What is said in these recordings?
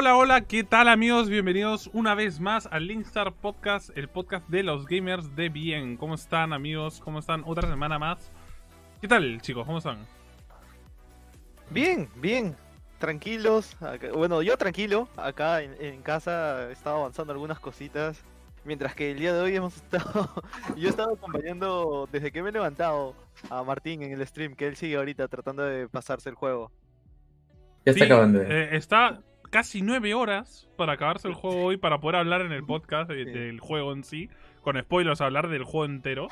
Hola, hola, ¿qué tal amigos? Bienvenidos una vez más al Linkstar Podcast, el podcast de los gamers de bien. ¿Cómo están amigos? ¿Cómo están? Otra semana más. ¿Qué tal chicos? ¿Cómo están? Bien, bien, tranquilos. Bueno, yo tranquilo, acá en, en casa he estado avanzando algunas cositas. Mientras que el día de hoy hemos estado. yo he estado acompañando desde que me he levantado a Martín en el stream, que él sigue ahorita tratando de pasarse el juego. Ya está Sí, acabando. eh, está casi nueve horas para acabarse el juego hoy para poder hablar en el podcast de- del juego en sí. Con spoilers, hablar del juego entero.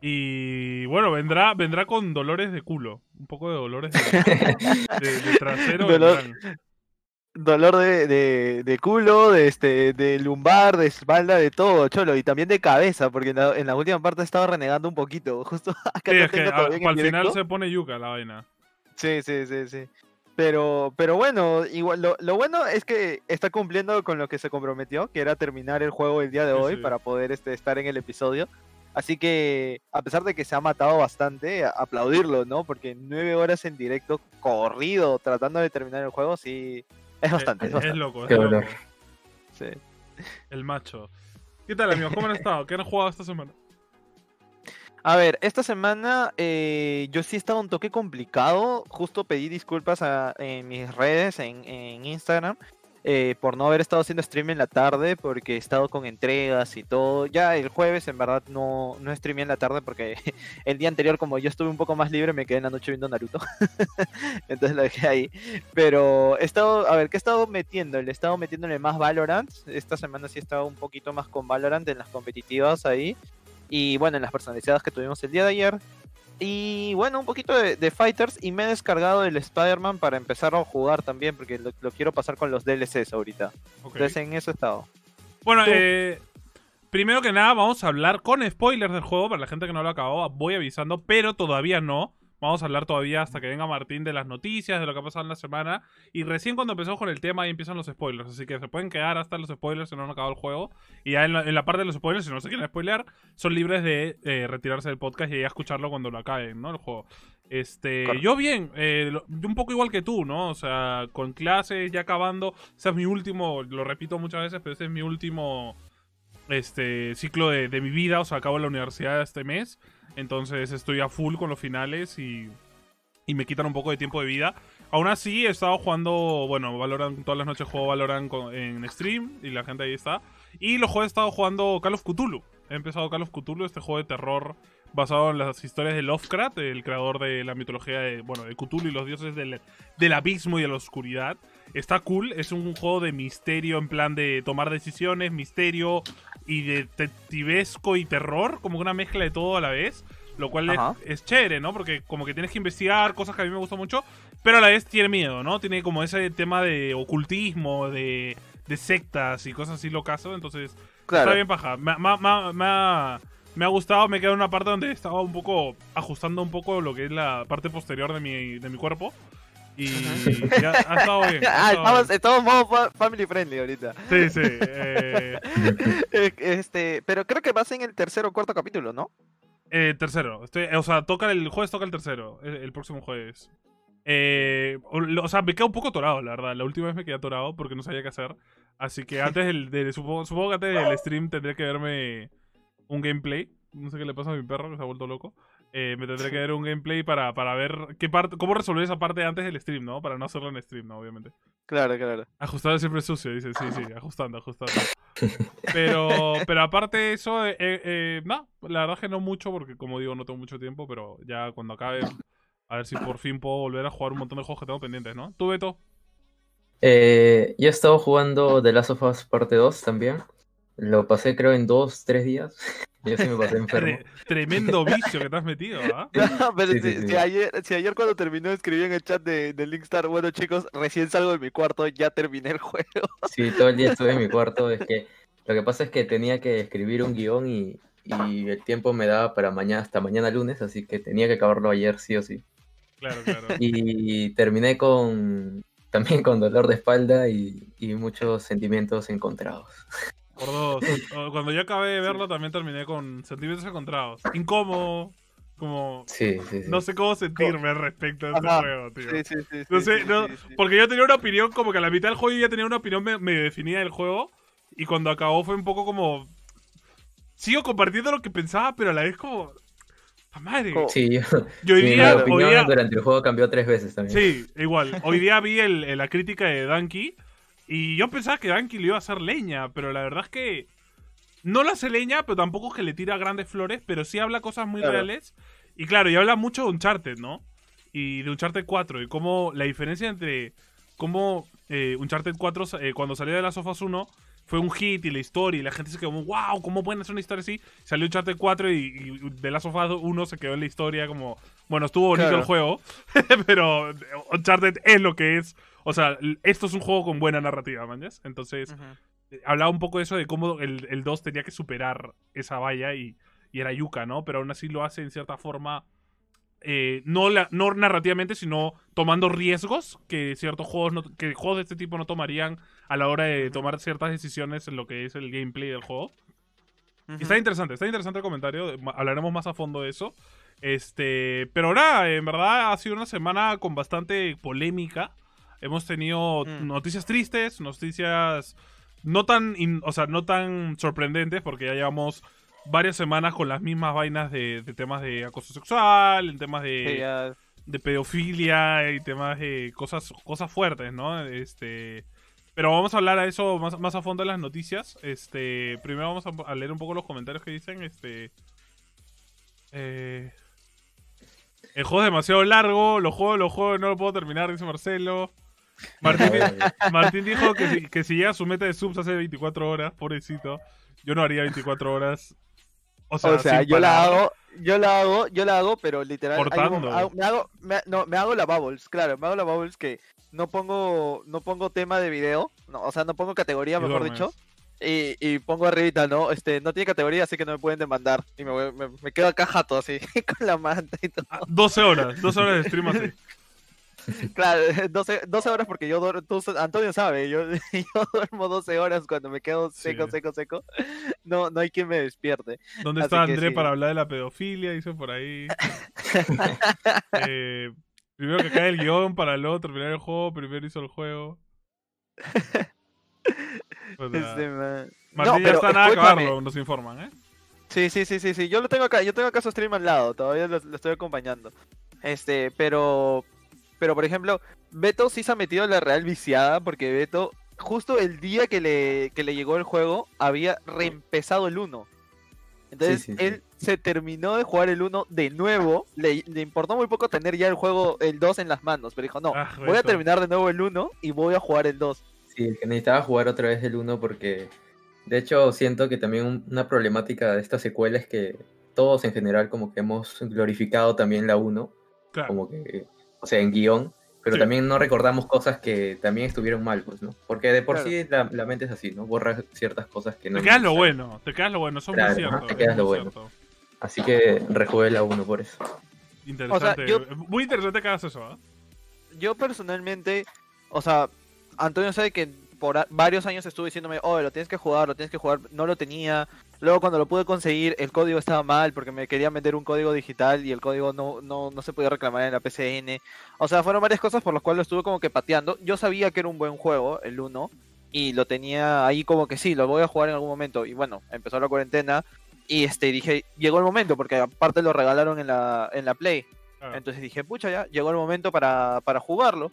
Y bueno, vendrá, vendrá con dolores de culo. Un poco de dolores de, de- de trasero. Dolor-. Dolor de, de, culo, de este, de lumbar, de espalda, de todo, cholo, y también de cabeza, porque en la, en la última parte he estado renegando un poquito. Justo acá Sí, es que a- al final se pone yuca la vaina. Sí, sí, sí, sí. Pero, pero bueno, igual lo, lo bueno es que está cumpliendo con lo que se comprometió, que era terminar el juego el día de Sí, hoy sí. para poder este, estar en el episodio. Así que, a pesar de que se ha matado bastante, a- aplaudirlo, ¿no? Porque nueve horas en directo, corrido, tratando de terminar el juego, sí, es bastante. Eh, es es bastante, loco, es Qué loco. dolor. sí. El macho. ¿Qué tal amigos? ¿Cómo han estado? ¿Qué han jugado esta semana? A ver, esta semana eh, yo sí he estado un toque complicado. Justo pedí disculpas a- en mis redes, en, en Instagram, eh, por no haber estado haciendo stream en la tarde, porque he estado con entregas y todo. Ya el jueves, en verdad, no, no streamé en la tarde, porque el día anterior, como yo estuve un poco más libre, me quedé en la noche viendo Naruto. Entonces lo dejé ahí. Pero he estado, a ver, ¿qué he estado metiendo? Le he estado metiéndole más Valorant. Esta semana sí he estado un poquito más con Valorant en las competitivas ahí. Y bueno, en las personalizadas que tuvimos el día de ayer. Y bueno, un poquito de, de Fighters. Y me he descargado el Spider-Man para empezar a jugar también. Porque lo, lo quiero pasar con los DLCs ahorita. Entonces en eso he estado. Bueno, eh, primero que nada vamos a hablar con spoilers del juego para la gente que no lo acabado. Voy avisando, pero todavía no. Vamos a hablar todavía hasta que venga Martín de las noticias, de lo que ha pasado en la semana. Y recién cuando empezamos con el tema ahí empiezan los spoilers. Así que se pueden quedar hasta los spoilers si no han acabado el juego. Y ya en la, en la parte de los spoilers, si no se quieren spoilear, son libres de eh, retirarse del podcast y ya escucharlo cuando lo acaben, ¿no? El juego. Este, yo bien, eh, un poco igual que tú, ¿no? O sea, con clases ya acabando. Ese es mi último, lo repito muchas veces, pero ese es mi último este ciclo de, de mi vida. O sea, acabo la universidad este mes. Entonces estoy a full con los finales y, y me quitan un poco de tiempo de vida. Aún así, he estado jugando, bueno, Valorant, todas las noches juego Valorant en stream y la gente ahí está. Y los juegos he estado jugando Call of Cthulhu. He empezado Call of Cthulhu, este juego de terror basado en las historias de Lovecraft, el creador de la mitología de, bueno, de Cthulhu y los dioses del, del abismo y de la oscuridad. Está cool, es un juego de misterio en plan de tomar decisiones, misterio y detectivesco y terror, como una mezcla de todo a la vez. Lo cual es, chévere, ¿no? Porque como que tienes que investigar cosas que a mí me gustan mucho, pero a la vez tiene miedo, ¿no? Tiene como ese tema de ocultismo, de, de sectas y cosas así locazo, entonces Claro. Está bien paja. Me, me- me- me ha, gustado. Me quedé en una parte donde estaba un poco ajustando un poco lo que es la parte posterior de mi, de mi cuerpo. Y ya ha estado bien. ha Ah, estado estamos, bien. estamos modo fa- family friendly ahorita. Sí, sí. eh, Eh, este, pero creo que vas en el tercer o cuarto capítulo, ¿no? eh, tercero. Estoy, o sea, toca el jueves toca el tercero. El, el próximo jueves. Eh, o, sea, me queda un poco atorado, la verdad. La última vez me quedé atorado porque no sabía qué hacer. Así que antes del, de, supongo, supongo que antes del stream tendré que verme un gameplay. No sé qué le pasa a mi perro que se ha vuelto loco. Eh, me tendré que ver un gameplay para, para ver qué parte, cómo resolver esa parte antes del stream, ¿no? Para no hacerlo en stream, ¿no? Obviamente. Claro, claro. Ajustado siempre es sucio, dice. Sí, sí, ajustando, ajustando. Pero, pero aparte de eso, eh, eh, no, la verdad es que no mucho, porque como digo, no tengo mucho tiempo, pero ya cuando acabe, a ver si por fin puedo volver a jugar un montón de juegos que tengo pendientes, ¿no? ¿Tú, Beto? Eh, yo he estado jugando The Last of Us Parte 2 también. Lo pasé creo en dos, tres días. Yo sí me pasé enfermo. Tre- tremendo vicio que te has metido, ¿ah? No, pero Sí, si, sí, si sí. ayer, si ayer cuando terminó escribí en el chat de, de Linkstar, bueno chicos, recién salgo de mi cuarto, ya terminé el juego. Sí, todo el día estuve en mi cuarto. Es que lo que pasa es que tenía que escribir un guion y, y el tiempo me daba para mañana, hasta mañana lunes, así que tenía que acabarlo ayer sí o sí. Claro, claro. Y terminé con también con dolor de espalda y, y muchos sentimientos encontrados. Por dos. Cuando yo acabé de verlo, también terminé con sentimientos encontrados. Incómodo, Como, Sí, sí, sí. no sé cómo sentirme respecto a este Ajá. juego, tío. Sí, sí, sí. No sí, sé, sí, no, sí, sí. porque yo tenía una opinión como que a la mitad del juego yo ya tenía una opinión me- medio definida del juego y cuando acabó fue un poco como sigo compartiendo lo que pensaba, pero a la vez como ¡Ah, madre. Sí, yo, Yo hoy mi día, hoy opinión día- durante el juego cambió tres veces también. sí, igual. Hoy día vi el- el- la crítica de Danky y yo pensaba que Danky le iba a hacer leña, pero la verdad es que no lo hace leña, pero tampoco es que le tira grandes flores, pero sí habla cosas muy Claro. reales. Y claro, y habla mucho de Uncharted, ¿no? Y de Uncharted 4 y cómo la diferencia entre cómo eh, Uncharted 4 eh, cuando salió de las sofas 1 fue un hit y la historia y la gente se quedó como, wow, ¿cómo pueden hacer una historia así? Salió Uncharted 4 y, y de las sofas 1 se quedó en la historia como, bueno, estuvo bonito Claro. el juego, pero Uncharted es lo que es. O sea, esto es un juego con buena narrativa, ¿mañas? Entonces, eh, hablaba un poco de eso de cómo el, el 2 tenía que superar esa valla y, y era Yuka, ¿no? Pero aún así lo hace en cierta forma. eh, no, la, no narrativamente, sino tomando riesgos que ciertos juegos no- que juegos de este tipo no tomarían a la hora de tomar ciertas decisiones en lo que es el gameplay del juego. Y está interesante, está interesante el comentario. Hablaremos más a fondo de eso. Este, pero nada, en verdad ha sido una semana con bastante polémica. Hemos tenido Mm. noticias tristes, noticias no tan, in- o sea, no tan sorprendentes porque ya llevamos varias semanas con las mismas vainas de, de temas de acoso sexual, en temas de, Sí, de pedofilia y temas de cosas, cosas fuertes, ¿no? Este. Pero vamos a hablar a eso más, más a fondo en las noticias. Este. Primero vamos a, a leer un poco los comentarios que dicen. Este. Eh, el juego es demasiado largo. Lo juego, lo juego, no lo puedo terminar, dice Marcelo. Martín, Martín dijo que si, que si llega a su meta de subs hace 24 horas, pobrecito. Yo no haría 24 horas. O sea, O sea, yo la parar. hago, yo la hago, yo la hago, pero literal, Cortando. hago- me hago, me, no, me hago la bubbles, claro, me hago la bubbles que no pongo, no pongo tema de video, no, o sea, no pongo categoría, Y mejor duermes. dicho, y, y pongo arribita, ¿no? Este, no tiene categoría, así que no me pueden demandar, y me, voy- me, me quedo acá jato así, con la manta y todo. Ah, 12 horas, 12 horas de stream así. Claro, 12, 12 horas porque yo duermo, tú, Antonio sabe, yo, yo duermo 12 horas cuando me quedo seco, Sí. seco, seco, no, no hay quien me despierte. ¿Dónde Así está André sí. para hablar de la pedofilia? Dice por ahí. Eh, primero que cae el guion para luego terminar el juego. Primero hizo el juego. O sea, Este, man. Martín No, ya está nada acabarlo, nos informan, ¿eh? Sí, sí, sí, sí, sí. Yo lo tengo acá, yo tengo acá su stream al lado, todavía lo, lo estoy acompañando. Este, pero, pero por ejemplo, Beto sí se ha metido en la real viciada porque Beto, justo el día que le, que le llegó el juego, había reempezado el 1. Entonces, Sí, sí, sí. él se terminó de jugar el 1 de nuevo. Le, le importó muy poco tener ya el juego, el 2 en las manos, pero dijo, no, Ah, voy a terminar de nuevo el 1 y voy a jugar el 2. Sí, es que necesitaba jugar otra vez el 1 porque, de hecho, siento que también un- una problemática de esta secuela es que todos en general como que hemos glorificado también la 1, Claro. como que, o sea, en guion, pero Sí. también no recordamos cosas que también estuvieron mal, pues, ¿no? Porque de por Claro. sí la, la mente es así, ¿no? Borra ciertas cosas que no... Te quedas lo bueno, te quedas lo bueno, eso es Claro, muy ajá, cierto. te es quedas lo muy bueno. cierto. Así que rejugué la 1 por eso. Interesante. yo- Muy interesante que hagas eso, ¿ah? yo personalmente, o sea, Antonio sabe que por varios años estuvo diciéndome, oh, lo tienes que jugar, lo tienes que jugar, no lo tenía. Luego cuando lo pude conseguir, el código estaba mal porque me querían vender un código digital y el código no, no, no se podía reclamar en la PCN. O sea, fueron varias cosas por las cuales lo estuve como que pateando. Yo sabía que era un buen juego, el 1, y lo tenía ahí como que sí, lo voy a jugar en algún momento. Y bueno, empezó la cuarentena y este dije, llegó el momento porque aparte lo regalaron en la, en la Play. Entonces dije, pucha, ya llegó el momento para, para jugarlo.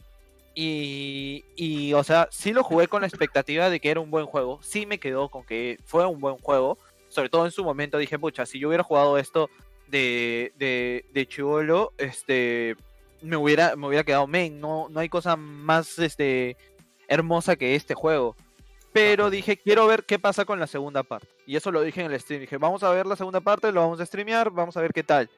Y, y, o sea, sí lo jugué con la expectativa de que era un buen juego. Sí me quedó con que fue un buen juego. Sobre todo en su momento dije, pucha, si yo hubiera jugado esto de, de, de chivolo, este, me hubiera, me hubiera quedado, men, no, no hay cosa más este, hermosa que este juego. Pero Ajá. dije, quiero ver qué pasa con la segunda parte. Y eso lo dije en el stream. Dije, vamos a ver la segunda parte, lo vamos a streamear, vamos a ver qué tal.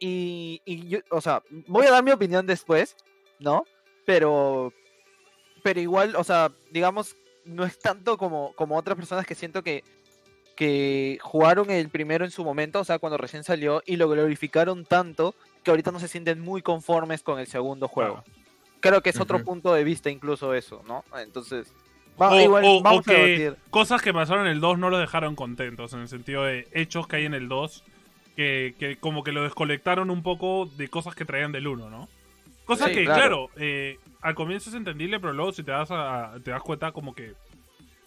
Y, y yo, o sea, voy a dar mi opinión después, ¿no? Pero, pero igual, o sea, digamos, no es tanto como, como otras personas que siento que, que jugaron el primero en su momento, o sea, cuando recién salió, y lo glorificaron tanto que ahorita no se sienten muy conformes con el segundo juego. Claro. Creo que es otro punto de vista incluso eso, ¿no? Entonces, va- O- igual, o- o vamos a que-. Cosas que pasaron en el 2 no lo dejaron contentos, en el sentido de hechos que hay en el 2 que, que como que lo descolectaron un poco de cosas que traían del 1, ¿no? Cosa Sí, que, claro. claro, eh, al comienzo es entendible, pero luego si te das, a- te das cuenta como que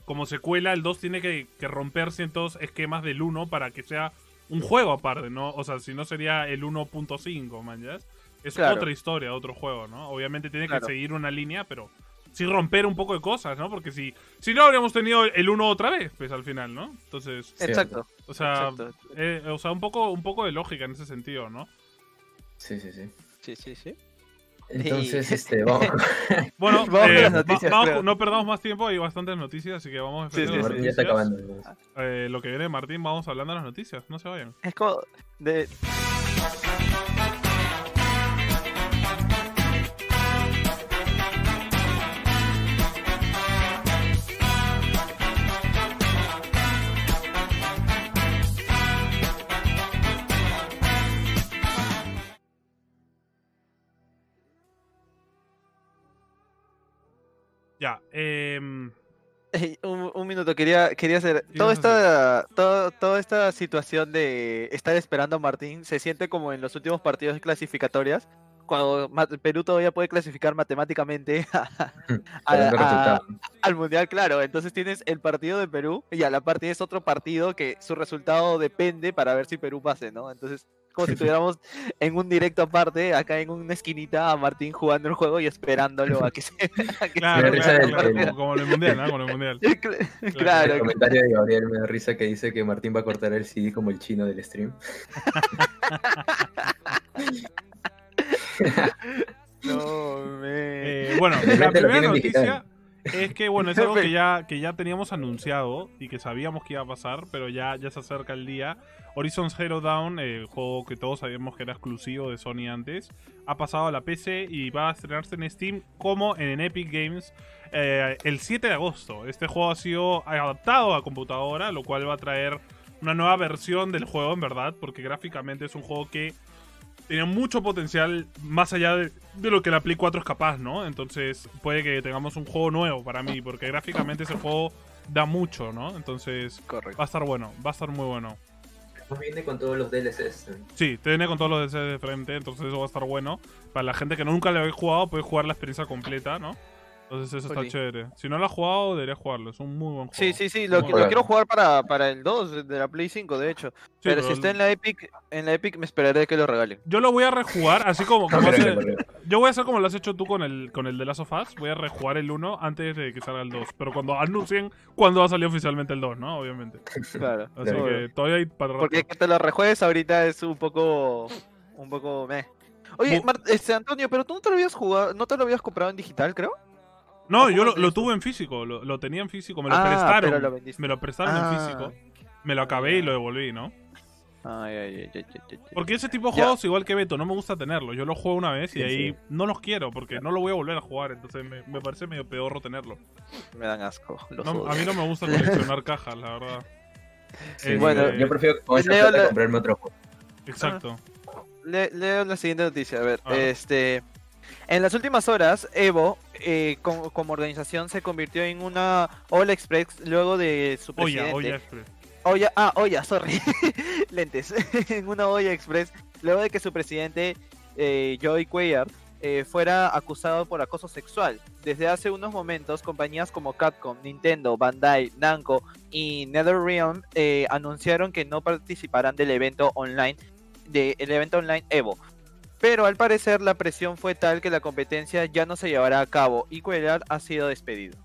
como secuela el 2 tiene que, que romper ciertos esquemas del 1 para que sea un juego aparte, ¿no? O sea, si no sería el 1.5, man, ¿ya? Es Claro. otra historia, otro juego, ¿no? Obviamente tiene Claro. que seguir una línea, pero sí romper un poco de cosas, ¿no? Porque si, si no habríamos tenido el 1 otra vez, pues al final, ¿no? Entonces. Exacto. o sea, exacto. eh, o sea, un poco, un poco de lógica en ese sentido, ¿no? Sí, sí, sí. Sí, sí, sí. Entonces, este, vamos. Bueno, Vamos con eh, las va- noticias, vamos- creo. no perdamos más tiempo, hay bastantes noticias, así que vamos a Sí, empezar sí, con las Martín ya está acabando. Eh, lo que viene de Martín, vamos hablando de las noticias, no se vayan. Es como de... Ya, eh, Ey, un, un minuto, quería, quería hacer. ¿Qué Toda esta, todo- toda esta situación de estar esperando a Martín se siente como en los últimos partidos de clasificatorias, cuando Perú todavía puede clasificar matemáticamente a- a- al mundial, claro. Entonces tienes el partido de Perú y a la par tienes otro partido que su resultado depende para ver si Perú pase, ¿no? Entonces, como si estuviéramos en un directo aparte, acá en una esquinita, a Martín jugando el juego y esperándolo a que se. a que claro, claro, risa claro, como, como en el mundial, ¿no? Como en el mundial. claro, El comentario de Gabriel me da risa que dice que Martín va a cortar el CD como el chino del stream. No, me. Eh, bueno, la lo primera noticia digital. Es que, bueno, es algo que ya, que ya teníamos anunciado y que sabíamos que iba a pasar, pero ya, ya se acerca el día. Horizon Zero Dawn, el juego que todos sabíamos que era exclusivo de Sony antes, ha pasado a la PC y va a estrenarse en Steam como en Epic Games eh, el 7 de agosto. Este juego ha sido adaptado a computadora, lo cual va a traer una nueva versión del juego, en verdad, porque gráficamente es un juego que tiene mucho potencial más allá de, de lo que la Play 4 es capaz, ¿no? Entonces puede que tengamos un juego nuevo para mí, porque gráficamente ese juego da mucho, ¿no? Entonces Correcto. va a estar bueno, va a estar muy bueno. Viene con todos los DLCs. Sí, te viene con todos los DLCs de frente, entonces eso va a estar bueno. Para la gente que nunca le había jugado, puede jugar la experiencia completa, ¿no? Entonces eso está chévere. Si no lo has jugado, deberías jugarlo. Es un muy buen juego. Sí, sí, sí, lo, quiero jugar para, para el 2 de la Play 5, de hecho. Sí, pero, si está en la Epic, en la Epic me esperaré que lo regalen. Yo lo voy a rejugar, así como, hace- Yo voy a hacer como lo has hecho tú con el, con el de Last of Us. Voy a rejugar el 1 antes de que salga el 2. Pero cuando anuncien cuándo va a salir oficialmente el 2, ¿no? Obviamente. Claro. Así Claro. que todavía hay para. Porque que te lo rejuegues ahorita es un poco. Un poco meh. Oye, Bu- este, Antonio, pero tú no te lo habías jugado, no te lo habías comprado en digital, creo. No, ¿o yo lo, tuve en físico. Lo, lo tenía en físico. Me lo Ah, prestaron. pero lo vendiste. me lo prestaron en Ah. físico. Me lo acabé y lo devolví, ¿no? Ay, ay, ay, ay, ay. Porque ese tipo de Ya. juegos, igual que Beto, no me gusta tenerlo. Yo lo juego una vez y Sí, ahí sí. no los quiero porque no lo voy a volver a jugar. Entonces me, me parece medio pedorro tenerlo. Me dan asco. los No, odio. a mí no me gusta coleccionar cajas, la verdad. Sí, bueno, Este, yo prefiero con esa Leo plata la- comprarme otro juego. Exacto. Le- leo la siguiente noticia. A ver, A ver. este. En las últimas horas, Evo, eh, com- como organización, se convirtió en una All Express luego de su presidente. Oya Express. Olla, ah, olla, sorry. Lentes. en una olla express. Luego de que su presidente, eh, Joey Cuellar, eh, fuera acusado por acoso sexual. Desde hace unos momentos, compañías como Capcom, Nintendo, Bandai, Namco y NetherRealm eh, anunciaron que no participarán del evento online, del evento online Evo. Pero al parecer la presión fue tal que la competencia ya no se llevará a cabo y Cuellar ha sido despedido.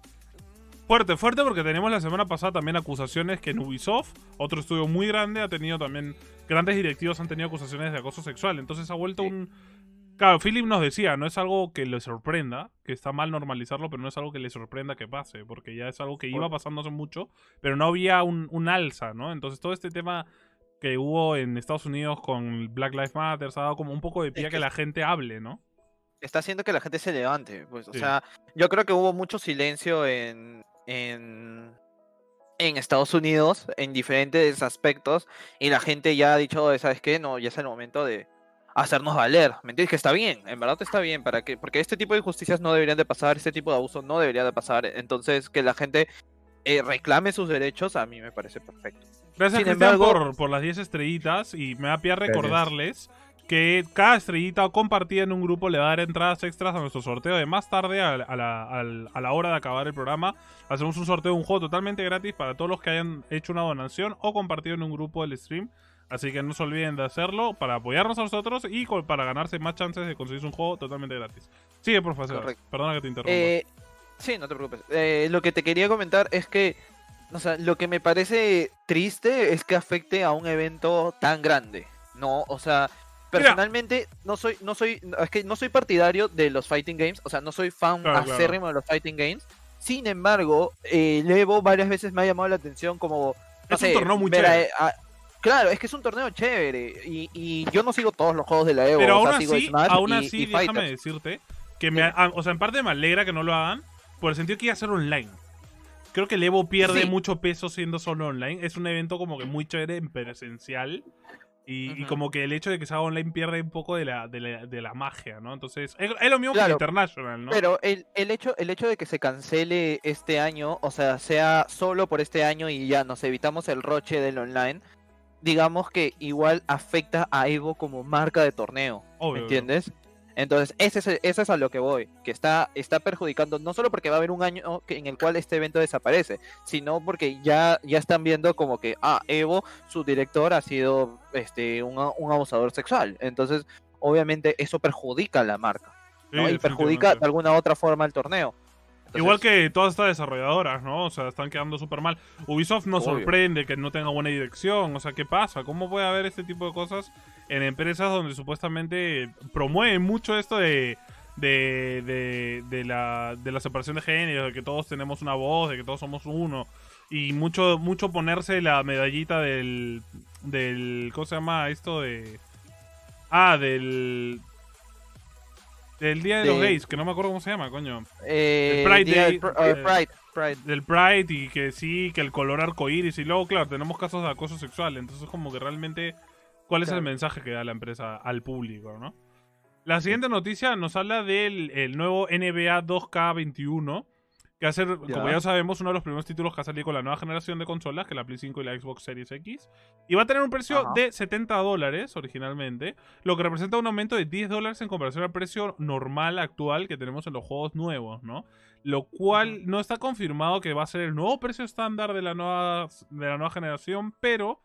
Fuerte, fuerte porque tenemos la semana pasada también acusaciones que en Ubisoft, otro estudio muy grande, ha tenido también, grandes directivos han tenido acusaciones de acoso sexual. Entonces ha vuelto Sí. un... Claro, Philip nos decía, no es algo que le sorprenda, que está mal normalizarlo, pero no es algo que le sorprenda que pase, porque ya es algo que iba pasando hace mucho, pero no había un, un alza, ¿no? Entonces todo este tema que hubo en Estados Unidos con Black Lives Matter ha dado como un poco de pie Es que que- la gente hable, ¿no? está haciendo que la gente se levante. Pues, o sea, yo creo que hubo mucho silencio en, en, en Estados Unidos en diferentes aspectos y la gente ya ha dicho, "Oye, ¿sabes qué? No, ya es el momento de hacernos valer. ¿Me entiendes? Que está bien, en verdad está bien, para que, porque este tipo de injusticias no deberían de pasar, este tipo de abuso no debería de pasar. Entonces, que la gente eh, reclame sus derechos, a mí me parece perfecto. Gracias, Sin embargo- por, por las 10 estrellitas. Y me da pie a Gracias. recordarles que cada estrellita compartida en un grupo le va a dar entradas extras a nuestro sorteo de más tarde, a, a la, a la hora de acabar el programa. Hacemos un sorteo de un juego totalmente gratis para todos los que hayan hecho una donación o compartido en un grupo del stream. Así que no se olviden de hacerlo para apoyarnos a nosotros y para ganarse más chances de conseguir un juego totalmente gratis. Sigue, profesor. Correcto. Perdona que te interrumpa. Eh, sí, no te preocupes. Eh, lo que te quería comentar es que, o sea, lo que me parece triste es que afecte a un evento tan grande. No, o sea, personalmente no soy, no soy, es que no soy partidario de los fighting games. O sea, no soy fan Claro, claro. acérrimo de los fighting games. Sin embargo, eh, el Evo varias veces me ha llamado la atención como no Es un torneo muy a- chévere. a- claro, es que es un torneo chévere. Y, y yo no sigo todos los juegos de la Evo. Pero o sea, aún sigo así, Smash aún y- así y déjame decirte que me, a- o sea, en parte me alegra que no lo hagan por el sentido que iba a ser online. Creo que el Evo pierde Sí. mucho peso siendo solo online. Es un evento como que muy chévere en presencial. Y, como que el hecho de que se haga online pierde un poco de la, de la, de la magia, ¿no? Entonces, es, es lo mismo que Claro. el International, ¿no? Pero el, el hecho el hecho de que se cancele este año, o sea, sea solo por este año y ya nos evitamos el roche del online, digamos que igual afecta a Evo como marca de torneo, Obvio, ¿me obvio. Entonces, ese es, ese es a lo que voy, que está, está perjudicando, no solo porque va a haber un año en el cual este evento desaparece, sino porque ya, ya están viendo como que, ah, Evo, su director ha sido este, un, un abusador sexual. Entonces, obviamente, eso perjudica a la marca. Y perjudica de alguna otra forma el torneo. Entonces, Igual que todas estas desarrolladoras, ¿no? O sea, están quedando súper mal. Ubisoft nos Obvio. sorprende que no tenga buena dirección. O sea, ¿qué pasa? ¿Cómo puede haber este tipo de cosas en empresas donde supuestamente promueven mucho esto de, de, de, de la, de la separación de género, de que todos tenemos una voz, de que todos somos uno? Y mucho, mucho ponerse la medallita del, del... ¿Cómo se llama esto? de Ah, del... Del Día de, los Gays, que no me acuerdo cómo se llama, coño eh, el Pride Day, del pr- eh, Pride, Pride. del Pride y que sí, que el color arcoíris y luego, claro, tenemos casos de acoso sexual. Entonces, como que realmente, ¿cuál es el mensaje que da la empresa al público, no? La siguiente noticia nos habla del el nuevo NBA 2K21, que va a ser, como Ya. sabemos, uno de los primeros títulos que ha salido con la nueva generación de consolas, que es la Play 5 y la Xbox Series X. Y va a tener un precio Ajá. de 70 dólares originalmente, lo que representa un aumento de 10 dólares en comparación al precio normal actual que tenemos en los juegos nuevos, ¿no? Lo cual no está confirmado que va a ser el nuevo precio estándar de la nueva, de la nueva generación, pero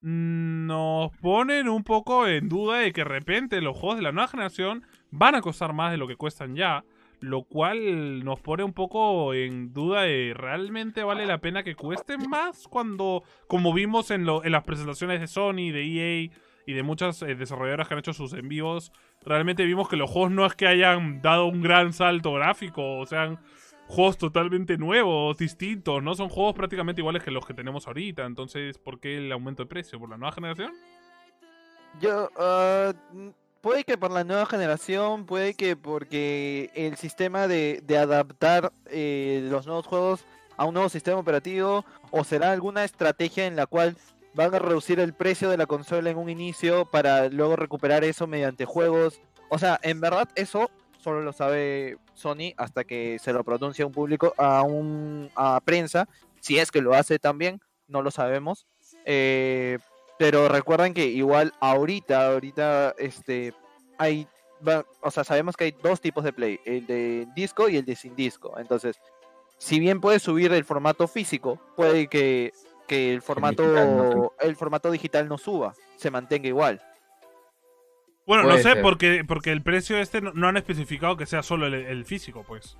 mm, nos ponen un poco en duda de que de repente los juegos de la nueva generación van a costar más de lo que cuestan ya. Lo cual nos pone un poco en duda de realmente vale la pena que cuesten más cuando, como vimos en, las presentaciones de Sony, de EA y de muchas eh, desarrolladoras que han hecho sus envíos, realmente vimos que los juegos no es que hayan dado un gran salto gráfico, o sean juegos totalmente nuevos, distintos, ¿no? Son juegos prácticamente iguales que los que tenemos ahorita, entonces, ¿por qué el aumento de precio? ¿Por la nueva generación? Yo, mm, puede que por la nueva generación, puede que porque el sistema de, de adaptar eh, los nuevos juegos a un nuevo sistema operativo, o será alguna estrategia en la cual van a reducir el precio de la consola en un inicio para luego recuperar eso mediante juegos. O sea, en verdad eso solo lo sabe Sony hasta que se lo pronuncie a un público, a un a prensa, si es que lo hace también, no lo sabemos. Eh, pero recuerden que igual ahorita, ahorita, este, hay, va- o sea, sabemos que hay dos tipos de play, el de disco y el de sin disco. Entonces, si bien puede subir el formato físico, puede que, que el formato, digital no suba. el formato digital no suba, se mantenga igual. Bueno, no sé, ser. porque, porque el precio este no, no han especificado que sea solo el, el físico, pues.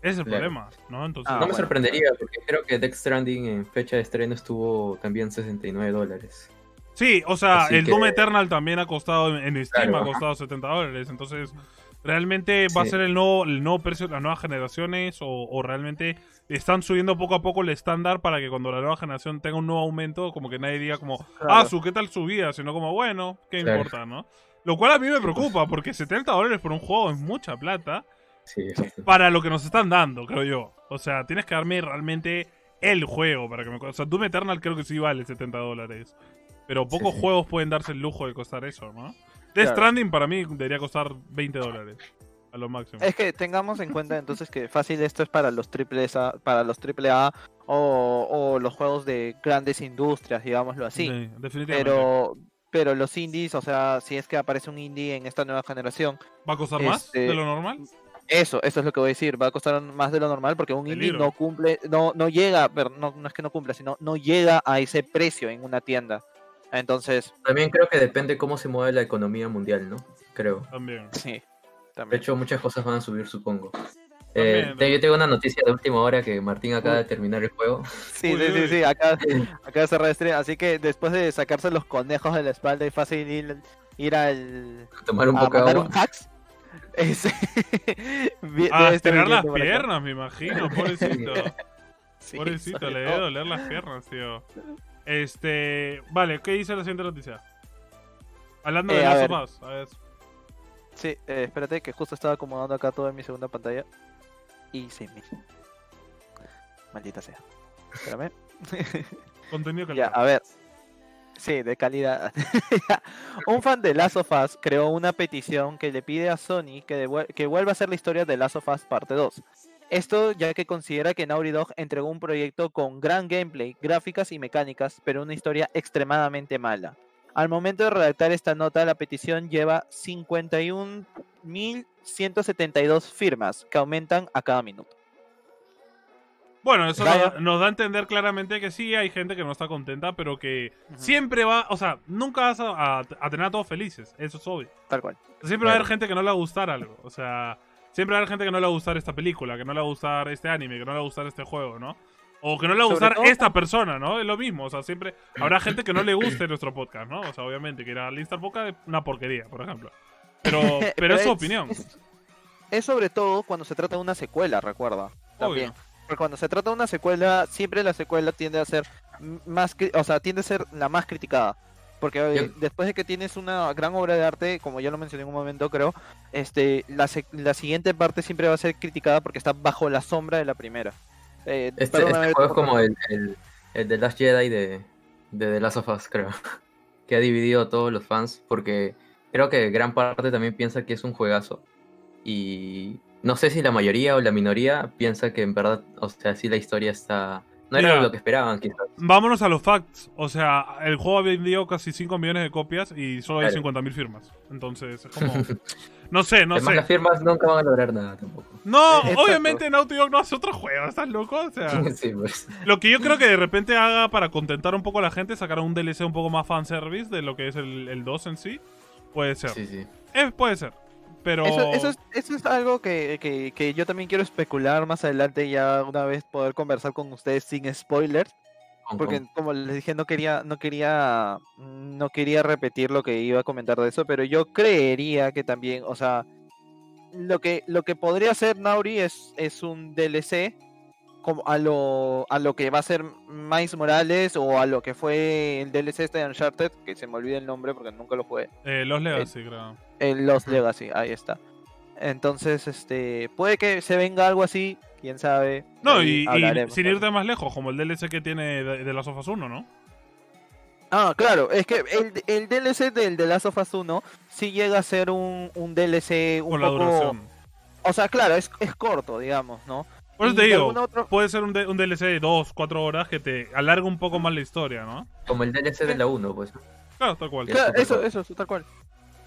Ese es el Claro. problema, ¿no? Entonces, Ah, no me sorprendería, porque creo que Death Stranding en fecha de estreno estuvo también 69 dólares. Sí, o sea, Así el que- Doom Eternal también ha costado en Steam, Claro, ha ajá. costado 70 dólares. Entonces, ¿realmente va a ser el nuevo, el nuevo precio de las nuevas generaciones? O, o realmente están subiendo poco a poco el estándar para que cuando la nueva generación tenga un nuevo aumento, como que nadie diga como, ah, su, ¿qué tal subida? Sino como, bueno, ¿qué Claro. importa, no? Lo cual a mí me preocupa, porque 70 dólares por un juego es mucha plata Sí, para lo que nos están dando, creo yo. O sea, tienes que darme realmente el juego para que me... O sea, Doom Eternal creo que sí vale 70 dólares. Pero pocos sí. juegos pueden darse el lujo de costar eso, ¿no? Death Claro. Stranding para mí debería costar 20 dólares. A lo máximo. Es que tengamos en cuenta entonces que fácil esto es para los triple A, para los triple A o, o los juegos de grandes industrias, digámoslo así. Sí, definitivamente. Pero pero los indies, o sea, si es que aparece un indie en esta nueva generación, ¿Va a costar más este, de lo normal? eso, eso es lo que voy a decir, va a costar más de lo normal porque un indie no cumple, no, no llega, pero no, no es que no cumpla, sino no llega a ese precio en una tienda. Entonces, También creo que depende cómo se mueve la economía mundial, ¿no? Creo. También. sí, De también. hecho, muchas cosas van a subir, supongo. También, Eh, yo tengo una noticia de última hora que Martín acaba de terminar el juego. Sí, Uy, sí, sí, uy. sí, acá, acá se stream, así que después de sacarse los conejos de la espalda y fácil ir, ir al Tomar un a poco de un fax. ese- A estirar las acá. piernas, me imagino, pobrecito. Sí, Pobrecito, le debe doler las piernas, tío. Este. Vale, ¿qué dice la siguiente noticia? Hablando de Eh, a Last ver. of Us, a ver. Sí, eh, espérate que justo estaba acomodando acá todo en mi segunda pantalla. Y se me... Maldita sea. Espérame. Contenido ya, calidad. a ver. Sí, de calidad. Ya. Un fan de Last of Us creó una petición que le pide a Sony que, que vuelva a hacer la historia de Last of Us parte 2. Esto ya que considera que Naughty Dog entregó un proyecto con gran gameplay, gráficas y mecánicas, pero una historia extremadamente mala. Al momento de redactar esta nota, la petición lleva 51.172 firmas, que aumentan a cada minuto. Bueno, eso nos, nos da a entender claramente que sí, hay gente que no está contenta, pero que siempre va. O sea, nunca vas a, a- a tener a todos felices, eso es obvio. Tal cual. Siempre va a haber gente que no le va a gustar algo. O sea, siempre va a haber gente que no le va a gustar esta película, que no le va a gustar este anime, que no le va a gustar este juego, ¿no? O que no le va a gustar todo- esta persona, ¿no? Es lo mismo. O sea, siempre habrá gente que no le guste nuestro podcast, ¿no? O sea, obviamente, que ir a Linstar Podcast es una porquería, por ejemplo. Pero, pero es su opinión. Es, es sobre todo cuando se trata de una secuela, recuerda. También. Porque cuando se trata de una secuela, siempre la secuela tiende a ser más, o sea, tiende a ser la más criticada. Porque eh, después de que tienes una gran obra de arte, como ya lo mencioné en un momento, creo, este, la, la siguiente parte siempre va a ser criticada porque está bajo la sombra de la primera. Eh, Este, este juego es como el, el, el de Last Jedi de, de The Last of Us, creo. Que ha dividido a todos los fans porque creo que gran parte también piensa que es un juegazo. Y no sé si la mayoría o la minoría piensa que en verdad, o sea, sí la historia está... No era Mira. lo que esperaban, quizás. Vámonos a los facts. O sea, el juego ha vendido casi 5 millones de copias y solo hay Claro. 50.000 firmas. Entonces, es como. No sé, no Además, sé. las firmas nunca van a lograr nada tampoco. No, Exacto. obviamente Naughty Dog no hace otro juego, ¿estás loco? O sea, sí, pues. lo que yo creo que de repente haga para contentar un poco a la gente, sacar un DLC un poco más fanservice de lo que es el, el 2 en sí, puede ser. Sí, sí. Eh, puede ser. Pero. Eso, eso, es, eso es algo que, que- que yo también quiero especular más adelante, ya una vez poder conversar con ustedes sin spoilers. Porque como les dije, no quería, no quería, no quería repetir lo que iba a comentar de eso, pero yo creería que también, o sea, lo que, lo que podría ser Nauri es, es un DLC como a lo, a lo que va a ser Miles Morales o a lo que fue el DLC este de Uncharted, que se me olvida el nombre porque nunca lo jugué. eh, los Legacy, creo. El Lost Legacy, ahí está. Entonces, este, puede que se venga algo así, quién sabe. No, y, sin irte más lejos, como el DLC que tiene de, de Last of Us 1, ¿no? Ah, claro, es que el, el DLC del The Last of Us 1 sí llega a ser un, un DLC un Por la poco... duración. O sea, claro, es, es corto, digamos, ¿no? Por eso te de digo, otra- puede ser un, de- un DLC de 2, 4 horas que te alarga un poco más la historia, ¿no? Como el DLC de la 1, pues. Claro, tal cual. Claro, eso, eso, tal cual.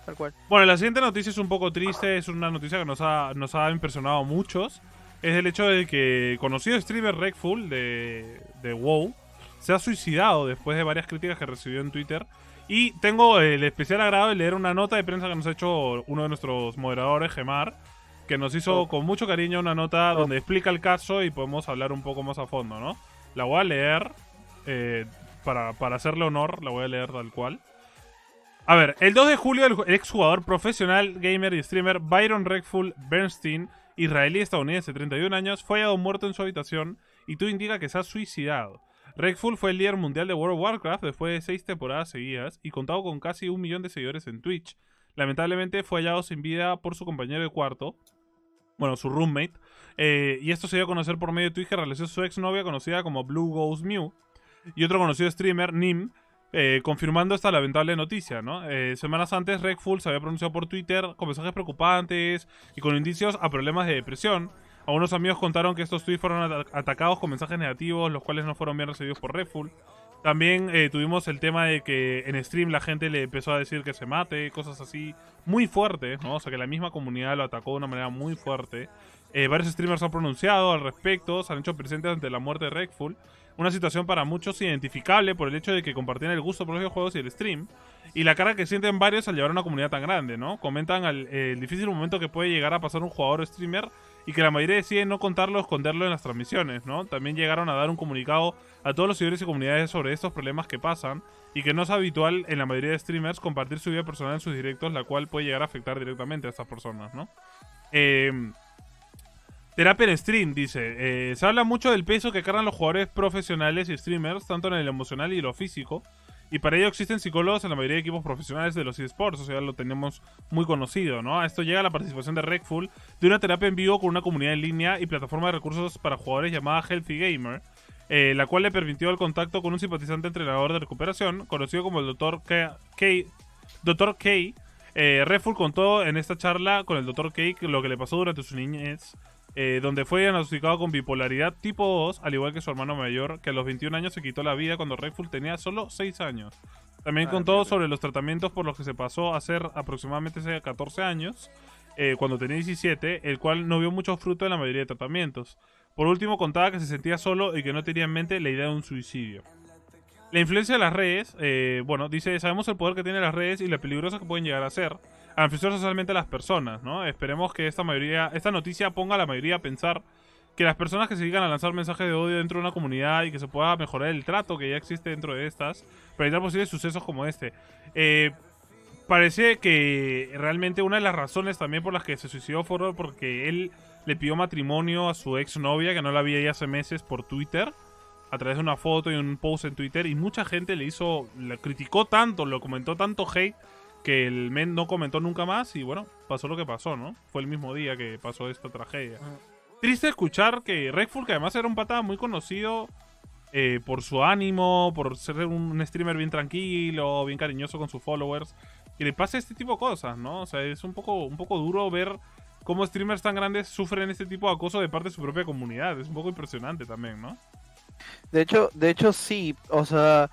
Tal cual. Bueno, la siguiente noticia es un poco triste, es una noticia que nos ha, nos ha impresionado a muchos. Es el hecho de que conocido streamer Redful de, de WoW se ha suicidado después de varias críticas que recibió en Twitter. Y tengo el especial agrado de leer una nota de prensa que nos ha hecho uno de nuestros moderadores, Gemar, que nos hizo Oh. con mucho cariño una nota Oh. donde explica el caso y podemos hablar un poco más a fondo, ¿no? La voy a leer eh, para, para hacerle honor, la voy a leer tal cual. A ver, el 2 de julio el, ju- el exjugador profesional, gamer y streamer Byron Redful Bernstein, israelí estadounidense de 31 años, fue hallado muerto en su habitación y todo indica que se ha suicidado. Redful fue el líder mundial de World of Warcraft después de seis temporadas seguidas y contaba con casi un millón de seguidores en Twitch. Lamentablemente fue hallado sin vida por su compañero de cuarto, bueno, su roommate, eh, y esto se dio a conocer por medio de Twitch que realizó su exnovia conocida como Blue Ghost Mew y otro conocido streamer, Nim, eh, confirmando esta lamentable noticia, ¿no? Eh, semanas antes, Redfall se había pronunciado por Twitter con mensajes preocupantes y con indicios a problemas de depresión. Algunos amigos contaron que estos tweets fueron ata- atacados con mensajes negativos, los cuales no fueron bien recibidos por Redfall. También eh, tuvimos el tema de que en stream la gente le empezó a decir que se mate, cosas así muy fuertes, ¿no? O sea que la misma comunidad lo atacó de una manera muy fuerte. Eh, varios streamers han pronunciado al respecto, se han hecho presentes ante la muerte de Redfall. Una situación para muchos identificable por el hecho de que compartían el gusto por los videojuegos y el stream. Y la cara que sienten varios al llevar a una comunidad tan grande, ¿no? Comentan al- el difícil momento que puede llegar a pasar un jugador o streamer y que la mayoría decide no contarlo o esconderlo en las transmisiones, ¿no? También llegaron a dar un comunicado a todos los seguidores y comunidades sobre estos problemas que pasan y que no es habitual en la mayoría de streamers compartir su vida personal en sus directos, la cual puede llegar a afectar directamente a estas personas, ¿no? Eh, Terapia en stream, dice. eh, se habla mucho del peso que cargan los jugadores profesionales y streamers, tanto en el emocional y lo físico. Y para ello existen psicólogos en la mayoría de equipos profesionales de los esports, o sea, lo tenemos muy conocido, ¿no? A esto llega la participación de Redfall de una terapia en vivo con una comunidad en línea y plataforma de recursos para jugadores llamada Healthy Gamer, eh, la cual le permitió el contacto con un simpatizante entrenador de recuperación, conocido como el Dr. K. K. K. Eh, Redfall contó en esta charla con el Dr. K lo que le pasó durante su niñez, eh, donde fue diagnosticado con bipolaridad tipo 2, al igual que su hermano mayor, que a los 21 años se quitó la vida cuando Redfall tenía solo 6 años. También Ah, contó sobre los tratamientos por los que se pasó a hacer aproximadamente hace 14 años, eh, cuando tenía 17, el cual no vio mucho fruto en la mayoría de tratamientos. Por último, contaba que se sentía solo y que no tenía en mente la idea de un suicidio. La influencia de las redes, eh, bueno, dice, sabemos el poder que tienen las redes y la peligrosa que pueden llegar a ser, a influenciar socialmente a las personas, ¿no? Esperemos que esta mayoría, esta noticia ponga a la mayoría a pensar que las personas que se dedican a lanzar mensajes de odio dentro de una comunidad y que se pueda mejorar el trato que ya existe dentro de estas, para evitar posibles sucesos como este. Eh, parece que realmente una de las razones también por las que se suicidó fue porque él le pidió matrimonio a su exnovia, que no la veía ya hace meses por Twitter, a través de una foto y un post en Twitter, y mucha gente le hizo, le criticó tanto, lo comentó tanto hate, que el men no comentó nunca más, y bueno, pasó lo que pasó, ¿no? Fue el mismo día que pasó esta tragedia. Triste escuchar que Redfall, que además era un pata muy conocido eh, por su ánimo, por ser un streamer bien tranquilo, bien cariñoso con sus followers, que le pase este tipo de cosas, ¿no? O sea, es un poco, un poco duro ver cómo streamers tan grandes sufren este tipo de acoso de parte de su propia comunidad. Es un poco impresionante también, ¿no? De hecho, de hecho sí, o sea,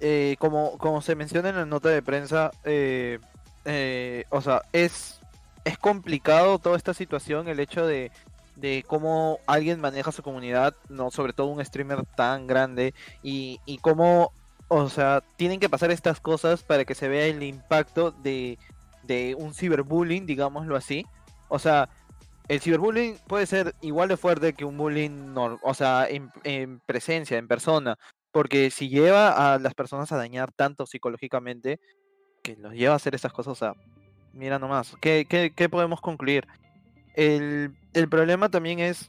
eh, como, como se menciona en la nota de prensa, eh, eh, o sea, es, es complicado toda esta situación, el hecho de, de cómo alguien maneja su comunidad, no sobre todo un streamer tan grande, y, y cómo, o sea, tienen que pasar estas cosas para que se vea el impacto de, de un ciberbullying, digámoslo así. O sea, el ciberbullying puede ser igual de fuerte que un bullying, o sea, en presencia, en persona, porque si lleva a las personas a dañar tanto psicológicamente, que los lleva a hacer esas cosas, o sea, mira nomás, ¿qué, qué, qué podemos concluir? El, el problema también es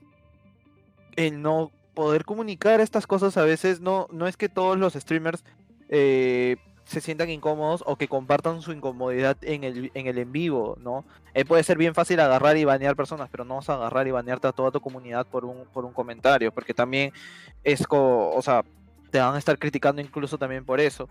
el no poder comunicar estas cosas a veces, no, no es que todos los streamers eh, se sientan incómodos o que compartan su incomodidad en el, en el en vivo, ¿no? Eh, puede ser bien fácil agarrar y banear personas, pero no vas a agarrar y banearte a toda tu comunidad por un, por un comentario, porque también es co o sea, te van a estar criticando incluso también por eso.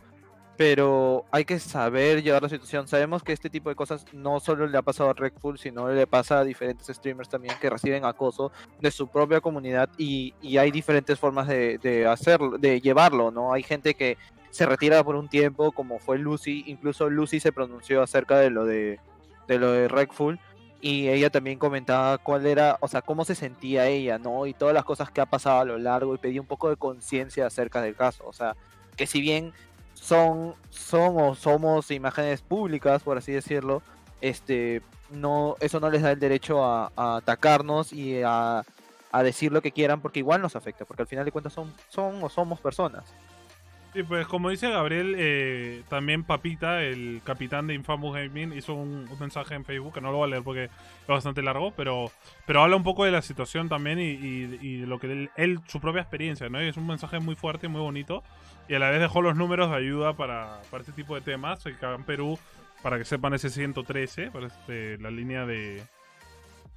Pero hay que saber llevar la situación. Sabemos que este tipo de cosas no solo le ha pasado a Redfall, sino le pasa a diferentes streamers también que reciben acoso de su propia comunidad y, y hay diferentes formas de, de hacerlo, de llevarlo, ¿no? Hay gente que se retira por un tiempo, como fue Lucy, incluso Lucy se pronunció acerca de lo de, de lo de Redfall y ella también comentaba cuál era, o sea, cómo se sentía ella, ¿no? Y todas las cosas que ha pasado a lo largo y pedía un poco de conciencia acerca del caso, o sea, que si bien son, son o somos imágenes públicas, por así decirlo, este, no, eso no les da el derecho a, a atacarnos y a, a decir lo que quieran porque igual nos afecta, porque al final de cuentas son, son o somos personas. Sí, pues como dice Gabriel, eh, también Papita, el capitán de Infamous Gaming, hizo un, un mensaje en Facebook, que no lo voy a leer porque es bastante largo, pero, pero habla un poco de la situación también y, y- y de lo que él, él- su propia experiencia, ¿no? Y es un mensaje muy fuerte y muy bonito, y a la vez dejó los números de ayuda para, para este tipo de temas, que acá en Perú, para que sepan, ese 113, para este, la línea de,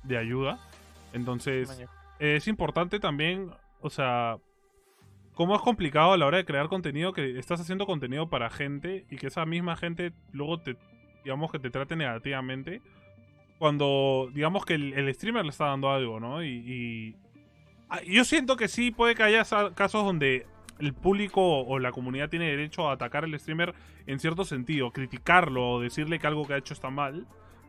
de ayuda. Entonces, es importante también, o sea, cómo es complicado a la hora de crear contenido que estás haciendo contenido para gente y que esa misma gente luego te, digamos, que te trate negativamente cuando, digamos, que el, el streamer le está dando algo, ¿no? Y, y- ah, yo siento que sí puede que haya casos donde el público o la comunidad tiene derecho a atacar al streamer en cierto sentido, criticarlo o decirle que algo que ha hecho está mal,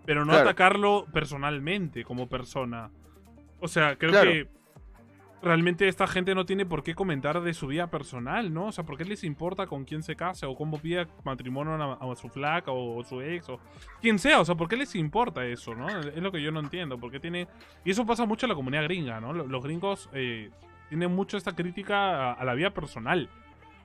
pero no Claro. atacarlo personalmente como persona. O sea, creo Claro. que realmente esta gente no tiene por qué comentar de su vida personal, ¿no? O sea, ¿por qué les importa con quién se casa o cómo pide matrimonio a, su flaca o, su ex o quien sea? O sea, ¿por qué les importa eso, no? Es lo que yo no entiendo. ¿Por qué tiene... Y eso pasa mucho en la comunidad gringa, ¿no? Lo- Los gringos eh, tienen mucho esta crítica a, a la vida personal.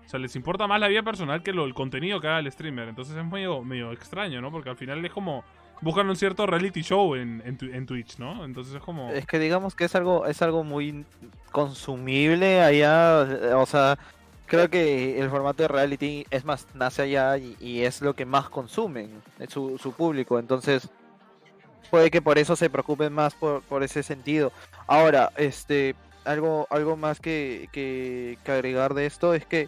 O sea, les importa más la vida personal que lo, el contenido que haga el streamer. Entonces es medio, medio extraño, ¿no? Porque al final es como... Buscan un cierto reality show en, Twitch, ¿no? Entonces es como... Es que digamos que es algo, es algo muy consumible allá, eh, o sea, creo que el formato de reality es más, nace allá y, es lo que más consumen eh, su, su público, entonces puede que por eso se preocupen más por, por ese sentido. Ahora, este, algo, algo más que, que, que agregar de esto es que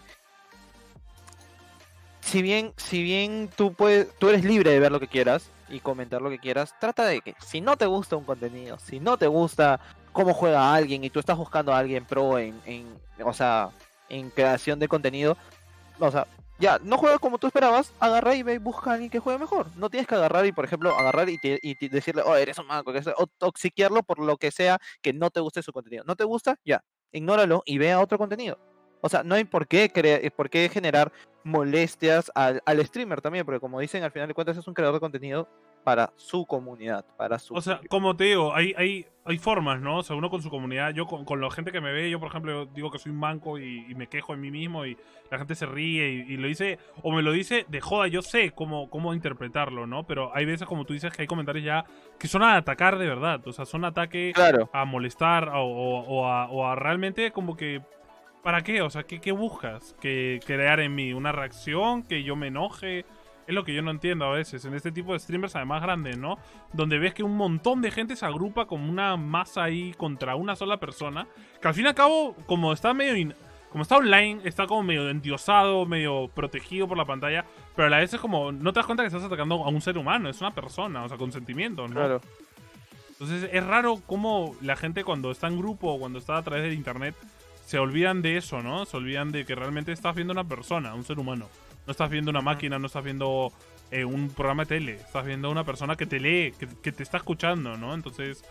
si bien, si bien tú puedes, tú eres libre de ver lo que quieras y comentar lo que quieras, trata de que si no te gusta un contenido, si no te gusta cómo juega alguien y tú estás buscando a alguien pro en, en o sea, en creación de contenido, o sea, ya, no juega como tú esperabas, agarra y ve y busca a alguien que juegue mejor. No tienes que agarrar y, por ejemplo, agarrar y, decirle, oh, eres un manco, o toxiquearlo por lo que sea que no te guste su contenido. ¿No te gusta? Ya, ignóralo y vea otro contenido. O sea, no hay por qué, crea- por qué generar molestias al, al streamer también, porque como dicen, al final de cuentas es un creador de contenido para su comunidad, para su... O sea, como te digo, hay, hay, hay formas, ¿no? O sea, uno con su comunidad, yo con, con la gente que me ve, yo por ejemplo digo que soy un manco y, y me quejo en mí mismo y la gente se ríe y, y lo dice, o me lo dice de joda, yo sé cómo, cómo interpretarlo, ¿no? Pero hay veces, como tú dices, que hay comentarios ya que son a atacar de verdad, o sea, son ataques Claro, a molestar o, o- o a, o a realmente como que... ¿Para qué? O sea, ¿qué, qué buscas? ¿Que crear en mí? ¿Una reacción? ¿Que yo me enoje? Es lo que yo no entiendo a veces en este tipo de streamers, además grandes, ¿no? Donde ves que un montón de gente se agrupa como una masa ahí contra una sola persona. Que al fin y al cabo, como está medio. in- como está online, está como medio endiosado, medio protegido por la pantalla. Pero a la vez es como. No te das cuenta que estás atacando a un ser humano, es una persona, o sea, con sentimientos, ¿no? claro. Entonces es raro cómo la gente cuando está en grupo o cuando está a través del internet se olvidan de eso, ¿no? Se olvidan de que realmente estás viendo una persona, un ser humano. No estás viendo una máquina, no estás viendo eh, un programa de tele. Estás viendo una persona que te lee, que, que te está escuchando, ¿no? Entonces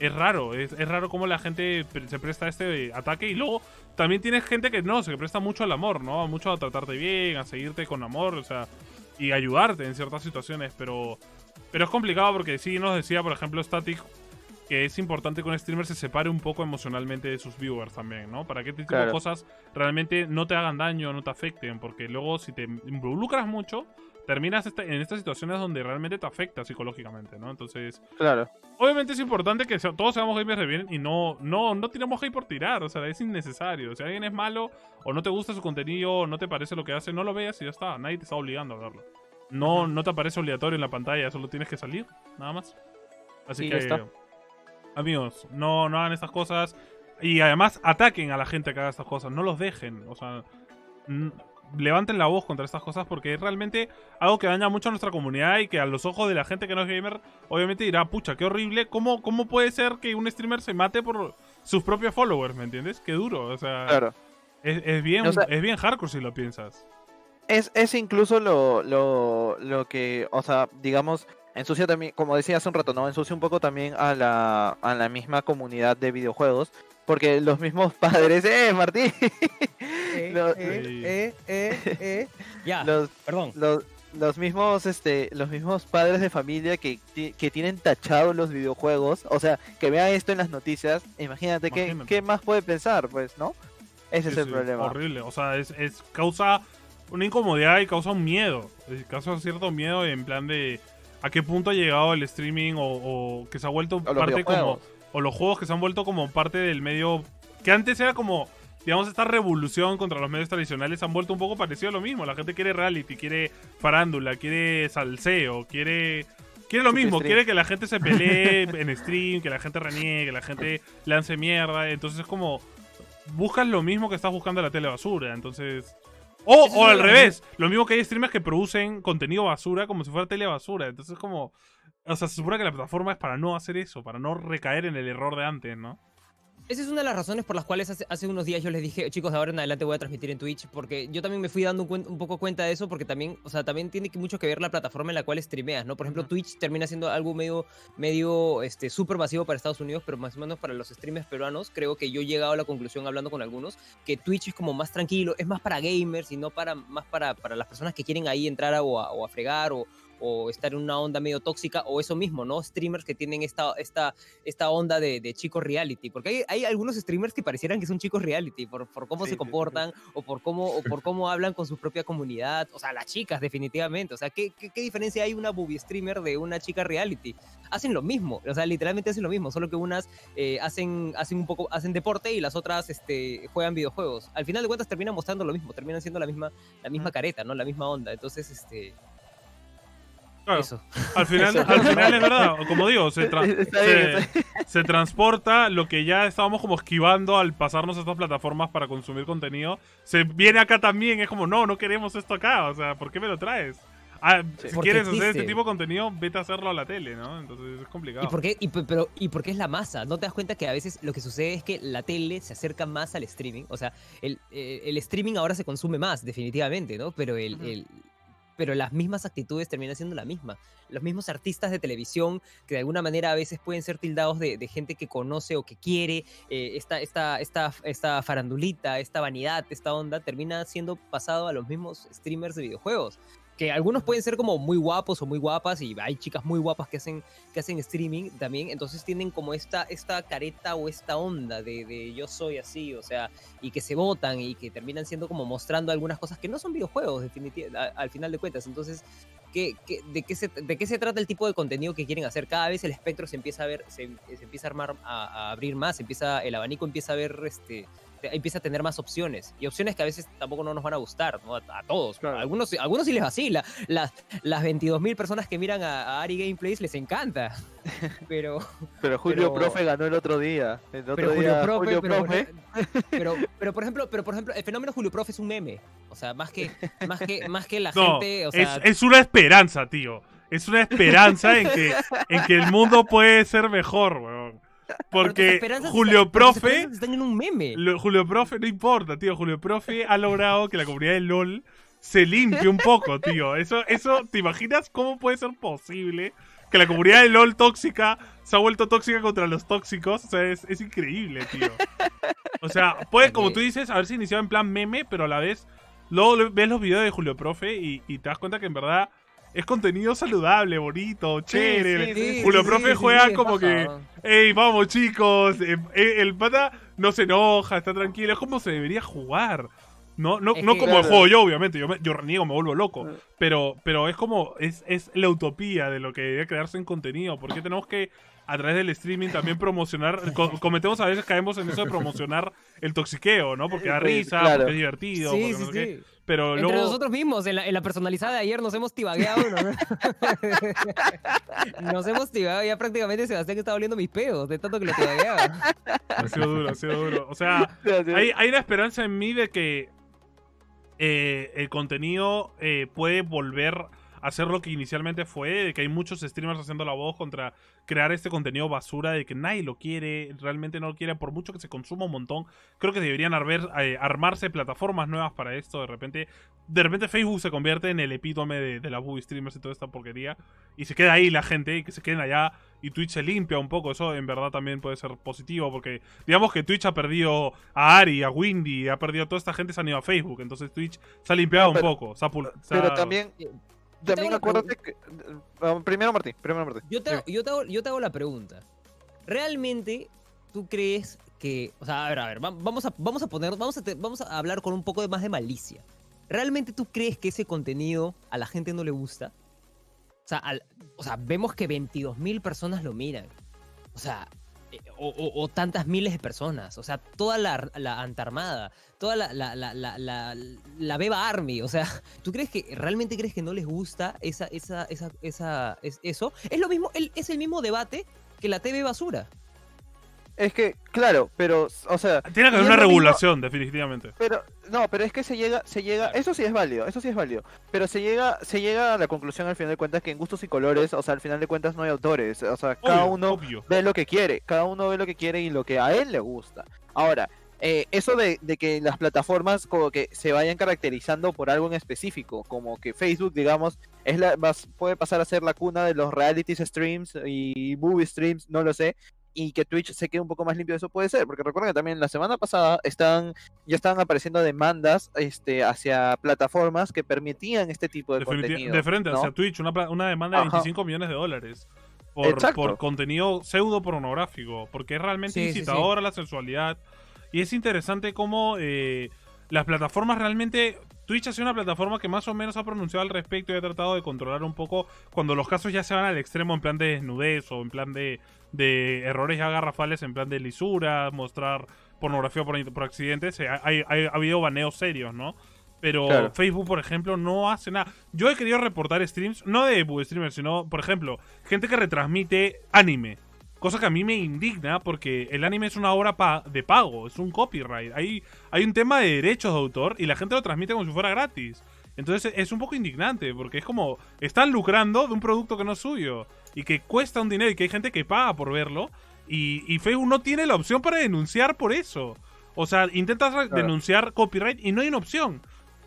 es raro, es, es raro cómo la gente se presta a este ataque y luego también tienes gente que no, se presta mucho al amor, ¿no? Mucho a tratarte bien, a seguirte con amor, o sea, y ayudarte en ciertas situaciones, pero pero es complicado porque sí nos decía, por ejemplo, Static, que es importante que un streamer se separe un poco emocionalmente de sus viewers también, ¿no? Para que este tipo de Claro. cosas realmente no te hagan daño, no te afecten, porque luego si te involucras mucho, terminas esta- en estas situaciones donde realmente te afecta psicológicamente, ¿no? Entonces, Claro, obviamente es importante que todos seamos gamers de bien y no, no, no tiramos hate por tirar, o sea, es innecesario. Si alguien es malo o no te gusta su contenido o no te parece lo que hace, no lo veas y ya está, nadie te está obligando a verlo. No, no te aparece obligatorio en la pantalla, solo tienes que salir, nada más. Así Sí, que, ya está. Amigos, no, no hagan estas cosas y además ataquen a la gente que haga estas cosas, no los dejen, o sea, levanten la voz contra estas cosas porque es realmente algo que daña mucho a nuestra comunidad y que a los ojos de la gente que no es gamer obviamente dirá, pucha, qué horrible, ¿cómo, cómo puede ser que un streamer se mate por sus propios followers, ¿me entiendes? Qué duro, o sea, claro. es, es bien, O sea- es bien hardcore si lo piensas. Es, es incluso lo, lo, lo que, o sea, digamos, ensucia también, como decía hace un rato, ¿no? Ensucia un poco también a la, a la misma comunidad de videojuegos. Porque los mismos padres, ¡eh, Martín! Eh, Lo- eh, eh, eh, eh. Ya, los, perdón. los, los mismos, este, los mismos padres de familia que, que tienen tachados los videojuegos, o sea, que vean esto en las noticias, imagínate, qué, qué más puede pensar, pues, ¿no? Ese es el sí, problema. Horrible. O sea, es, es- causa una incomodidad y causa un miedo. Causa cierto miedo en plan de a qué punto ha llegado el streaming o, o que se ha vuelto O parte como. O los juegos que se han vuelto como parte del medio. Que antes era como. Digamos, esta revolución contra los medios tradicionales se han vuelto un poco parecido a lo mismo. La gente quiere reality, quiere farándula, quiere salseo, quiere. Quiere lo mismo, quiere que la gente se pelee en stream, que la gente reniegue, que la gente lance mierda. Entonces es como buscas lo mismo que estás buscando en la tele basura. Entonces. O, o al revés, lo mismo que hay streamers que producen contenido basura como si fuera tele basura. Entonces, como. O sea, se supone que la plataforma es para no hacer eso, para no recaer en el error de antes, ¿no? Esa es una de las razones por las cuales hace, hace unos días yo les dije, chicos, de ahora en adelante voy a transmitir en Twitch, porque yo también me fui dando un, poco cuenta de eso, porque también, o sea, también tiene que mucho que ver la plataforma en la cual streameas, ¿no? Por ejemplo, Twitch termina siendo algo medio, medio, este, súper masivo para Estados Unidos, pero más o menos para los streamers peruanos, creo que yo he llegado a la conclusión hablando con algunos, que Twitch es como más tranquilo, es más para gamers y no para, más para, para las personas que quieren ahí entrar a, o, a, o a fregar o, o estar en una onda medio tóxica, o eso mismo, ¿no? Streamers que tienen esta, esta, esta onda de, de chicos reality, porque hay, hay algunos streamers que parecieran que son chicos reality, por, por cómo Sí, se sí, sí, sí. comportan, o por cómo, o por cómo hablan con su propia comunidad, o sea, las chicas definitivamente, o sea, ¿qué, qué, qué diferencia hay una booby streamer de una chica reality? Hacen lo mismo, o sea, literalmente hacen lo mismo, solo que unas eh, hacen, hacen un poco, hacen deporte y las otras este, juegan videojuegos. Al final de cuentas terminan mostrando lo mismo, terminan siendo la misma, la misma careta, ¿no? La misma onda, entonces, este... Claro, Eso. al final, Eso. al final es verdad, como digo, se, tra- Está bien, se- se transporta lo que ya estábamos como esquivando al pasarnos a estas plataformas para consumir contenido. Se viene acá también, es como, no, no queremos esto acá, o sea, ¿por qué me lo traes? Ah, si quieres hacer este tipo de contenido, vete a hacerlo a la tele, ¿no? Entonces es complicado. ¿Y por, qué, y, pero, ¿Y por qué es la masa? ¿No te das cuenta que a veces lo que sucede es que la tele se acerca más al streaming? O sea, el, eh, el streaming ahora se consume más, definitivamente, ¿no? Pero, el- pero las mismas actitudes terminan siendo la misma. Los mismos artistas de televisión que de alguna manera a veces pueden ser tildados de, gente que conoce o que quiere eh, esta, esta, esta, esta farandulita, esta vanidad, esta onda, termina siendo pasado a los mismos streamers de videojuegos. Algunos pueden ser como muy guapos o muy guapas y hay chicas muy guapas que hacen que hacen streaming también, entonces tienen como esta, esta careta o esta onda de, de yo soy así, o sea, y que se votan y que terminan siendo como mostrando algunas cosas que no son videojuegos, definitivamente, al final de cuentas. Entonces, ¿qué, de, qué se, ¿de qué se trata el tipo de contenido que quieren hacer? Cada vez el espectro se empieza a ver, se, empieza a armar, a, a abrir más, empieza, el abanico empieza a ver, este, te- empieza a tener más opciones y opciones que a veces tampoco no nos van a gustar, ¿no? A, a todos. Claro. Algunos, algunos sí les vacila. Las, las 22.000 personas que miran a, a Ari Gameplays les encanta. Pero, Pero Julio Pero- Profe ganó el otro día. El otro pero día, Julio Profe, Julio pero, Profe. pero, pero, por ejemplo, pero por ejemplo, el fenómeno Julio Profe es un meme. O sea, más que, más que, más que la No, gente. O es, sea, es una esperanza, tío. Es una esperanza en que, en que el mundo puede ser mejor, weón. Porque Julio Profe están en un meme. Lo- Julio Profe, no importa, tío. Julio Profe ha logrado que la comunidad de LOL se limpie un poco, tío. Eso, eso, ¿te imaginas cómo puede ser posible que la comunidad de LOL tóxica se ha vuelto tóxica contra los tóxicos? O sea, es, es increíble, tío. O sea, puede, como tú dices, haberse iniciado en plan meme, pero a la vez, luego lo- ves los videos de Julio Profe y, y te das cuenta que en verdad es contenido saludable, bonito, chévere. sí, sí, Profe juega como que baja. Ey, vamos chicos, eh, eh, el pata no se enoja, está tranquilo, es como se debería jugar. No, no, Es no como el Claro. juego yo, obviamente, yo, me- yo reniego, me vuelvo loco. Pero, pero es como, es, es la utopía de lo que debería crearse en contenido. Porque tenemos que, a través del streaming, también promocionar, co- cometemos a veces, caemos en eso de promocionar el toxiqueo, ¿no? Porque da risa, claro. porque es divertido, Sí, porque sí, no sé qué. Pero Entre luego... nosotros mismos, en la, en la personalizada de ayer nos hemos tibagueado. ¿no? nos hemos tibagueado. Ya prácticamente Sebastián estaba oliendo mis pedos de tanto que lo tibagueaba. Ha sido duro, ha sido duro. O sea, hay, hay una esperanza en mí de que eh, el contenido eh, puede volver a ser lo que inicialmente fue, de que hay muchos streamers haciendo la voz contra crear este contenido basura, de que nadie lo quiere, realmente no lo quiere, por mucho que se consuma un montón. Creo que deberían eh, armarse plataformas nuevas para esto. De repente, de repente Facebook se convierte en el epítome de, de la movie streamers y toda esta porquería. Y se queda ahí la gente, y que se queden allá. Y Twitch se limpia un poco. Eso en verdad también puede ser positivo. Porque digamos que Twitch ha perdido a Ari, a Windy, ha perdido a toda esta gente, se han ido a Facebook. Entonces Twitch se ha limpiado Pero- un poco. Se ha se Pero ha- también, también acuérdate que... Primero Martín, primero Martín. Yo te, hago, yo, te hago, yo te hago la pregunta. ¿Realmente tú crees que... O sea, a ver, a ver, va- vamos a, vamos a poner... Vamos a, te- vamos a hablar con un poco de más de malicia. ¿Realmente tú crees que ese contenido a la gente no le gusta? O sea, al- o sea vemos que 22.000 personas lo miran. O sea, o, tantas miles de personas. O sea, toda la, la antarmada, toda la, la, la, la, la, la Beba Army. O sea, ¿tú crees que realmente crees que no les gusta esa, esa, esa, esa, es- eso? Es lo mismo, el- es el mismo debate que la TV basura. Es que, claro, pero, o sea, Tiene que haber una mismo- regulación, definitivamente. Pero, no, pero es que se llega, se llega, eso sí es válido, eso sí es válido. Pero se llega, se llega a la conclusión al final de cuentas que en gustos y colores, o sea, al final de cuentas no hay autores, o sea, cada uno obvio. ve lo que quiere, cada uno ve lo que quiere y lo que a él le gusta. Ahora, eh, eso de, de que las plataformas como que se vayan caracterizando por algo en específico, como que Facebook, digamos, es la, vas- puede pasar a ser la cuna de los reality streams y movie streams, no lo sé, y que Twitch se quede un poco más limpio de eso puede ser, porque recuerden que también la semana pasada están, ya estaban apareciendo demandas este, hacia plataformas que permitían este tipo de contenido. de frente ¿no? hacia Twitch, una, una demanda de Ajá. 25 millones de dólares. Por, por contenido pseudo pornográfico. Porque es realmente Sí, sí, sí. incitador a la sensualidad. Y es interesante cómo eh, las plataformas realmente. Twitch ha sido una plataforma que más o menos ha pronunciado al respecto y ha tratado de controlar un poco cuando los casos ya se van al extremo en plan de desnudez o en plan de, de errores ya garrafales, en plan de lisura, mostrar pornografía por, por accidentes. eh, hay- hay- ha habido baneos serios, ¿no? Pero Claro. Facebook, por ejemplo, no hace nada. Yo he querido reportar streams, no de streamers, sino, por ejemplo, gente que retransmite anime. Cosa que a mí me indigna porque el anime es una obra pa- de pago, es un copyright. Hay, hay un tema de derechos de autor y la gente lo transmite como si fuera gratis. Entonces es un poco indignante porque es como están lucrando de un producto que no es suyo y que cuesta un dinero y que hay gente que paga por verlo y, y Facebook no tiene la opción para denunciar por eso. O sea, intentas denunciar copyright y no hay una opción.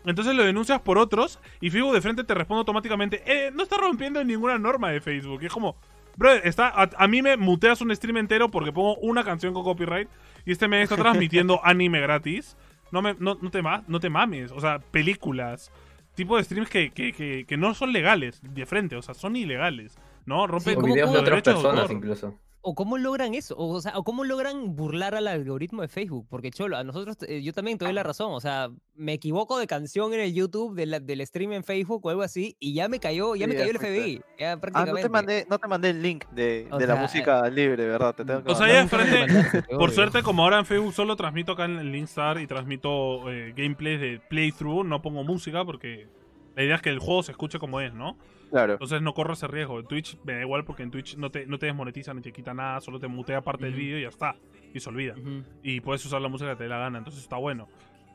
Entonces lo denuncias por otros y Facebook de frente te responde automáticamente, eh, no está rompiendo ninguna norma de Facebook. Y es como, bro, está, a, a mí me muteas un stream entero porque pongo una canción con copyright y este me está transmitiendo anime gratis. No, me, no, no, te, no te mames, o sea, películas. Tipo de streams que, que, que, que no son legales de frente, o sea, son ilegales. ¿No? Rompen Sí, O ¿cómo- videos de otras personas autor. incluso. o cómo logran eso, o, sea, o cómo logran burlar al algoritmo de Facebook, porque cholo, a nosotros, eh, yo también te doy la razón, o sea, me equivoco de canción en el YouTube de la- del stream en Facebook o algo así, y ya me cayó, ya Sí, me cayó el. FBI, ya Ah, no te mandé, no te mandé el link de, de la música libre, ¿verdad? Te tengo que O sea, ya de frente, mandaste, Por suerte, como ahora en Facebook solo transmito acá en el Linkstar y transmito eh, gameplays de playthrough, no pongo música porque la idea es que el juego se escuche como es, ¿no? Claro. Entonces no corro ese riesgo. En Twitch me da igual porque en Twitch no te, no te desmonetiza ni te quita nada, solo te mutea parte del Ujú. vídeo y ya está. Y se olvida. Ujú. Y puedes usar la música que te dé la gana, entonces está bueno.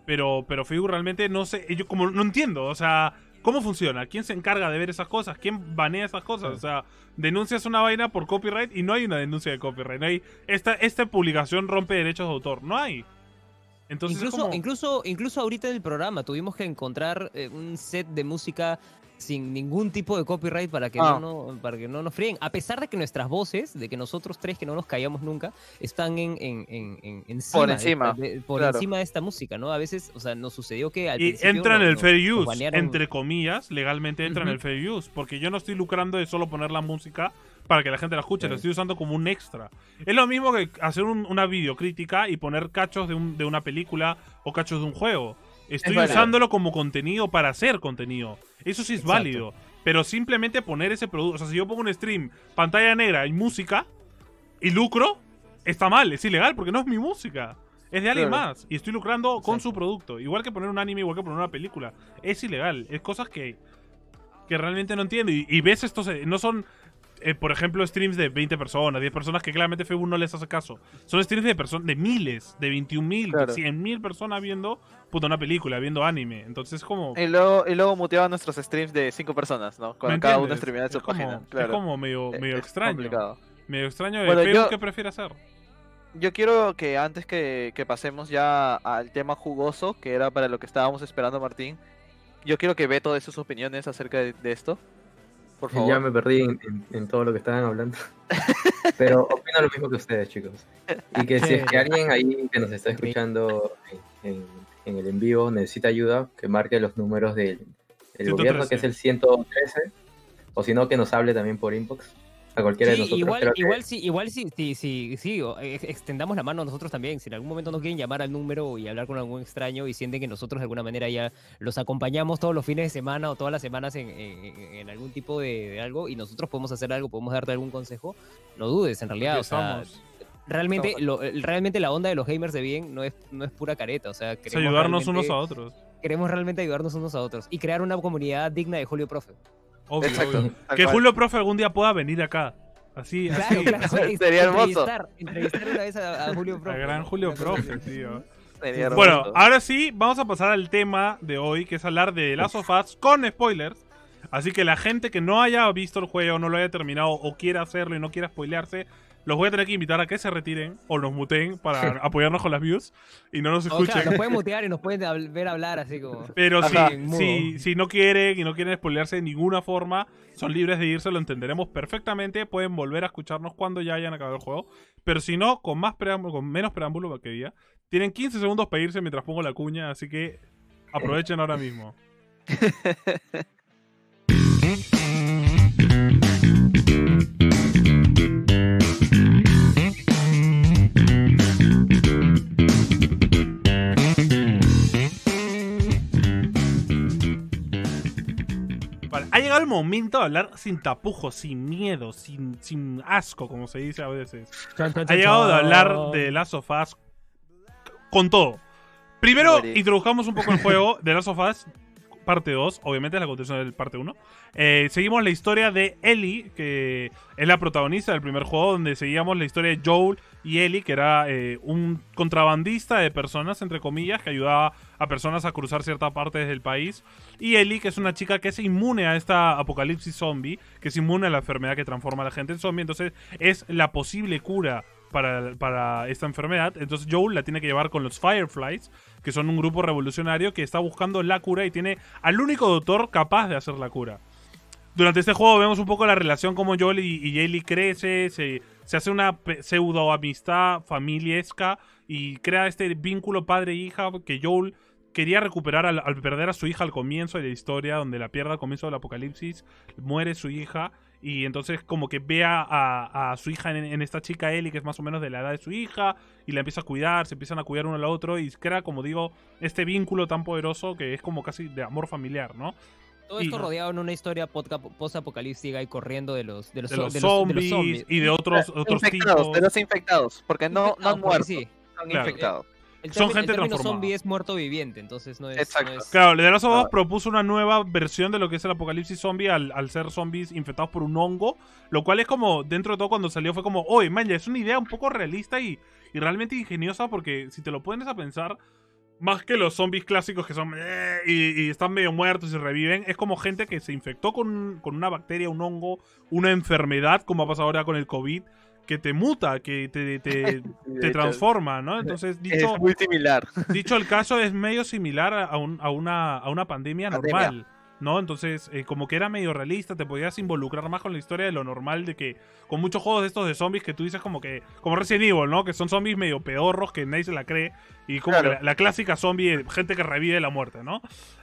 Pero, pero Facebook realmente no sé, yo como no entiendo, o sea, ¿cómo funciona? ¿Quién se encarga de ver esas cosas? ¿Quién banea esas cosas? O sea, denuncias una vaina por copyright y no hay una denuncia de copyright. No hay, esta, esta publicación rompe derechos de autor. No hay. Entonces es incluso, como- incluso, incluso ahorita en el programa tuvimos que encontrar eh, un set de música sin ningún tipo de copyright para que, Ah. no, no- para que no nos fríen. A pesar de que nuestras voces, de que nosotros tres que no nos callamos nunca, están en, en, en, en- encima, de encima, de- por claro. encima de esta música, ¿no? A veces, o sea, nos sucedió que al Y principio entra en el nos- fair use, banearon- entre comillas, legalmente entra en el fair use, porque yo no estoy lucrando de solo poner la música para que la gente la escuche, la Sí. estoy usando como un extra. Es lo mismo que hacer un- una videocrítica y poner cachos de, un- de una película o cachos de un juego. Estoy válido. usándolo como contenido para hacer contenido. Eso sí es Exacto. válido. Pero simplemente poner ese producto. O sea, si yo pongo un stream, pantalla negra y música, y lucro, está mal, es ilegal, porque no es mi música. Es de alguien Claro. más. Y estoy lucrando con su producto. Igual que poner un anime, igual que poner una película. Es ilegal. Es cosas que, que realmente no entiendo. Y, y ves estos. No son. Eh, por ejemplo, streams de 20 personas, 10 personas que claramente Facebook no les hace caso. Son streams de personas, de miles, de 21 mil, Claro. 100 mil personas viendo puta, una película, viendo anime. Entonces es como. Y luego, y luego muteaba nuestros streams de cinco personas, ¿no? ¿me Cuando cada uno en su como- página. Claro. Es como medio, Eh, medio es extraño. complicado. Medio extraño de Bueno, Facebook yo- qué prefiere hacer. Yo quiero que antes que, que pasemos ya al tema jugoso, que era para lo que estábamos esperando, Martín, yo quiero que Beto dé sus opiniones acerca de, de esto. Por favor. Ya me perdí en, en- en todo lo que estaban hablando. Pero opino lo mismo que ustedes, chicos. Y que si es que alguien ahí que nos está escuchando en, en- en el en vivo necesita ayuda, que marque los números del, del gobierno, que es el 113. O si no, que nos hable también por inbox. A cualquiera de Sí, nosotros. igual, que- igual sí, igual sí, sí, sí, sí, extendamos la mano nosotros también. Si en algún momento nos quieren llamar al número y hablar con algún extraño y sienten que nosotros de alguna manera ya los acompañamos todos los fines de semana o todas las semanas en, en- en- algún tipo de, de algo y nosotros podemos hacer algo, podemos darte algún consejo, no dudes en realidad. O sea, estamos. realmente, lo- realmente la onda de los gamers de bien no es, no es pura careta. O sea, Es queremos ayudarnos unos a otros. Queremos realmente ayudarnos unos a otros y crear una comunidad digna de Julio Profe. Obvio, Exacto. obvio. Que. Julio Profe algún día pueda venir acá. Así, Claro, así. claro. Sería hermoso. Entrevistar, entrevistar una vez a, a Julio Profe. gran Julio Profe, tío. Sería Bueno, hermoso. ahora sí, vamos a pasar al tema de hoy, que es hablar de Last of Us con spoilers. Así que la gente que no haya visto el juego, no lo haya terminado o quiera hacerlo y no quiera spoilearse, los voy a tener que invitar a que se retiren o nos muteen para apoyarnos con las views y no nos O, escuchen. claro, nos pueden mutear y nos pueden ver hablar así como. Pero si, si no quieren y no quieren spoilearse de ninguna forma, son libres de irse, lo entenderemos perfectamente. Pueden volver a escucharnos cuando ya hayan acabado el juego. Pero si no, con más preámbulo, con menos preámbulo que día, tienen 15 segundos para irse mientras pongo la cuña, así que aprovechen ahora mismo. llegado el momento de hablar sin tapujos, sin miedo, sin, sin asco, como se dice a veces. Ha llegado de hablar de The Last of Us con todo. Primero, introduzcamos un poco el juego de Last of Us, parte 2. Obviamente es la continuación del parte 1. Eh, seguimos la historia de Ellie, que es la protagonista del primer juego, donde seguíamos la historia de Joel y Ellie, que era eh, un contrabandista de personas, entre comillas, que ayudaba a personas a cruzar ciertas partes del país. Y Ellie, que es una chica que es inmune a esta apocalipsis zombie, que es inmune a la enfermedad que transforma a la gente en zombie. Entonces es la posible cura para, esta enfermedad. Entonces Joel la tiene que llevar con los Fireflies, que son un grupo revolucionario que está buscando la cura y tiene al único doctor capaz de hacer la cura. Durante este juego vemos un poco la relación como Joel y, y Ellie crece, se, hace una pseudo amistad familiesca y crea este vínculo padre-hija que Joel quería recuperar al, al perder a su hija al comienzo de la historia, donde la pierde al comienzo del apocalipsis, muere su hija y entonces como que ve a, a- a su hija en, en esta chica Ellie, que es más o menos de la edad de su hija, y la empieza a cuidar, se empiezan a cuidar uno al otro y crea, como digo, este vínculo tan poderoso que es como casi de amor familiar, ¿no? Todo esto Y- rodeado en una historia post-apocalíptica y corriendo de los, de los, De zo- los, de los- de los zombies, y de otros, otros infectados, tipos. de los infectados, porque no, no han Infectados, muerto, sí. son Claro. infectados. El Son gente el transformada. zombie es muerto viviente, entonces no es. Exacto. no es- Claro, The Last of Us Ah. propuso una nueva versión de lo que es el apocalipsis zombie al, al ser zombies infectados por un hongo, lo cual es como, dentro de todo cuando salió fue como, oye, man, ya es una idea un poco realista y, y realmente ingeniosa porque si te lo pones a pensar, más que los zombies clásicos que son "Eh", y, y están medio muertos y reviven, es como gente que se infectó con, con una bacteria, un hongo, una enfermedad, como ha pasado ahora con el COVID, que te muta, que te, te, transforma, ¿no? Entonces, dicho, Es muy similar. Dicho el caso, es medio similar a, un- a una, a una pandemia, Pandemia. normal. ¿No? Entonces, eh, como que era medio realista, te podías involucrar más con la historia de lo normal, de que con muchos juegos de estos de zombies que tú dices como que, como Resident Evil, ¿no? Que son zombies medio pedorros que nadie se la cree. Y como Claro. la, la clásica zombie, gente que revive la muerte, ¿no?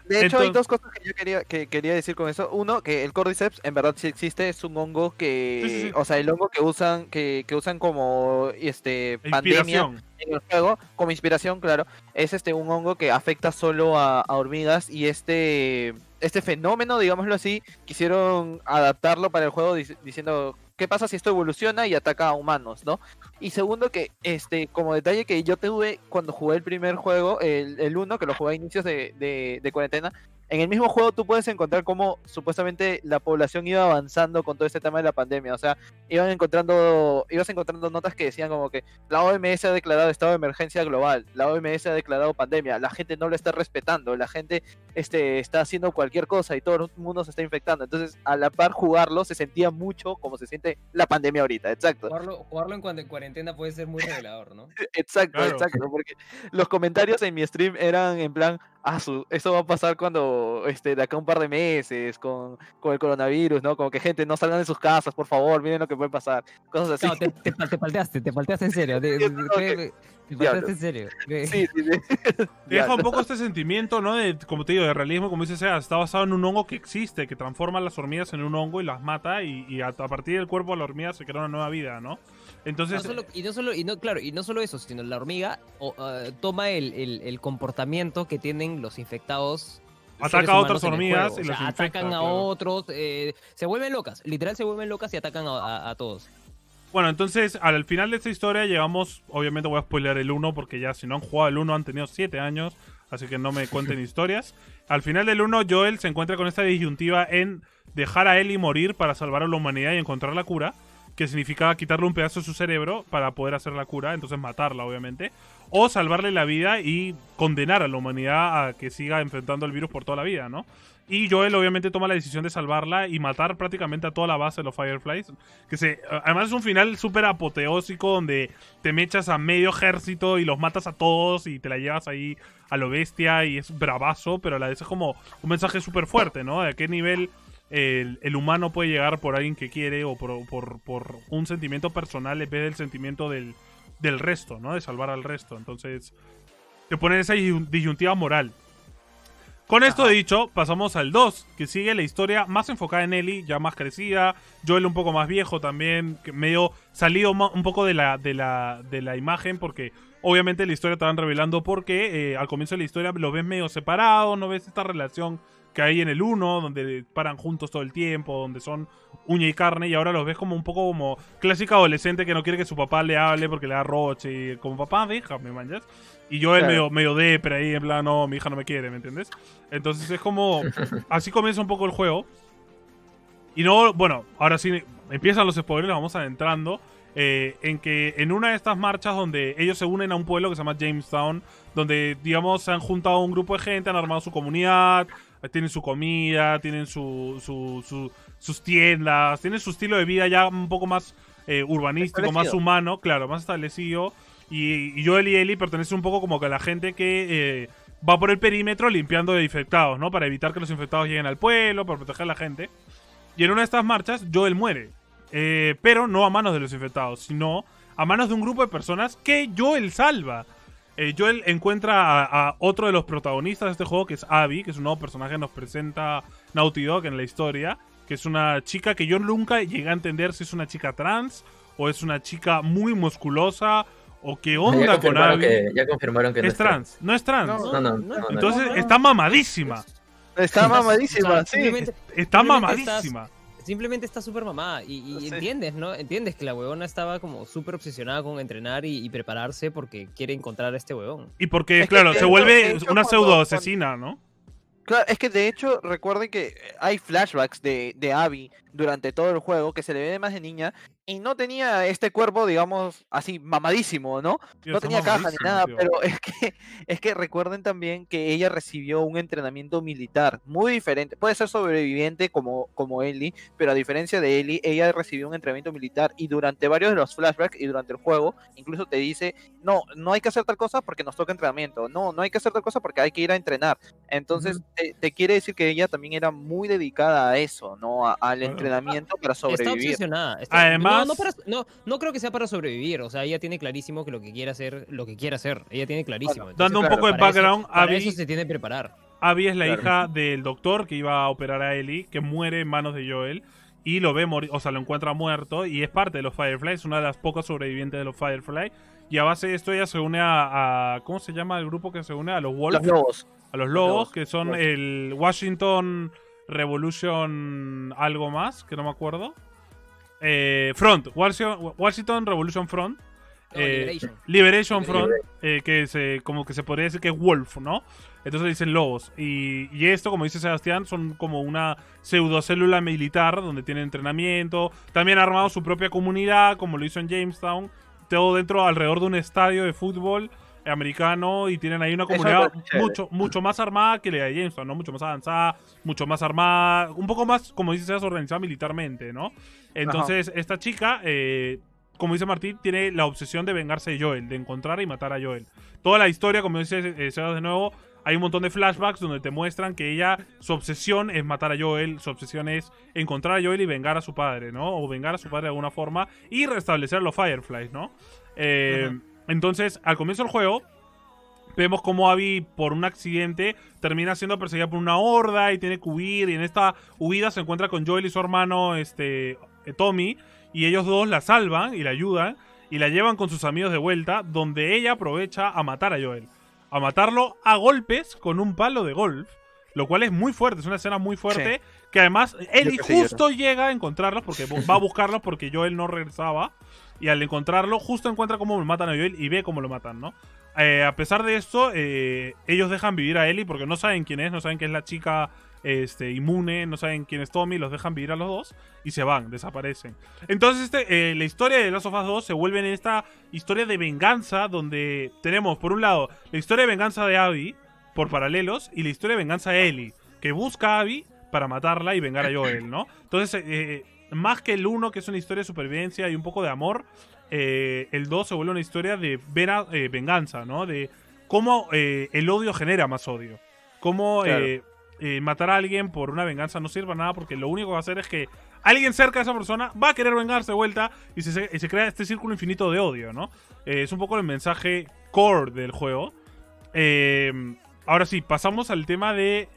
De hecho, hay dos cosas que yo quería, que quería decir con eso. Uno, que el Cordyceps en verdad sí existe, es un hongo que, Sí, sí, sí. o sea, el hongo que usan, que, que usan como este pandemia Inspiración. en el juego, como inspiración, claro, es este un hongo que afecta solo a, a hormigas y este, este fenómeno, digámoslo así, quisieron adaptarlo para el juego dic- diciendo qué pasa si esto evoluciona y ataca a humanos, ¿no? Y segundo que, este, como detalle que yo tuve cuando jugué el primer juego, el, el 1, que lo jugué a inicios de, de, de cuarentena, en el mismo juego tú puedes encontrar cómo supuestamente la población iba avanzando con todo este tema de la pandemia. O sea, iban encontrando, ibas encontrando notas que decían como que la OMS ha declarado estado de emergencia global, la OMS ha declarado pandemia, la gente no lo está respetando, la gente este, está haciendo cualquier cosa y todo el mundo se está infectando. Entonces, a la par jugarlo se sentía mucho como se siente la pandemia ahorita, exacto. Jugarlo, jugarlo en cuando en cuarentena puede ser muy revelador, ¿no? Exacto, Claro. exacto, porque los comentarios en mi stream eran en plan, ah, su, eso va a pasar cuando, este, de acá a un par de meses, con, con el coronavirus, ¿no? Como que gente no salgan de sus casas, por favor, miren lo que puede pasar, cosas así. Claro, te, te, te palteaste, te palteaste en serio. Te, palteaste en serio. De- Sí, sí, sí. Te deja un poco este sentimiento, ¿no? De, como te digo, de realismo, como dice Sea, está basado en un hongo que existe, que transforma a las hormigas en un hongo y las mata, y, y a, a partir del cuerpo de la hormiga se crea una nueva vida, ¿no? Entonces, No solo- y no solo, y no, claro, y no solo eso, sino la hormiga o, eh, toma el, el- el comportamiento que tienen los infectados. Ataca a otras hormigas y O sea, los infecta, atacan a claro. otros, eh, se vuelven locas, literal se vuelven locas y atacan a, a- a todos. Bueno, entonces al final de esta historia llegamos, obviamente voy a spoiler el 1 porque ya si no han jugado el 1 han tenido 7 años, así que no me cuenten historias. Al final del 1 Joel se encuentra con esta disyuntiva en dejar a Ellie morir para salvar a la humanidad y encontrar la cura. Que significaba quitarle un pedazo de su cerebro para poder hacer la cura, entonces matarla, obviamente. O salvarle la vida y condenar a la humanidad a que siga enfrentando el virus por toda la vida, ¿no? Y Joel obviamente toma la decisión de salvarla y matar prácticamente a toda la base de los Fireflies. Que se, además es un final súper apoteósico donde te mechas a medio ejército y los matas a todos y te la llevas ahí a lo bestia y es bravazo, pero a la vez es como un mensaje súper fuerte, ¿no? De qué nivel el, el humano puede llegar por alguien que quiere o por, por- por un sentimiento personal en vez del sentimiento del, del resto, ¿no? De salvar al resto. Entonces, te ponen esa disyun- disyuntiva moral. Con esto dicho, pasamos al 2, que sigue la historia más enfocada en Ellie, ya más crecida, Joel un poco más viejo también, que medio salido un poco de la, de la, de la imagen, porque obviamente la historia te van revelando porque eh, al comienzo de la historia lo ves medio separado, no ves esta relación que hay en el 1, donde paran juntos todo el tiempo, donde son uña y carne, y ahora los ves como un poco como clásica adolescente que no quiere que su papá le hable porque le da roche, y como papá, déjame, manjas. Y yo el Claro. medio, medio depre ahí, en plan, no, mi hija no me quiere, ¿me entiendes? Entonces es como. Así comienza un poco el juego. Y no, bueno, ahora sí empiezan los spoilers, vamos adentrando. eh, en que en una de estas marchas donde ellos se unen a un pueblo que se llama Jamestown, donde, digamos, se han juntado un grupo de gente, han armado su comunidad, tienen su comida, tienen su, su- su- sus tiendas, tienen su estilo de vida ya un poco más eh, urbanístico, más humano, claro, más establecido. Y, y Joel y Ellie pertenecen un poco como que a la gente que eh, va por el perímetro limpiando de infectados, ¿no? Para evitar que los infectados lleguen al pueblo, para proteger a la gente. Y en una de estas marchas, Joel muere. Eh, pero no a manos de los infectados, sino a manos de un grupo de personas que Joel salva. Eh, Joel encuentra a, a otro de los protagonistas de este juego, que es Abby, que es un nuevo personaje que nos presenta Naughty Dog en la historia, que es una chica que yo nunca llegué a entender si es una chica trans o es una chica muy musculosa o qué Ya onda con Abby. que, ya confirmaron que no Es trans, no es trans. No, No, no, no, no, Entonces no, no. está mamadísima. Está mamadísima, sí. Está mamadísima. Simplemente está súper mamada. Y, y Sí. entiendes, ¿no? Entiendes que la huevona estaba como súper obsesionada con entrenar y, y prepararse porque quiere encontrar a este huevón. Y porque, Es claro, se hecho- vuelve hecho, una pseudo asesina, ¿no? Claro, es que de hecho, recuerden que hay flashbacks de, de Abby durante todo el juego que se le ve más de niña y no tenía este cuerpo, digamos, así mamadísimo, ¿no? Tío, no tenía caja ni nada, tío. pero es que, es que recuerden también que ella recibió un entrenamiento militar muy diferente. Puede ser sobreviviente como, como Ellie, pero a diferencia de Ellie, ella recibió un entrenamiento militar y durante varios de los flashbacks y durante el juego, incluso te dice, no, no hay que hacer tal cosa porque nos toca entrenamiento, no, no hay que hacer tal cosa porque hay que ir a entrenar. Entonces, te, te quiere decir que ella también era muy dedicada a eso, ¿no? A- al. Entrenamiento para Está sobrevivir. obsesionada. está- Además- no, no, para- no, no creo que sea para sobrevivir. O sea, ella tiene clarísimo que lo que quiere hacer, lo que quiere hacer. Ella tiene clarísimo. Bueno, Entonces, Dando un claro, poco de eso- background, para Abby, eso se tiene que preparar. Abby es la Claro. hija del doctor que iba a operar a Ellie, que muere en manos de Joel. Y lo ve morir, o sea, lo encuentra muerto. Y es parte de los Firefly, es una de las pocas sobrevivientes de los Firefly. Y a base de esto ella se une a, a- ¿Cómo se llama el grupo que se une? A los Wolves. Los lobos. a los lobos, lobos, que son lobos. el Washington Revolution algo más, que no me acuerdo. Eh, Front, Washington Washington Revolution Front. No, eh, Liberation. Liberation Front, eh, que se, como que se podría decir que es Wolf, ¿no? Entonces dicen lobos. Y, y esto, como dice Sebastián, son como una pseudocélula militar donde tienen entrenamiento. También ha armado su propia comunidad, como lo hizo en Jamestown. Todo dentro, alrededor de un estadio de fútbol americano. Y tienen ahí una comunidad mucho, mucho más armada que la de Jamestown, ¿no? Mucho más avanzada, mucho más armada. Un poco más, como dice Sebas, organizada militarmente, ¿no? Entonces, esta chica, eh, como dice Martín, tiene la obsesión de vengarse de Joel, de encontrar y matar a Joel. Toda la historia, como dice eh, Sebas de nuevo, hay un montón de flashbacks donde te muestran que ella, su obsesión es matar a Joel, su obsesión es encontrar a Joel y vengar a su padre, ¿no? O vengar a su padre de alguna forma y restablecer a los Fireflies, ¿no? Eh, Entonces, al comienzo del juego, vemos cómo Abby, por un accidente, termina siendo perseguida por una horda y tiene que huir. Y en esta huida se encuentra con Joel y su hermano, este, eh, Tommy. Y ellos dos la salvan y la ayudan. Y la llevan con sus amigos de vuelta, donde ella aprovecha a matar a Joel. A matarlo a golpes con un palo de golf. Lo cual es muy fuerte, es una escena muy fuerte. Que además, Ellie justo llega a encontrarlos, porque va a buscarlos porque Joel no regresaba. Y al encontrarlo, justo encuentra cómo matan a Joel y ve cómo lo matan, ¿no? eh, a pesar de esto, eh, ellos dejan vivir a Ellie porque no saben quién es, no saben que es la chica este, inmune, no saben quién es Tommy, los dejan vivir a los dos y se van, desaparecen. Entonces, este, eh, la historia de Last of Us 2 se vuelve en esta historia de venganza donde tenemos, por un lado, la historia de venganza de Abby por paralelos y la historia de venganza de Ellie, que busca a Abby para matarla y vengar a Joel, ¿no? Entonces, eh, más que el 1, que es una historia de supervivencia y un poco de amor, eh, el 2 se vuelve una historia de vera- eh, venganza, ¿no? De cómo eh, el odio genera más odio. Cómo Claro. matar a alguien por una venganza no sirve a nada porque lo único que va a hacer es que alguien cerca de esa persona va a querer vengarse de vuelta y se, y se crea este círculo infinito de odio, ¿no? Es un poco el mensaje core del juego. Ahora sí, pasamos al tema de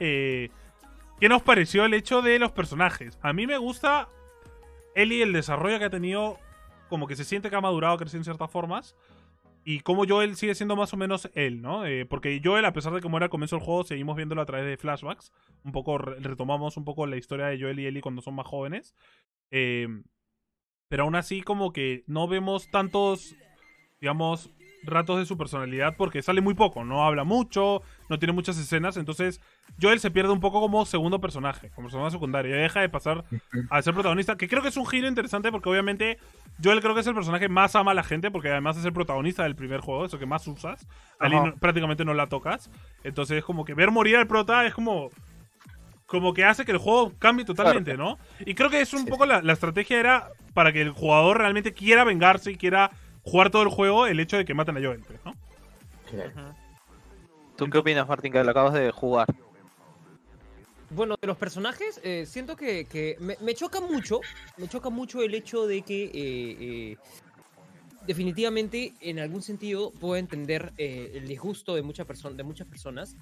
qué nos pareció el hecho de los personajes. A mí me gusta Ellie, el desarrollo que ha tenido, como que se siente que ha madurado, crecido en ciertas formas. Y como Joel sigue siendo más o menos él, ¿no? Eh, porque Joel, a pesar de que muera al comienzo del juego, seguimos viéndolo a través de flashbacks. Un poco re- retomamos un poco la historia de Joel y Ellie cuando son más jóvenes. Eh, pero aún así, como que no vemos tantos, digamos, ratos de su personalidad porque sale muy poco. No habla mucho, no tiene muchas escenas. Entonces, Joel se pierde un poco como segundo personaje, como personaje secundario. Y deja de pasar a ser protagonista, que creo que es un giro interesante porque obviamente Joel creo que es el personaje más ama a la gente porque además es el protagonista del primer juego, eso que más usas. A no- prácticamente no la tocas. Entonces es como que ver morir al prota es como como que hace que el juego cambie totalmente, ¿no? Y creo que es un Sí, poco la, la estrategia era para que el jugador realmente quiera vengarse y quiera jugar todo el juego el hecho de que maten a Joel, pues, ¿no? Claro. ¿Tú qué opinas, Martín, que lo acabas de jugar? Bueno, de los personajes, eh, siento que, que me, me choca mucho, me choca mucho el hecho de que eh, eh, definitivamente en algún sentido puedo entender eh, el disgusto de, mucha perso- de muchas personas.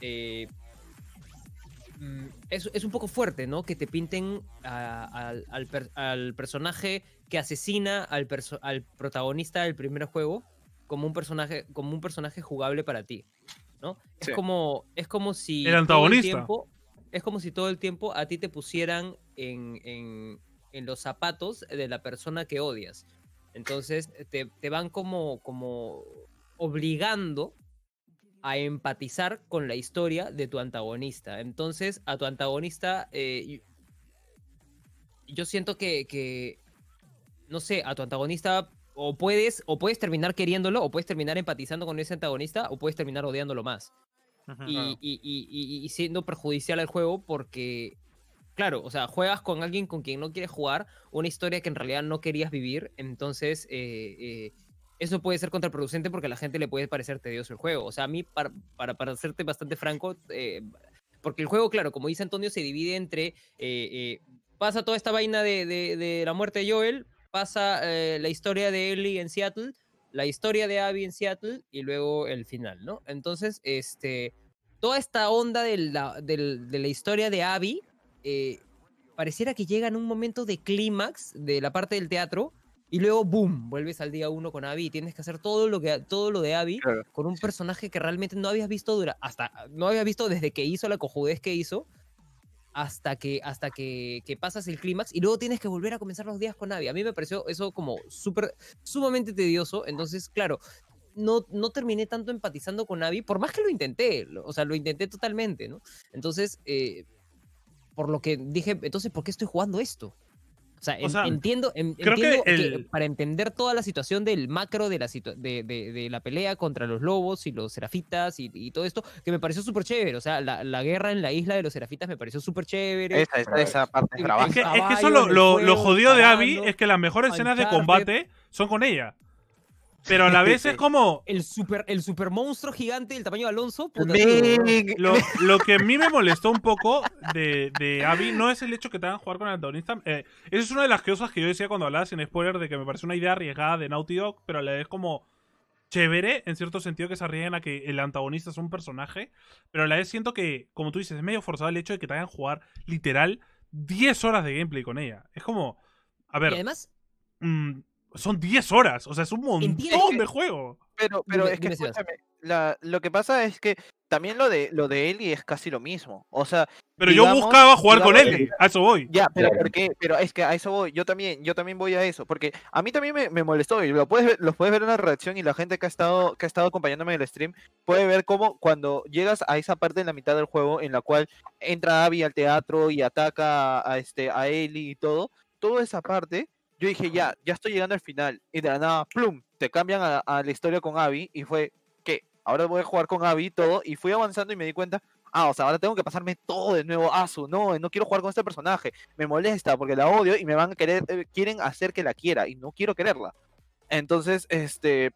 Mm, es, es un poco fuerte, ¿no? Que te pinten a- al, al per- al personaje que asesina al, perso- al protagonista del primer juego como un personaje, como un personaje jugable para ti, ¿no? Es como, es como si El todo antagonista. tiempo- es como si todo el tiempo a ti te pusieran en, en- en los zapatos de la persona que odias. Entonces te, te van como, como obligando a empatizar con la historia de tu antagonista. Entonces, a tu antagonista, eh, yo siento que, que, no sé, a tu antagonista o puedes, o puedes terminar queriéndolo, o puedes terminar empatizando con ese antagonista, o puedes terminar odiándolo más. Y, y- y- y- y siendo perjudicial al juego porque, claro, o sea, juegas con alguien con quien no quieres jugar, una historia que en realidad no querías vivir, entonces eh, eh, eso puede ser contraproducente porque a la gente le puede parecer tedioso el juego. O sea, a mí, para, para, para serte bastante franco, eh, porque el juego, claro, como dice Antonio, se divide entre, eh, eh, pasa toda esta vaina de, de- la muerte de Joel, pasa la historia de Ellie en Seattle, la historia de Abby en Seattle y luego el final, ¿no? Entonces, este, toda esta onda de la, de la historia de Abby pareciera que llega en un momento de clímax de la parte del teatro y luego, boom, vuelves al día uno con Abby y tienes que hacer todo lo, que, todo lo de Abby Claro. con un personaje que realmente no habías visto dura, hasta no habías visto desde que hizo la cojudez que hizo hasta que hasta que, que pasas el clímax y luego tienes que volver a comenzar los días con Abby. A mí me pareció eso como súper sumamente tedioso, entonces claro, no, no terminé tanto empatizando con Abby, por más que lo intenté, lo- o sea, lo intenté totalmente, ¿no? Entonces, eh, por lo que dije, entonces, ¿por qué estoy jugando esto? O sea, en- sea, entiendo, en- creo que entiendo que el- para entender toda la situación del macro de la, de, de- de la pelea contra los lobos y los serafitas y, y todo esto, que me pareció súper chévere. O sea, la, la guerra en la isla de los serafitas me pareció súper chévere. Esa, esa, esa parte es Es brava. Es que, es que caballo eso lo, lo, lo jodido de Abby es que las mejores escenas de combate son con ella. Pero a la vez es como. El super, el super monstruo gigante del tamaño de Alonso. puta, Lo, lo que a mí me molestó un poco de, de Abby no es el hecho que te hagan jugar con el antagonista. Eh, esa es una de las cosas que yo decía cuando hablaba sin spoiler de que me parece una idea arriesgada de Naughty Dog, pero a la vez como chévere, en cierto sentido, que se arriesguen a que el antagonista es un personaje. Pero a la vez siento que, como tú dices, es medio forzado el hecho de que te hagan jugar literal 10 horas de gameplay con ella. Es como. A Y ver, además, mm, son 10 horas. O sea, es un montón de juego. Pero, pero Dime- es que escúchame, la- lo que pasa es que también lo de lo de Ellie es casi lo mismo. O sea, Pero yo buscaba jugar con digamos que- A eso voy. ya, pero Claro. ¿por qué? Pero es que a eso voy. Yo también, yo también voy a eso, porque a mí también me, me molestó y lo puedes ver, lo puedes ver en la reacción y la gente que ha estado que ha estado acompañándome en el stream puede ver cómo cuando llegas a esa parte en la mitad del juego en la cual entra Abby al teatro y ataca a, a este a Ellie y todo, toda esa parte yo dije, ya, ya estoy llegando al final. Y de la nada, plum, te cambian a, a la historia con Abby. Y fue, ¿qué? Ahora voy a jugar con Abby y todo. Y fui avanzando y me di cuenta, ah, o sea, ahora tengo que pasarme todo de nuevo. Ah, su, no, no quiero jugar con este personaje. Me molesta porque la odio y me van a querer, eh, quieren hacer que la quiera. Y no quiero quererla. Entonces, este,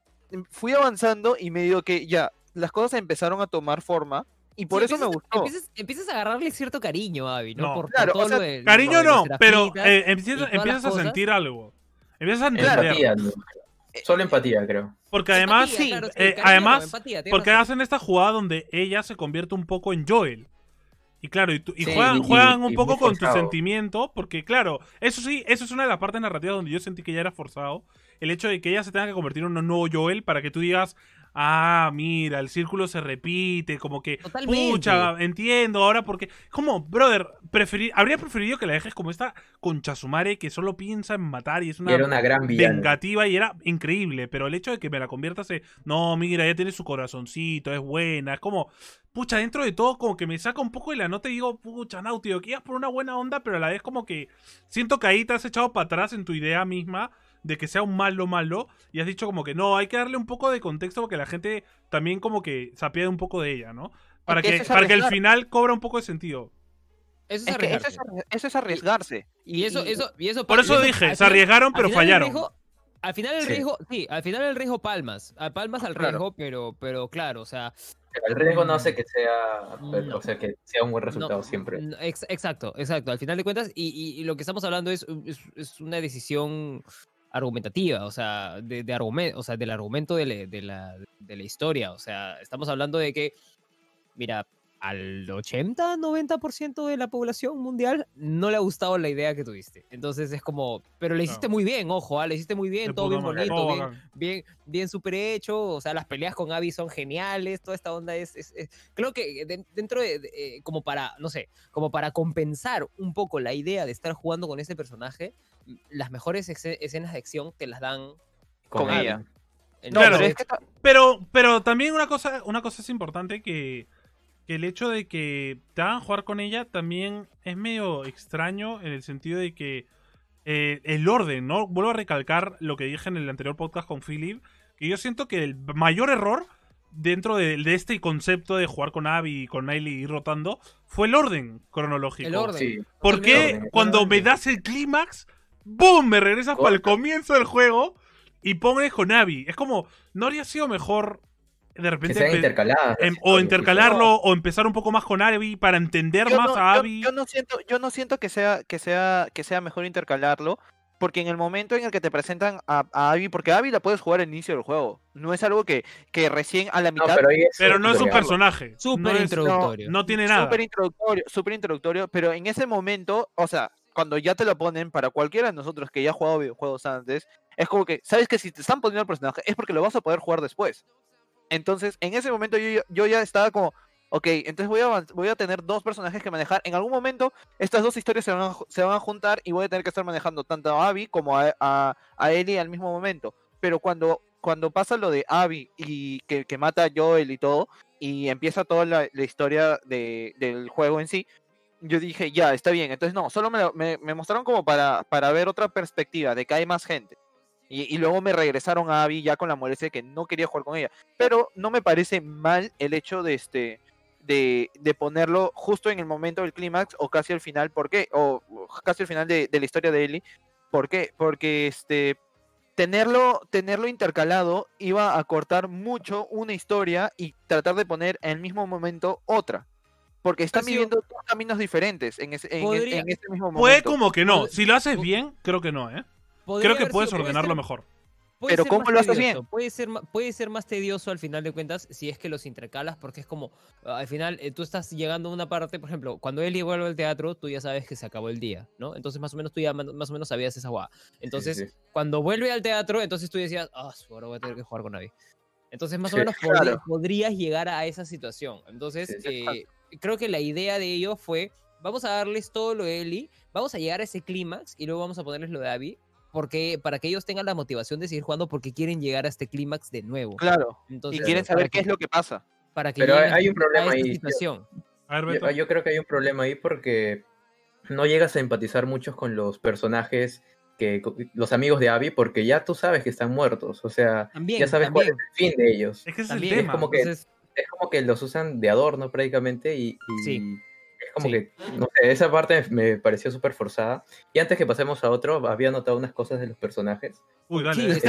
fui avanzando y me digo que ya, las cosas empezaron a tomar forma. Y por Sí, eso me gustó. Empiezas, empiezas a agarrarle cierto cariño a Abby, ¿no? No. Por, por Claro, o todo sea, lo de- Cariño no, pero eh, empiezas, a cosas. sentir algo. Empiezas a Claro. entender. Empatía, ¿no? Solo empatía, creo. Porque además, Empatía, claro, sí, eh, cariño no, además, empatía, porque razón. hacen esta jugada donde ella se convierte un poco en Joel. Y claro, y, tú- y Sí, juegan, y- juegan un y poco con tu sentimiento, porque claro, eso sí, eso es una de las partes narrativas donde yo sentí que ya era forzado. El hecho de que ella se tenga que convertir en un nuevo Joel para que tú digas, ah, mira, el círculo se repite, como que, Totalmente. pucha, entiendo ahora porque, como, brother, preferir, habría preferido que la dejes como esta concha sumare que solo piensa en matar y es Y una era una gran villana. vengativa y era increíble, pero el hecho de que me la conviertas en, no, mira, ya tiene su corazoncito, es buena, es como, pucha, dentro de todo como que me saca un poco de la nota y digo, pucha, Nauti, que ibas por una buena onda, pero a la vez como que siento que ahí te has echado para atrás en tu idea misma de que sea un malo malo y has dicho como que no, hay que darle un poco de contexto porque la gente también como que se apiade un poco de ella, ¿no? Para que que, eso es para que el final cobra un poco de sentido. Eso es, Es que eso es, arriesgarse. arri- eso es arriesgarse. Y eso, eso, y eso Por eso dije, al se arriesgaron, al pero fallaron. riesgo- al final el Sí. riesgo, sí, al final el riesgo palmas, a palmas al Claro. riesgo, pero, pero claro, o sea, El riesgo no hace que sea, No. o sea, que sea un buen no, resultado siempre. no, ex- exacto, exacto. Al final de cuentas, y, y- y lo que estamos hablando es, es, es una decisión argumentativa, o sea, de, de argumento, o sea, del argumento de, la- de la, de la historia. O sea, estamos hablando de que, mira, al 80, 90% de la población mundial no le ha gustado la idea que tuviste. Entonces es como, pero le hiciste Claro. muy bien, ojo, ah, le hiciste muy bien, todo bien bonito, bien, bien, bien súper hecho, o sea, las peleas con Abby son geniales, toda esta onda es, es- es- creo que de- dentro de, de, eh, como para, no sé, como para compensar un poco la idea de estar jugando con ese personaje, las mejores escenas de acción te las dan con ella. No, Entonces, pero es que ta- Pero, pero también una cosa, una cosa es importante que, que el hecho de que te hagan jugar con ella también es medio extraño en el sentido de que eh, el orden, ¿no? Vuelvo a recalcar lo que dije en el anterior podcast con Philip, que yo siento que el mayor error dentro de, de este concepto de jugar con Abby y con Miley y ir rotando fue el orden cronológico. El orden. Sí, ¿Por Totalmente. qué orden, cuando me das el clímax, ¡boom! Me regresas para el comienzo del juego y pones con Abby. Es como, ¿no habría sido mejor de que repente empe- intercaladas. em- o intercalarlo o empezar un poco más con Abby para entender yo más no, a Abby? Yo, no siento, yo no siento que sea, que sea, que sea mejor intercalarlo. Porque en el momento en el que te presentan a, a Abby, porque Abby la puedes jugar al inicio del juego. No es algo que, que recién a la No, mitad pero, ahí es Pero no es un personaje. Súper introductorio. no tiene nada. Súper introductorio, súper introductorio, pero en ese momento, o sea, cuando ya te lo ponen para cualquiera de nosotros que ya ha jugado videojuegos antes, es como que, sabes que si te están poniendo el personaje es porque lo vas a poder jugar después. Entonces, en ese momento yo, yo ya estaba como, ok, entonces voy a, voy a tener dos personajes que manejar. En algún momento, estas dos historias se van, a, se van a juntar y voy a tener que estar manejando tanto a Abby como a, a, a Ellie al mismo momento. Pero cuando, cuando pasa lo de Abby y que, que mata a Joel y todo, y empieza toda la, la historia de- del juego en sí, yo dije, ya, está bien. Entonces, no, solo me, me, mostraron como para, para ver otra perspectiva de que hay más gente. Y, luego me regresaron a Abby ya con la molestia de que no quería jugar con ella. Pero no me parece mal el hecho de este de, de ponerlo justo en el momento del clímax o casi al final. ¿Por qué? O o casi al final de, de la historia de Ellie. ¿Por qué? Porque este tenerlo, tenerlo intercalado iba a cortar mucho una historia y tratar de poner en el mismo momento otra. Porque están viviendo dos caminos diferentes en ese, en, Podría- en ese mismo momento. Puede como que no. Si lo haces bien, creo que no, ¿eh? Podría Creo que puedes sido- puede ordenarlo ser- mejor. Pero ¿cómo lo haces tedioso, bien? Puede ser, puede ser más tedioso al final de cuentas si es que los intercalas, porque es como, ah, al final eh, tú estás llegando a una parte, por ejemplo, cuando Eli vuelve al teatro, tú ya sabes que se acabó el día, ¿no? Entonces más o menos tú ya más o menos sabías esa guada. Entonces, sí. cuando vuelve al teatro, entonces tú decías, ah, su, ahora voy a tener que jugar con Abby. Entonces más o Sí, menos podri- claro. podrías llegar a esa situación. Entonces, Sí, sí, eh, creo que la idea de ello fue, vamos a darles todo lo de Eli, vamos a llegar a ese clímax y luego vamos a ponerles lo de Abby, porque, para que ellos tengan la motivación de seguir jugando porque quieren llegar a este clímax de nuevo. Claro. Entonces, Y quieren saber qué que- es lo que pasa. Para que Pero hay- un problema ahí, tío. situación. A ver, Beto. Yo, yo creo que hay un problema ahí porque no llegas a empatizar mucho con los personajes que los amigos de Abby porque ya tú sabes que están muertos, o sea, También, ya sabes cuál es el fin de ellos. Es que ese es También, el tema. como que- entonces, Es como que los usan de adorno prácticamente y, y Sí. es como Sí. que, no sé, esa parte me pareció súper forzada. Y antes que pasemos a otro, había notado unas cosas de los personajes. Uy, dale. Sí,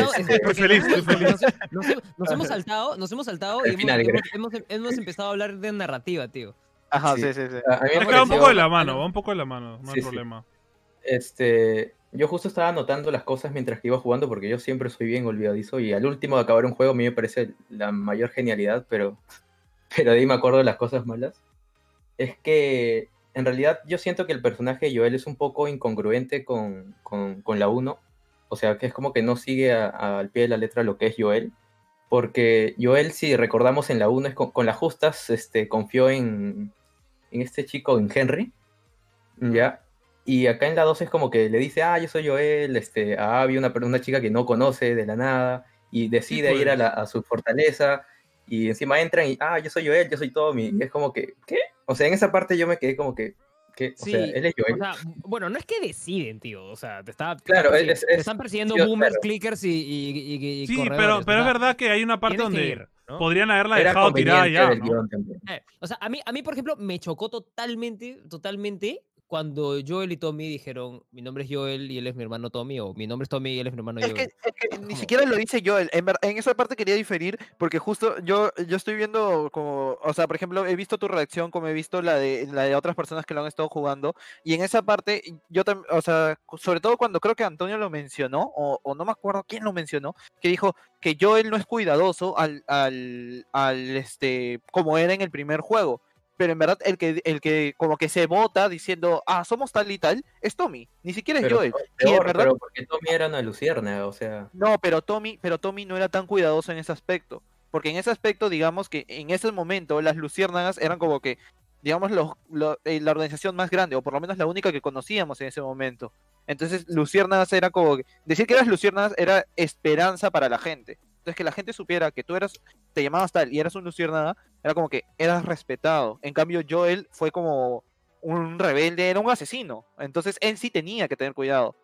porque feliz, nos- estoy feliz. Nos, nos hemos- nos hemos saltado, nos hemos saltado Al y hemos, final, hemos, hemos- hemos empezado a hablar de narrativa, tío. Ajá, Sí. sí, sí, sí. A- mí me un poco de la mano, va un poco de la mano, no hay problema. Este, yo justo estaba anotando las cosas mientras que iba jugando porque yo siempre soy bien olvidadizo y al último de acabar un juego a mí me parece la mayor genialidad, pero, pero de ahí me acuerdo de las cosas malas. Es que en realidad yo siento que el personaje de Joel es un poco incongruente con, con, con la 1. O sea, que es como que no sigue al pie de la letra lo que es Joel. Porque Joel, si recordamos en la 1, es con, con las justas, este, confió en, en este chico, en Henry. ¿Ya? Y acá en la 2 es como que le dice, ah, yo soy Joel, este, a Abby, una, una chica que no conoce de la nada, y decide pues. ir a, la- a su fortaleza, y encima entran y, ah, yo soy Joel, yo soy Tommy, y es como que, ¿qué? O sea, en esa parte yo me quedé como que, ¿qué? O Sí, sea, él es Joel. O sea, bueno, no es que deciden, tío. O sea, te, está, te Claro, están es- persiguiendo- te es- están persiguiendo sí, boomers, claro. clickers y, y, y- y Sí, pero, pero es verdad que hay una parte donde ¿no? podrían haberla Era dejado tirada ya, ¿no? Eh, o sea, a mí, a mí, por ejemplo, me chocó totalmente, totalmente cuando Joel y Tommy dijeron, mi nombre es Joel y él es mi hermano Tommy, o mi nombre es Tommy y él es mi hermano Es Joel. que, es que ni siquiera lo dice yo. En, en esa parte quería diferir porque justo yo, yo estoy viendo como, o sea, por ejemplo, he visto tu reacción como he visto la de, la de otras personas que lo han estado jugando y en esa parte yo también, o sea, sobre todo cuando creo que Antonio lo mencionó o, o no me acuerdo quién lo mencionó, que dijo que Joel no es cuidadoso al, al, al este, como era en el primer juego. Pero en verdad el que, el que como que se vota diciendo, ah, somos tal y tal, es Tommy, ni siquiera es Pero, Joel. peor, Y en verdad- pero porque Tommy era una luciérnaga, o sea, no, pero Tommy, pero Tommy no era tan cuidadoso en ese aspecto. Porque en ese aspecto, digamos que en ese momento las luciérnagas eran como que, digamos, los, lo- eh, la organización más grande, o por lo menos la única que conocíamos en ese momento. Entonces, luciérnagas era como que, decir que eras luciérnagas era esperanza para la gente. Entonces, que la gente supiera que tú eras, te llamabas tal y eras un luciérnaga, era como que eras respetado. En cambio, Joel fue como un rebelde, era un asesino. Entonces, él sí tenía que tener cuidado.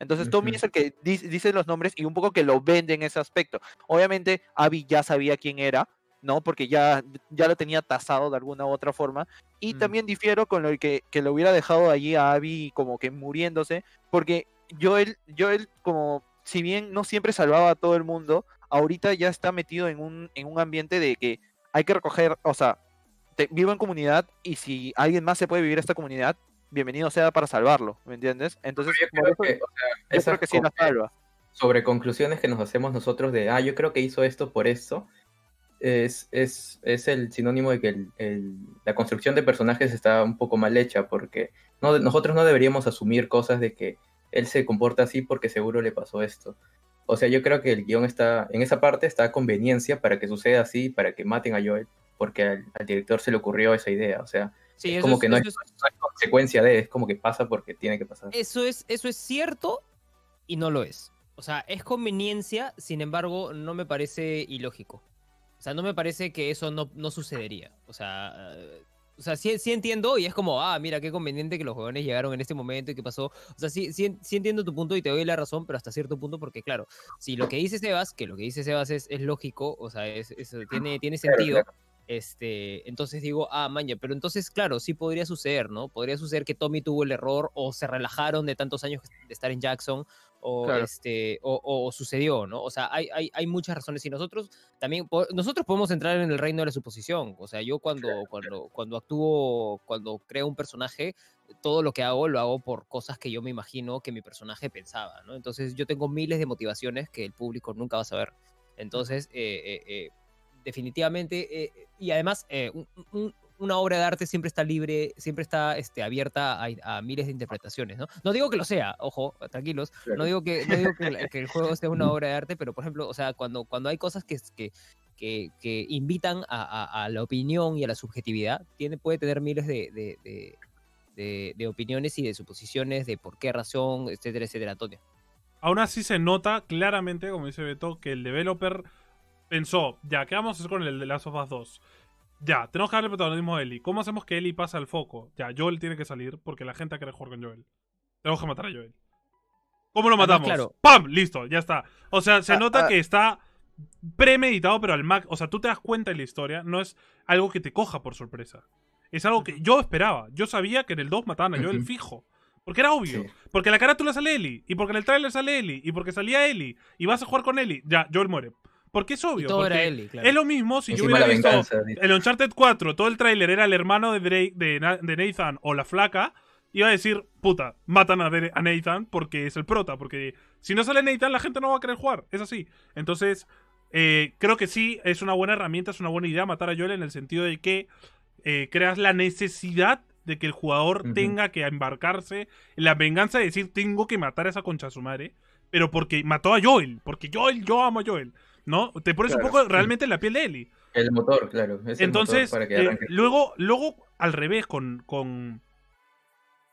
Entonces Tommy es el que di- dice los nombres y un poco que lo vende en ese aspecto. Obviamente Abby ya sabía quién era, ¿no? Porque ya, ya lo tenía tasado de alguna u otra forma. Y también difiero con lo que, que lo hubiera dejado allí a Abby como que muriéndose, porque Joel, Joel como si bien no siempre salvaba a todo el mundo, ahorita ya está metido en un, en un ambiente de que hay que recoger, o sea, te- vivo en comunidad y si alguien más se puede vivir esta comunidad, bienvenido sea para salvarlo, ¿me entiendes? Entonces, yo creo eso- que, o sea, yo creo esas que sí la salva. sobre conclusiones que nos hacemos nosotros de, ah, yo creo que hizo esto por esto, es, es, es el sinónimo de que el- el- la construcción de personajes está un poco mal hecha, porque no, nosotros no deberíamos asumir cosas de que él se comporta así porque seguro le pasó esto. O sea, yo creo que el guion está, en esa parte está a conveniencia para que suceda así, para que maten a Joel, porque al, al director se le ocurrió esa idea. O sea, Sí, es como es- que no es, es- no es consecuencia de, es como que pasa porque tiene que pasar. eso es, eso es cierto y no lo es. O sea, es conveniencia, sin embargo, no me parece ilógico. O sea, no me parece que eso no, no sucedería. O sea, o sea sí, sí entiendo y es como, ah, mira, qué conveniente que los jóvenes llegaron en este momento y qué pasó. O sea, sí, sí, sí entiendo tu punto y te doy la razón, pero hasta cierto punto, porque claro, si lo que dice Sebas, que lo que dice Sebas es, es lógico, o sea, es, es- tiene, tiene sentido. Este, entonces digo, ah, maña, pero entonces, claro, sí podría suceder, ¿no? Podría suceder que Tommy tuvo el error o se relajaron de tantos años de estar en Jackson o, Claro. este, o, o sucedió, ¿no? O sea, hay, hay, hay muchas razones y nosotros también, nosotros podemos entrar en el reino de la suposición. O sea, yo cuando, cuando, cuando actúo, cuando creo un personaje, todo lo que hago lo hago por cosas que yo me imagino que mi personaje pensaba, ¿no? Entonces yo tengo miles de motivaciones que el público nunca va a saber. Entonces, eh, eh, eh, definitivamente, eh, y además, eh, un- un- una obra de arte siempre está libre, siempre está este, abierta a, a miles de interpretaciones, ¿no? No digo que lo sea, ojo, tranquilos, no digo que, no digo que, el juego sea una obra de arte, pero por ejemplo, o sea, cuando, cuando hay cosas que, que, que, que invitan a, a- a la opinión y a la subjetividad, tiene, puede tener miles de, de, de- de- de opiniones y de suposiciones de por qué razón, etcétera, etcétera, Antonio. Aún así se nota claramente, como dice Beto, que el developer pensó, ya, ¿qué vamos a hacer con el de Last of Us 2? Ya, tenemos que darle protagonismo a Ellie. ¿Cómo hacemos que Ellie pase al foco? Ya, Joel tiene que salir porque la gente quiere jugar con Joel. Tenemos que matar a Joel. ¿Cómo lo matamos? claro. ¡Pam! Listo, ya está. O sea, se Ah, nota ah. que está premeditado, pero al max. O sea, tú te das cuenta en la historia, no es algo que te coja por sorpresa. Es algo que yo esperaba. Yo sabía que en el 2 mataban a Joel fijo. Porque era obvio. Sí. Porque en la carátula sale Ellie. Y porque en el tráiler sale Ellie. Y porque salía Ellie. Y vas a jugar con Ellie. Ya, Joel muere. Porque es Y obvio. todo era Ellie, claro. Es lo mismo si yo hubiera visto venganza. el Uncharted 4, todo el tráiler era el hermano de, Drake, de, Na- de Nathan o la flaca. Iba a decir, puta, matan a, De- a Nathan porque es el prota. Porque si no sale Nathan, la gente no va a querer jugar. Es así. Entonces, eh, creo que sí, es una buena herramienta, es una buena idea matar a Joel en el sentido de que eh, creas la necesidad de que el jugador tenga que embarcarse en la venganza de decir, tengo que matar a esa concha su madre. Pero porque mató a Joel. Porque Joel, yo amo a Joel. ¿No? Te pones un poco sí. realmente en la piel de Ellie. El motor, claro. es el Entonces, motor para que eh, luego, luego, al revés, con, con,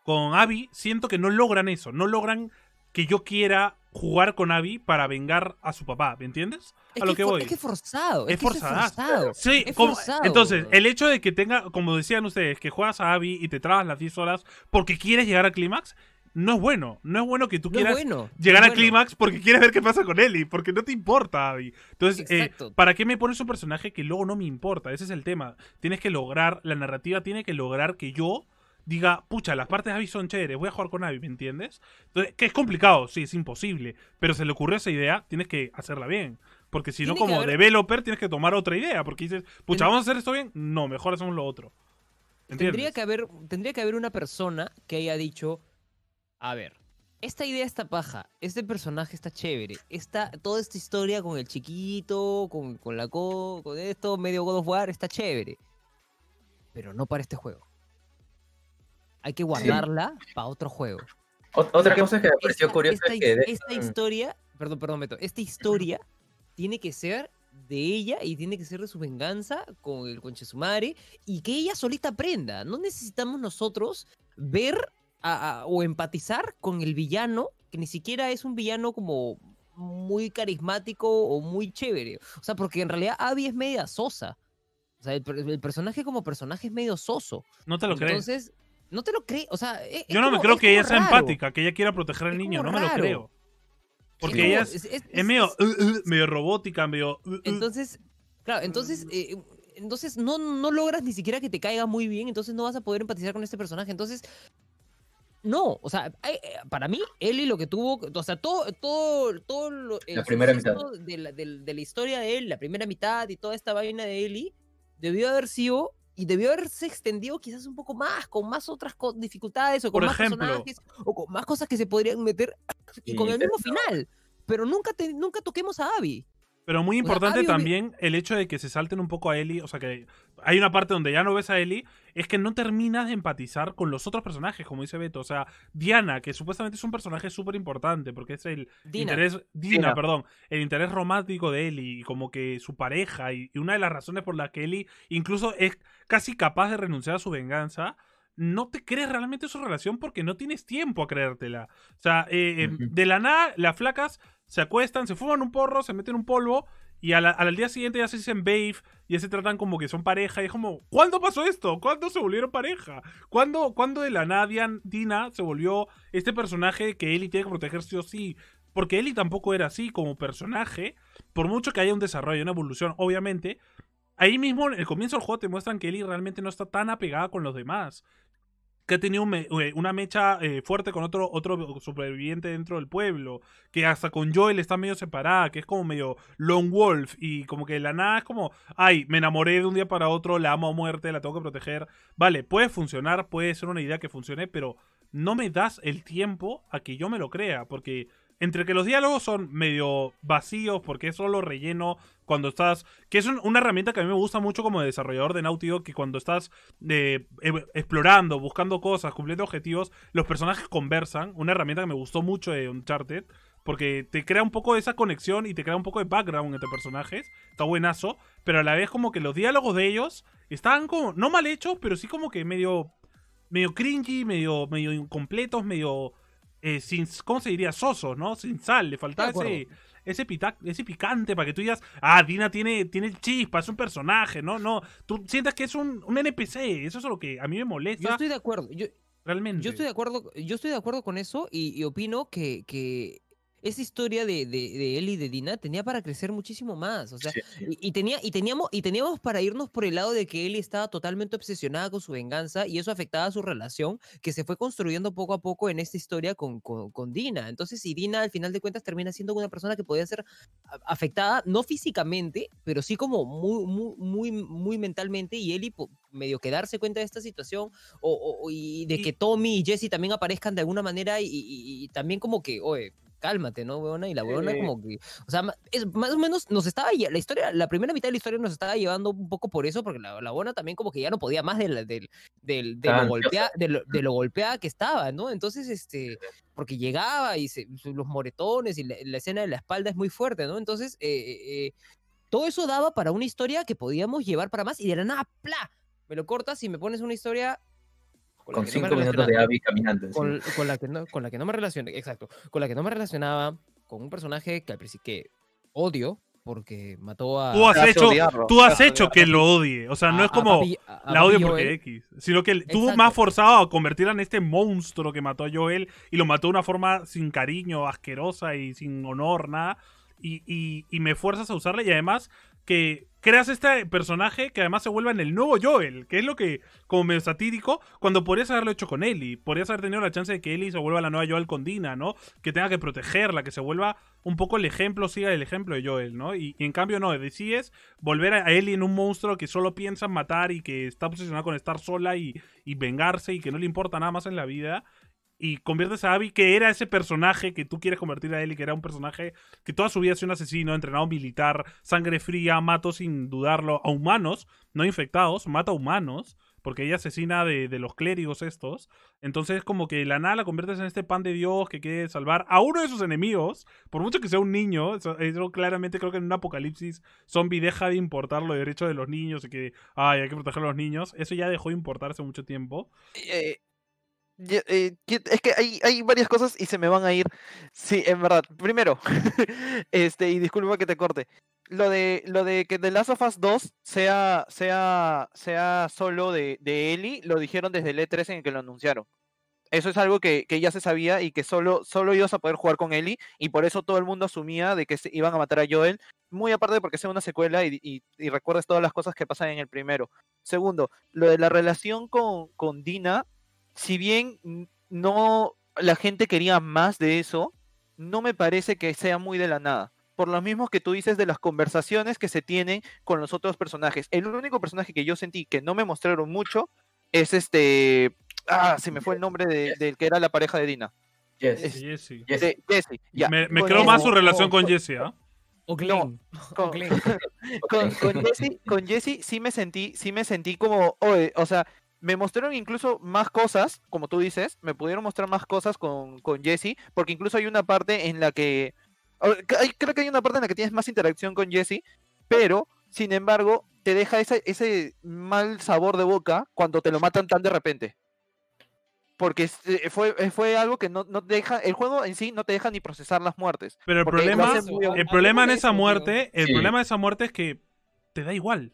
con Abby, siento que no logran eso. No logran que yo quiera jugar con Abby para vengar a su papá, ¿me entiendes? Es a lo que voy. Es que forzado. Es forzado. Sí, es como- forzado. entonces, el hecho de que tenga, como decían ustedes, que juegas a Abby y te trabas las 10 horas porque quieres llegar al clímax, no es bueno. No es bueno que tú No quieras bueno. llegar no al bueno. clímax porque quieres ver qué pasa con Ellie, porque no te importa Abby. Entonces, eh. ¿para qué me pones un personaje que luego no me importa? Ese es el tema. Tienes que lograr, la narrativa tiene que lograr que yo diga, pucha, las partes de Abby son chéveres, voy a jugar con Abby, ¿me entiendes? Entonces, que es complicado, sí, es imposible, pero se le ocurrió esa idea, tienes que hacerla bien. Porque si no, como haber- developer, tienes que tomar otra idea. Porque dices, pucha, ¿vamos a hacer esto bien? No, mejor hacemos lo otro. ¿Entiendes? Tendría que, haber, tendría que haber una persona que haya dicho, a ver, esta idea está paja, este personaje está chévere, esta, toda esta historia con el chiquito, con, con la co, con esto, medio God of War, está chévere. Pero no para este juego. Hay que guardarla para otro juego. Ot- Otra cosa que me pareció Esta- curiosa esta es que esta historia, perdón, perdón, Beto, esta historia tiene que ser de ella y tiene que ser de su venganza con el conche su madre y que ella solita aprenda. No necesitamos nosotros ver a- a- o empatizar con el villano, que ni siquiera es un villano como muy carismático o muy chévere. O sea, porque en realidad Abby es media sosa. O sea, el, per- el personaje como personaje es medio soso. No te lo crees. Entonces, no te lo crees. O sea, e- es Yo no me creo que ella sea empática, que ella quiera proteger al niño. No me lo creo. Porque como- ella es, es- medio, uh, uh, medio robótica, medio. uh, uh. Entonces, claro, entonces, eh, entonces no, no logras ni siquiera que te caiga muy bien, entonces no vas a poder empatizar con este personaje. Entonces, no, o sea, hay- eh, para mí, Ellie lo que tuvo, o sea, todo, todo, todo lo, el La primera suceso De la, del- de la historia de él, la primera mitad y toda esta vaina de Ellie, debió haber sido y debió haberse extendido quizás un poco más, con más otras co- dificultades o con Por más ejemplo. personajes o con más cosas que se podrían meter y Y con el mismo final. Pero nunca, te, nunca toquemos a Abby. Pero muy importante también el hecho de que se salten un poco a Ellie. O sea, que hay una parte donde ya no ves a Ellie. Es que no terminas de empatizar con los otros personajes, como dice Beto. O sea, Diana, que supuestamente es un personaje súper importante porque es el Dina. interés. Dina, Dina. perdón. El interés romántico de Ellie y como que su pareja. Y, y una de las razones por las que Ellie incluso es casi capaz de renunciar a su venganza. No te crees realmente su relación porque no tienes tiempo a creértela. O sea, eh, eh, de la nada, las flacas se acuestan, se fuman un porro, se meten un polvo y al día siguiente ya se dicen babe, ya se tratan como que son pareja. Y es como, ¿cuándo pasó esto? ¿Cuándo se volvieron pareja? ¿Cuándo, cuándo de la nada Dian- Dina se volvió este personaje que Ellie tiene que proteger sí o sí? Porque Ellie tampoco era así como personaje, por mucho que haya un desarrollo, una evolución, obviamente. Ahí mismo, en el comienzo del juego, te muestran que Ellie realmente no está tan apegada con los demás. Que ha tenido eh, una mecha eh, fuerte con otro, otro superviviente dentro del pueblo, que hasta con Joel está medio separada, que es como medio Lone Wolf, y como que la nada es como, ay, me enamoré de un día para otro, la amo a muerte, la tengo que proteger. Vale, puede funcionar, puede ser una idea que funcione, pero no me das el tiempo a que yo me lo crea, porque entre que los diálogos son medio vacíos, porque es solo relleno cuando estás. Que es un- una herramienta que a mí me gusta mucho como desarrollador de Naughty Dog, que cuando estás eh, e- explorando, buscando cosas, cumpliendo objetivos, los personajes conversan. Una herramienta que me gustó mucho de Uncharted. Porque te crea un poco de esa conexión y te crea un poco de background entre personajes. Está buenazo. Pero a la vez como que los diálogos de ellos estaban como, no mal hechos, pero sí como que medio, medio cringy, medio, medio incompletos, medio, eh, sin, ¿cómo se diría? Sosos, ¿no? Sin sal. Le faltaba ese, ese, pita- ese picante para que tú digas, ah, Dina tiene, tiene chispa, es un personaje, ¿no? No, tú sientas que es un, un NPC. Eso es lo que a mí me molesta Yo estoy de acuerdo. Yo, realmente. Yo estoy de acuerdo, yo estoy de acuerdo con eso y, y opino que, que esa historia de, de, de él y de Dina tenía para crecer muchísimo más. O sea, Sí, sí. y, y tenía, y, teníamos, y teníamos para irnos por el lado de que Ellie estaba totalmente obsesionada con su venganza y eso afectaba a su relación que se fue construyendo poco a poco en esta historia con, con, con Dina. Entonces, si Dina al final de cuentas termina siendo una persona que podía ser afectada, no físicamente, pero sí como muy, muy, muy, muy mentalmente y po- medio que darse cuenta de esta situación o, o- y de que Tommy y Jesse también aparezcan de alguna manera y, y- y también como que, oye, cálmate, ¿no, weona? Y la weona Sí. como que, o sea, es, más o menos nos estaba, la historia, la primera mitad de la historia nos estaba llevando un poco por eso, porque la, la buena también como que ya no podía más de, Estaba lo golpea, ansiosa. de, lo, de lo golpeada que estaba, ¿no? Entonces, este, porque llegaba y se- los moretones y la, la escena de la espalda es muy fuerte, ¿no? Entonces, eh, eh, eh, todo eso daba para una historia que podíamos llevar para más y de la nada, ¡pla! Me lo cortas y me pones una historia... Con no me cinco minutos de Abby caminando. con, con la que no, con la que no me relacioné, exacto, con la que no me relacionaba, con un personaje que al principio que odio porque mató a... Tú has hecho, odiarlo, tú has hecho que lo odie. O sea, no a- es como Papi- a- a la odio porque Joel. X. Sino que tuvo Exacto. más forzado a convertirla en este monstruo que mató a Joel y lo mató de una forma sin cariño, asquerosa y sin honor, nada. Y, y- y me fuerzas a usarla y además que creas este personaje que además se vuelva en el nuevo Joel, que es lo que, como medio satírico, cuando podrías haberlo hecho con Ellie, podrías haber tenido la chance de que Ellie se vuelva la nueva Joel con Dina, ¿no? Que tenga que protegerla, que se vuelva un poco el ejemplo, siga el ejemplo de Joel, ¿no? Y, en cambio no, decides volver a Ellie en un monstruo que solo piensa en matar y que está obsesionado con estar sola y, y vengarse y que no le importa nada más en la vida. Y conviertes a Abby, que era ese personaje que tú quieres convertir a Ellie, que era un personaje que toda su vida ha sido un asesino, entrenado militar, sangre fría, mato sin dudarlo a humanos, no infectados, mata a humanos, porque ella asesina de, de los clérigos estos. Entonces, como que la nada la conviertes en este pan de Dios que quiere salvar a uno de sus enemigos, por mucho que sea un niño. Eso, claramente creo que en un apocalipsis zombie deja de importar los derechos de los niños y que, ay, hay que proteger a los niños. Eso ya dejó de importar hace mucho tiempo. Eh, eh, es que hay, hay varias cosas y se me van a ir. Sí, en verdad. Primero, este, y disculpa que te corte. Lo de, lo de que The Last of Us 2 sea, sea, sea solo de, de Ellie, lo dijeron desde el E3 en el que lo anunciaron. Eso es algo que, que ya se sabía y que solo, solo ibas a poder jugar con Ellie y por eso todo el mundo asumía de que se iban a matar a Joel, muy aparte porque sea una secuela y, y, y recuerdes todas las cosas que pasan en el primero. Segundo, lo de la relación con, con Dina, si bien no la gente quería más de eso, no me parece que sea muy de la nada. Por lo mismo que tú dices de las conversaciones que se tienen con los otros personajes. El único personaje que yo sentí que no me mostraron mucho es este. Ah, se me fue el nombre de- del que era la pareja de Dina. Yes. Es- Jesse. Yes. Jesse. ya. Me, creo más su relación con con- Jesse, ¿ah? O Glenn. con- O Glenn. con, con Jesse, con Jesse sí me sentí, sí me sentí como, oye, o sea, me mostraron incluso más cosas, como tú dices, me pudieron mostrar más cosas con, con Jesse, porque incluso hay una parte en la que, creo que hay una parte en la que tienes más interacción con Jesse, pero, sin embargo, te deja ese, ese mal sabor de boca cuando te lo matan tan de repente. Porque eh, fue, eh, fue algo que no, no te deja, el juego en sí no te deja ni procesar las muertes. Pero el problema, el problema en esa muerte, el Sí. problema de esa muerte es que te da igual.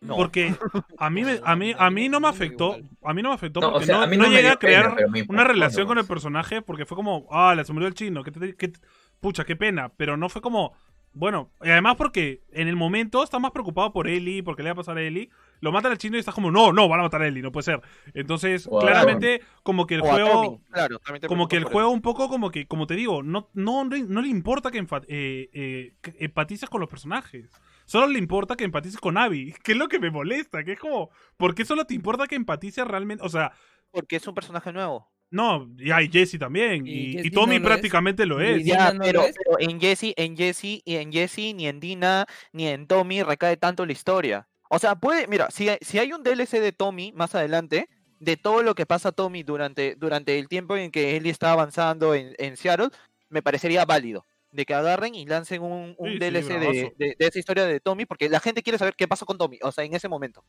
No. Porque a mí, me- a mí, a mí no me afectó, a mí no me afectó No, o porque sea, no, llegué a crear pena, una relación con el nomás. personaje porque fue como, ah, le se murió el chino, que, te- que- pucha, qué pena, pero no fue como, bueno, y además porque en el momento está más preocupado por Ellie, porque le va a pasar a Ellie, lo matan al chino y estás como, no, no, van a matar a Ellie, no puede ser. Entonces, Wow. claramente, como que el O juego. Claro, Como que el juego un poco como que, como te digo, no, no, no, le importa que, eh, eh, que empatices con los personajes. Solo le importa que empatices con Abby. Que es lo que me molesta. Que es como, ¿por qué solo te importa que empatices realmente? O sea, Porque es un personaje nuevo. no, y hay Jesse también. Y Y, Jesse y Tommy no lo es. prácticamente lo es. Ya, no lo pero, es. pero en Jesse, en Jesse y en Jesse, ni en Dina, ni en Tommy recae tanto la historia. O sea, puede, mira, si, hay- si hay un DLC de Tommy más adelante, de todo lo que pasa a Tommy durante, durante el tiempo en que Ellie está avanzando en, en Seattle, me parecería válido. De que agarren y lancen un, un Sí, sí, DLC de, de- de esa historia de Tommy, porque la gente quiere saber qué pasó con Tommy, o sea, en ese momento.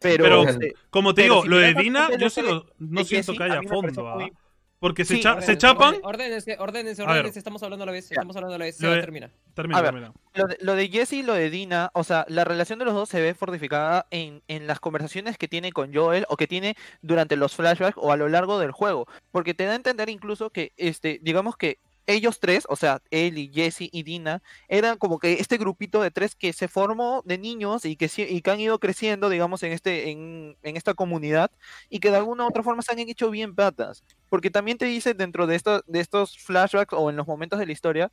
Pero, Pero, este, Como te pero digo, si lo de Dina, yo sí lo- no siento Jesse, que haya fondo. muy- Porque se, Sí, cha- orden- se chapan. orden- Ordénense, ordénense, A ver. ordénense, estamos hablando a la vez, estamos hablando a la vez, ya de- termina. Termina, A ver. termina. Lo de, lo de Jesse y lo de Dina, o sea, la relación de los dos se ve fortificada en, en las conversaciones que tiene con Joel o que tiene durante los flashbacks o a lo largo del juego. Porque te da a entender incluso que, este, digamos que ellos tres, o sea, y Jesse y Dina, eran como que este grupito de tres que se formó de niños y que, y que han ido creciendo, digamos, en, este, en, en esta comunidad y que de alguna u otra forma se han hecho bien patas. Porque también te dice dentro de, de estos flashbacks o en los momentos de la historia,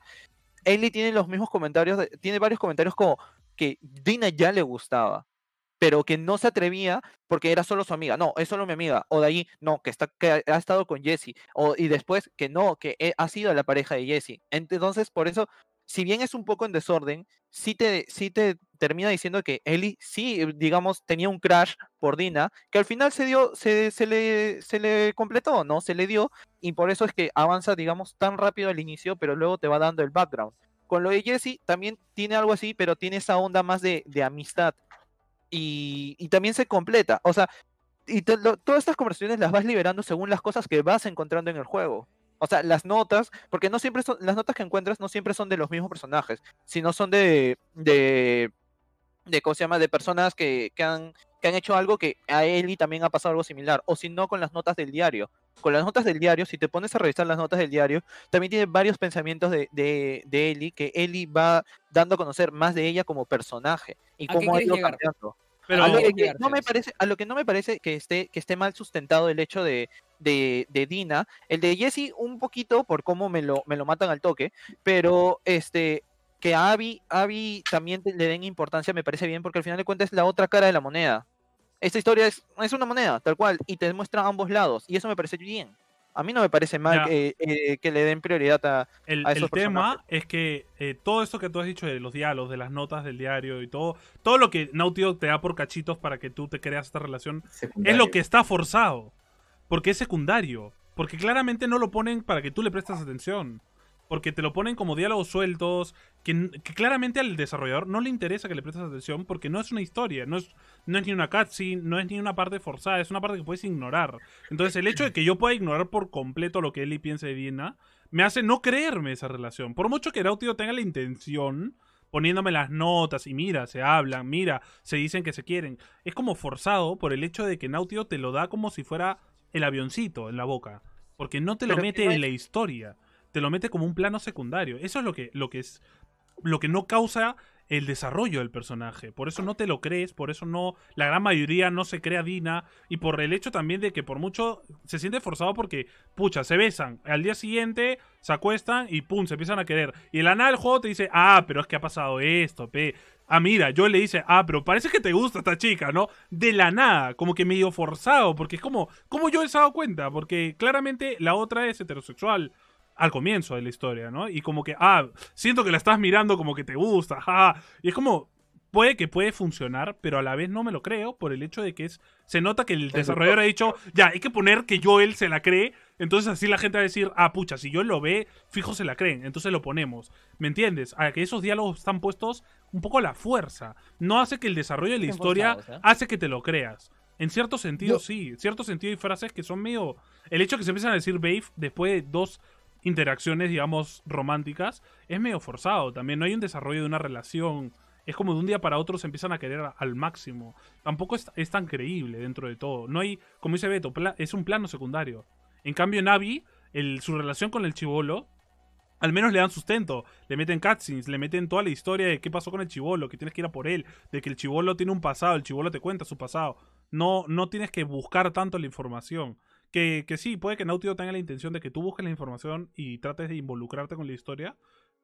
Ellie tiene los mismos comentarios, tiene varios comentarios como que Dina ya le gustaba, pero que no se atrevía porque era solo su amiga. No, es solo mi amiga. O de ahí, no, que, está, que ha, estado con Jesse. O, y después, que no, que he- ha sido la pareja de Jesse. Entonces, por eso, si bien es un poco en desorden, sí te, sí te termina diciendo que Ellie sí, eh, digamos, tenía un crash por Dina, que al final se dio, se, se le, se le completó, ¿no? Se le dio, y por eso es que avanza, digamos, tan rápido al inicio, pero luego te va dando el background. Con lo de Jesse también tiene algo así, pero tiene esa onda más de, de amistad. Y, y también se completa. O sea, y te- lo- todas estas conversaciones las vas liberando según las cosas que vas encontrando en el juego. O sea, las notas, porque no siempre son, las notas que encuentras no siempre son de los mismos personajes, sino son de, de, de ¿cómo se llama? De personas que, que han, que han hecho algo que a Ellie también ha pasado algo similar, o si no con las notas del diario. Con las notas del diario, si te pones a revisar las notas del diario, también tiene varios pensamientos de, de, de Ellie, que Ellie va dando a conocer más de ella como personaje y ¿A qué cómo ha ido cambiando. Pero, A lo, que, no me parece, a lo que no me parece que esté, que esté mal sustentado el hecho de, de, de Dina. El de Jesse un poquito por cómo me lo, me lo matan al toque, pero este que a Abby, Abby también le den importancia me parece bien porque al final de cuentas es la otra cara de la moneda. Esta historia es, es una moneda, tal cual, y te demuestra ambos lados, y eso me parece bien. A mí no me parece mal que, eh, que le den prioridad a... El, a el tema personajes. es que eh, todo esto que tú has dicho de los diálogos, de las notas del diario y todo, todo lo que Naughty Dog te da por cachitos para que tú te creas esta relación, es lo que está forzado. Porque es secundario. Porque claramente no lo ponen para que tú le prestes atención. Porque te lo ponen como diálogos sueltos, que, claramente al desarrollador no le interesa que le prestes atención porque no es una historia, no es, no es ni una cutscene, no es ni una parte forzada, es una parte que puedes ignorar. Entonces el hecho de que yo pueda ignorar por completo lo que Ellie piensa de Dina, me hace no creerme esa relación. Por mucho que Dog tenga la intención, poniéndome las notas y mira, se hablan, mira, se dicen que se quieren. Es como forzado por el hecho de que Naughty Dog te lo da como si fuera el avioncito en la boca. Porque no te lo Pero mete no en la historia. Te lo mete como un plano secundario. Eso es lo que, lo que es. Lo que no causa el desarrollo del personaje. Por eso no te lo crees, por eso no. La gran mayoría no se crea Dina. Y por el hecho también de que por mucho se siente forzado porque, pucha, se besan. Al día siguiente se acuestan y pum, se empiezan a querer. Y nada del juego te dice, ah, pero es que ha pasado esto, pe. Ah, mira, yo le dice, ah, pero parece que te gusta esta chica, ¿no? De la nada, como que medio forzado, porque es como, ¿cómo yo he dado cuenta? Porque claramente la otra es heterosexual al comienzo de la historia, ¿no? Y como que, ah, siento que la estás mirando como que te gusta, ja. Y es como, puede que puede funcionar, pero a la vez no me lo creo por el hecho de que es, se nota que el desarrollador ha dicho, ya, hay que poner que Joel se la cree, entonces así la gente va a decir, ah, pucha, si Joel lo ve, fijo se la creen, entonces lo ponemos. ¿Me entiendes? A que esos diálogos están puestos un poco a la fuerza. No hace que el desarrollo de la historia ¿eh? hace que te lo creas. En cierto sentido, Yo- sí. En cierto sentido hay frases que son medio... El hecho de que se empiezan a decir babe después de dos interacciones, digamos, románticas, es medio forzado. También no hay un desarrollo de una relación. Es como de un día para otro se empiezan a querer al máximo. Tampoco es, tan creíble dentro de todo. No hay, como dice Beto, es un plano secundario. En cambio, en Abby, su relación con el chivolo al menos le dan sustento. Le meten cutscenes, le meten toda la historia de qué pasó con el chivolo, que tienes que ir a por él, de que el chivolo tiene un pasado, el chivolo te cuenta su pasado. No, no tienes que buscar tanto la información. Que, que sí, puede que Naughty tenga la intención de que tú busques la información y trates de involucrarte con la historia,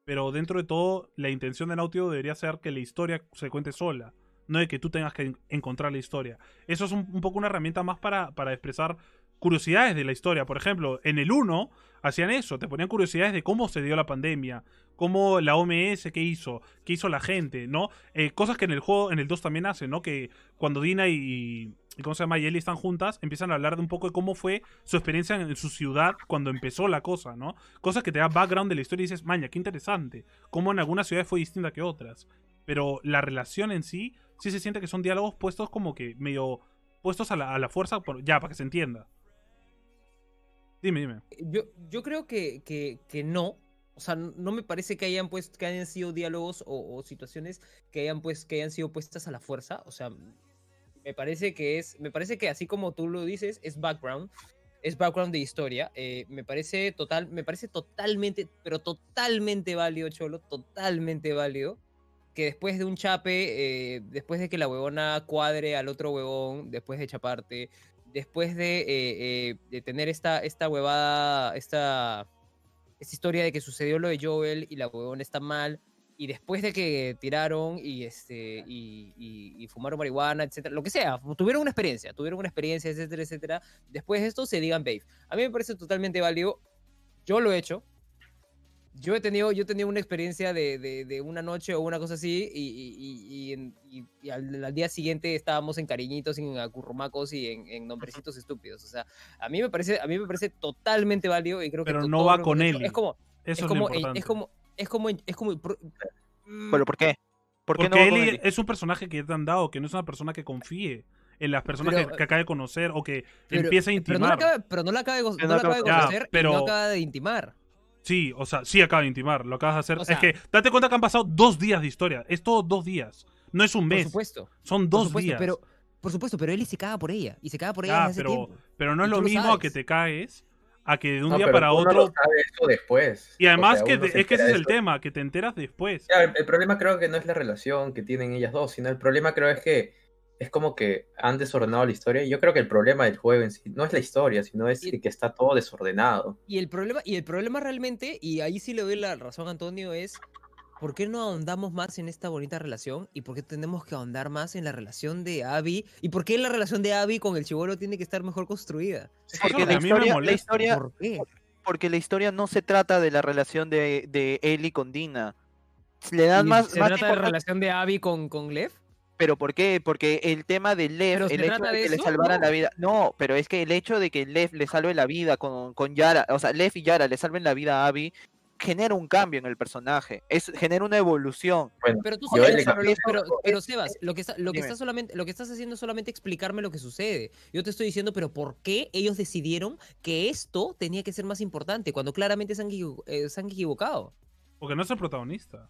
pero dentro de todo, la intención de Naughty debería ser que la historia se cuente sola, no de que tú tengas que en- encontrar la historia. Eso es un, un poco una herramienta más para, para expresar curiosidades de la historia. Por ejemplo, en el 1 hacían eso, te ponían curiosidades de cómo se dio la pandemia, cómo la OMS, qué hizo, qué hizo la gente, ¿no? Eh, cosas que en el juego, en el 2 también hacen, ¿no? Que cuando Dina y, y ¿cómo se llama? Y Ellie están juntas, empiezan a hablar de un poco de cómo fue su experiencia en, su ciudad cuando empezó la cosa, ¿no? Cosas que te da background de la historia y dices, maña, qué interesante, cómo en algunas ciudades fue distinta que otras. Pero la relación en sí, sí se siente que son diálogos puestos como que medio puestos a la, fuerza, ya, para que se entienda. Dime, dime. Yo, yo creo que, que, no. O sea, no me parece que hayan pues, que hayan sido diálogos o, o situaciones que hayan pues, que hayan sido puestas a la fuerza. O sea, me parece que es, me parece que así como tú lo dices, es background, es background de historia. eh, me parece total, me parece totalmente, pero totalmente válido, Cholo, totalmente válido. Que después de un chape, eh, después de que la huevona cuadre al otro huevón, después de chaparte, después de, eh, de tener esta, esta huevada, esta, esta historia de que sucedió lo de Joel y la huevona está mal, y después de que tiraron y, este, y, y- y fumaron marihuana, etcétera, lo que sea, tuvieron una experiencia, tuvieron una experiencia, etcétera, etcétera, después de esto se digan babe. A mí me parece totalmente válido, yo lo he hecho, yo he tenido, yo he tenido una experiencia de, de- de una noche o una cosa así, y, y- al, al día siguiente estábamos en cariñitos, en acurrumacos y en, en nombrecitos estúpidos. O sea, a mí me parece, a mí me parece totalmente válido y creo que Pero no va con él. Es como, Eso es como, es como, es como, es como, mm, ¿Pero por qué? ¿Por qué Porque no es un personaje que te han dado, que no es una persona que confíe en las personas Pero, que, que acaba de conocer o que pero- empieza a pero no la intimar. acaba, pero no la acaba de, go- Pero no no la acaba de acaba- Ya, conocer y pero- no acaba de intimar. Sí, o sea, sí acaba de intimar, lo acabas de hacer. O sea- es que date cuenta que han pasado dos días de historia. Es todo dos días. No es un Por mes. supuesto. Son Por dos supuesto, días. pero por supuesto, pero Ellie se caga por ella y se caga por ella Ya, desde hace pero, tiempo. pero no es lo lo mismo a que te caes a que de un No, día pero para otro. lo eso después. y además O sea, que te- es que ese es el tema, que te enteras después. Ya, el, el problema creo que no es la relación que tienen ellas dos, sino el problema creo es que es como que han desordenado la historia. Y yo creo que el problema del juego en sí no es la historia, sino es Y- que está todo desordenado. Y el problema, y el problema realmente, y ahí sí le doy la razón a Antonio, es ¿por qué no ahondamos más en esta bonita relación? ¿Y por qué tenemos que ahondar más en la relación de Abby? ¿Y por qué la relación de Abby con el chivolo tiene que estar mejor construida? Porque la historia, la historia, ¿Por qué? porque la historia no se trata de la relación de, de Ellie con Dina. Le dan ¿Y más, ¿Se más trata de la relación de Abby con, con Lev? ¿Pero por qué? Porque el tema de Lev, ¿Pero se el hecho de de que le salvaran No. la vida. No, pero es que el hecho de que Lev le salve la vida con, con Yara, o sea, Lev y Yara le salven la vida a Abby, genera un cambio en el personaje. Es, genera una evolución. Bueno, Pero tú sabes, pero, pero, Sebas, lo que, está- lo, que solamente, lo que estás haciendo es solamente explicarme lo que sucede. Yo te estoy diciendo, pero ¿por qué ellos decidieron que esto tenía que ser más importante cuando claramente se han, eh, se han equivocado? Porque no es el protagonista.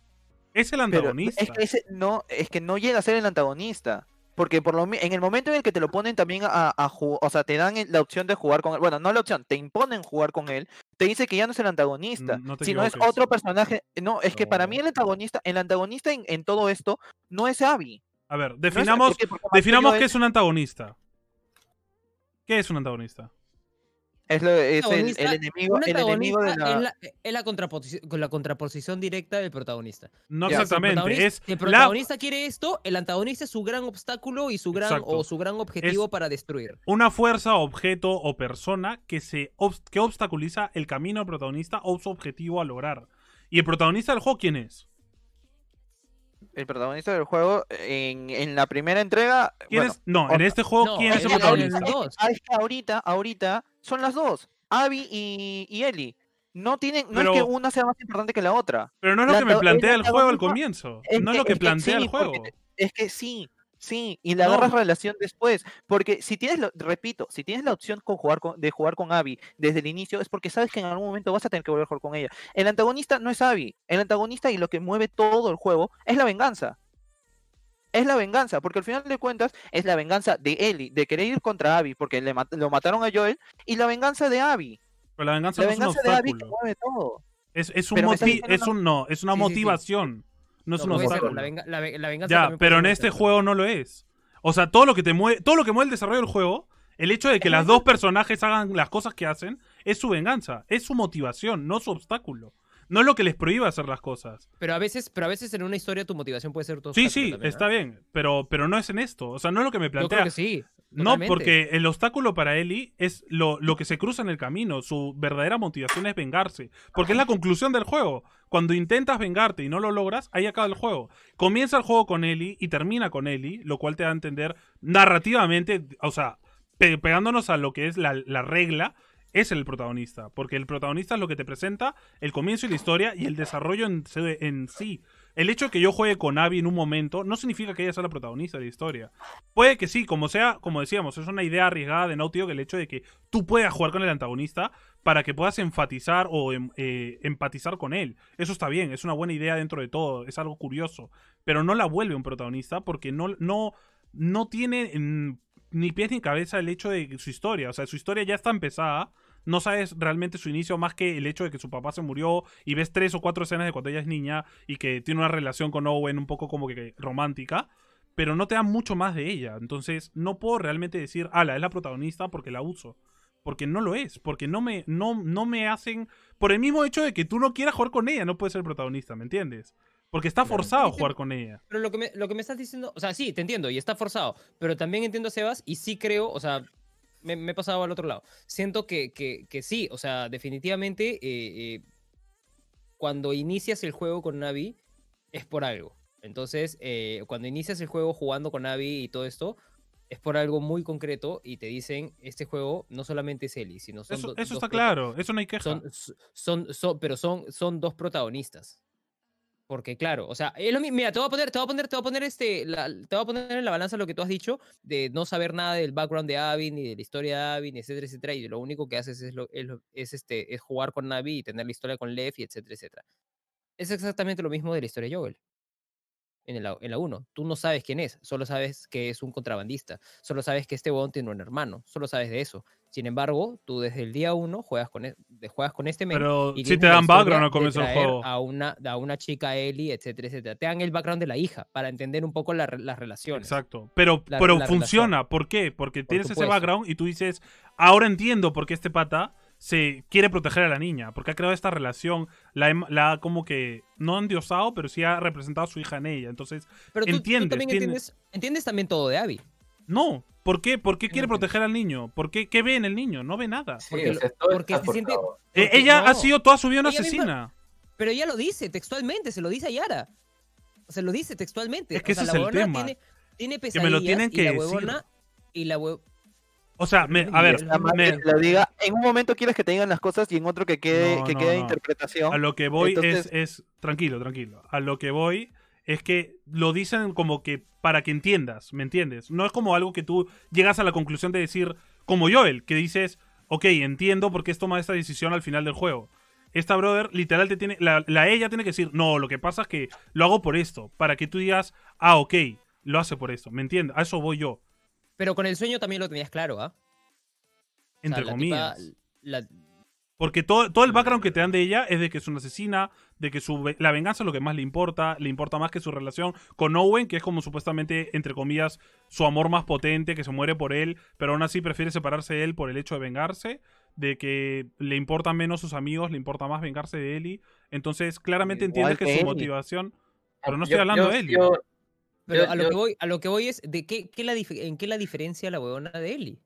Es el Pero antagonista. es que, ese no, es que no llega a ser el antagonista. Porque por lo, en el momento en el que te lo ponen también a, a jugar, o sea, te dan el- la opción de jugar con él, bueno, no la opción, te imponen jugar con él, te dice que ya no es el antagonista, no sino es otro personaje. No, es que para mí el antagonista, el antagonista en, en todo esto no es Abby. A ver, no es- definamos, porque- porque mató definamos qué es un antagonista. ¿Qué es un antagonista? Es, lo- es el, enemigo, el enemigo de la... es la, es la contraposición, con la contraposición directa del protagonista. No Ya, Si el exactamente. protagonista- Es si el la, protagonista quiere esto, el antagonista es su gran obstáculo y su gran Exacto. o su gran objetivo para destruir. una fuerza, objeto o persona que, se que obstaculiza el camino del protagonista o su objetivo a lograr. ¿Y el protagonista del juego quién es? el protagonista del juego en, en la primera entrega. ¿Quién bueno, es? No, en este juego, No, ¿quién es el protagonista? Ah, es que ahorita, ahorita son las dos, Abby y, y Ellie. No tienen, no es que una sea más importante que la otra. Pero no es lo La que me plantea el juego al comienzo. Es No es lo que es plantea sí, el juego. Es que sí, sí, y le No. agarras relación después. Porque si tienes, lo- repito, si tienes la opción con jugar con- de jugar con Abby desde el inicio, es porque sabes que en algún momento vas a tener que volver a jugar con ella. El antagonista no es Abby. El antagonista y lo que mueve todo el juego es la venganza. Es la venganza, porque al final de cuentas es la venganza de Ellie, de querer ir contra Abby, porque le mat- lo mataron a Joel, y la venganza de Abby. Pero la venganza La no es un de Abby que mueve todo. Es, es un es una- un no, es una Sí, sí, sí. motivación. No es No, un obstáculo. la, venga- la ve- la venganza Ya, pero en este juego no lo es. O sea, todo lo que te mueve, todo lo que mueve el desarrollo del juego, el hecho de que Es las dos personajes hagan las cosas que hacen, es su venganza, es su motivación, no su obstáculo. No es lo que les prohíbe hacer las cosas. Pero a veces, pero a veces en una historia tu motivación puede ser tu Sí, sí, también, está bien, pero, pero no es en esto. O sea, no es lo que me Yo creo plantea. que sí. No, porque el obstáculo para Ellie es lo, lo que se cruza en el camino. Su verdadera motivación es vengarse. Porque es la conclusión del juego. Cuando intentas vengarte y no lo logras, ahí acaba el juego. Comienza el juego con Ellie y termina con Ellie, lo cual te da a entender narrativamente, o sea, pe- pegándonos a lo que es la, la regla, es el protagonista. Porque el protagonista es lo que te presenta el comienzo y la historia y el desarrollo en, sí. El hecho de que yo juegue con Abby en un momento no significa que ella sea la protagonista de la historia. Puede que sí, como sea, como decíamos, es una idea arriesgada de Naughty Dog el hecho de que tú puedas jugar con el antagonista para que puedas enfatizar o em- eh, empatizar con él. Eso está bien, es una buena idea dentro de todo, es algo curioso. Pero no la vuelve un protagonista porque no, no, no tiene mm, ni pies ni cabeza el hecho de su historia. O sea, su historia ya está empezada. No sabes realmente su inicio más que el hecho de que su papá se murió y ves tres o cuatro escenas de cuando ella es niña y que tiene una relación con Owen un poco como que romántica pero no te dan mucho más de ella. Entonces, no puedo realmente decir, ala, es la protagonista porque la uso. Porque no lo es, porque no me, no, no me hacen. Por el mismo hecho de que tú no quieras jugar con ella, no puedes ser protagonista, ¿me entiendes? Porque está Claro. forzado a Entiendo. jugar con ella. Pero lo que, me, lo que me estás diciendo, o sea, sí, te entiendo y está forzado, pero también entiendo a Sebas y sí creo, o sea, me, me he pasado al otro lado. Siento que, que, que sí, o sea, definitivamente eh, eh, cuando inicias el juego con Navi es por algo. Entonces, eh, cuando inicias el juego jugando con Navi y todo esto, es por algo muy concreto y te dicen, este juego no solamente es Ellie, sino son Eso, do- eso dos está claro, eso no hay queja. son, son, son- pero son, son dos protagonistas. Porque claro, o sea, es lo mi- mira, te voy a poner, te voy a poner, te voy a poner este, la- te voy a poner en la balanza lo que tú has dicho de no saber nada del background de Abby ni de la historia de Abby, etcétera, etcétera, y lo único que haces es, lo, es, este, es jugar con Navi y tener la historia con Lev y etcétera, etcétera. Es exactamente lo mismo de la historia de Joel. En la, en la 1, tú no sabes quién es, solo sabes que es un contrabandista, solo sabes que este huevón tiene un hermano, solo sabes de eso. Sin embargo, tú desde el día 1 juegas con, e- juegas con este men Pero sí tienes te dan background al comienzo del juego. A una, a una chica Ellie, etcétera, etcétera. Te dan el background de la hija para entender un poco la las relaciones. Exacto. Pero, La- pero funciona. ¿Por qué? Porque Por tienes ese background y tú dices, ahora entiendo por qué este pata se quiere proteger a la niña. Porque ha creado esta relación. La, ha como que, no endiosado, pero sí ha representado a su hija en ella. Entonces, Pero tú, tú entiendes, también tiene- entiendes, entiendes también todo de Abby. no. ¿Por qué? ¿Por qué quiere proteger al niño? ¿Por qué? ¿Qué ve en el niño? No ve nada. Sí, Porque o lo- sea, todo porque está se siente- forzado. Eh, Porque ella ha sido toda su vida una Ella misma- asesina. Pero ella lo dice textualmente, se lo dice a Yara. Se lo dice textualmente. Es que o sea, ese la es el huevona tema. Tiene, tiene me lo pesadillas tienen que y la decir. huevona... Y la hue- O sea, me- a ver, me- lo diga. En un momento quieres que te digan las cosas y en otro que quede, No, que no, quede no. interpretación. A lo que voy Entonces- es, es. Tranquilo, tranquilo. A lo que voy es que lo dicen como que para que entiendas, ¿me entiendes? No es como algo que tú llegas a la conclusión de decir, como Joel, que dices, ok, entiendo por qué has tomado esta decisión al final del juego. Esta brother literal te tiene. La, la ella tiene que decir, no, lo que pasa es que lo hago por esto. Para que tú digas, ah, ok, lo hace por esto. ¿Me entiendes? A eso voy yo. Pero con el sueño también lo tenías claro, ¿ah? O sea, Entre tipa- comillas. la- Porque todo, todo el background que te dan de ella es de que es una asesina, de que su, la venganza es lo que más le importa, le importa más que su relación con Owen, que es como supuestamente, entre comillas, su amor más potente, que se muere por él, pero aún así prefiere separarse de él por el hecho de vengarse, de que le importan menos sus amigos, le importa más vengarse de Ellie. Entonces, claramente Igual entiendes que que su motivación... Pero no Yo- estoy hablando yo- de Ellie. yo- Pero Yo- a lo, yo- que voy, a lo que voy es, de qué, qué la dif- ¿en qué la diferencia la huevona de Ellie?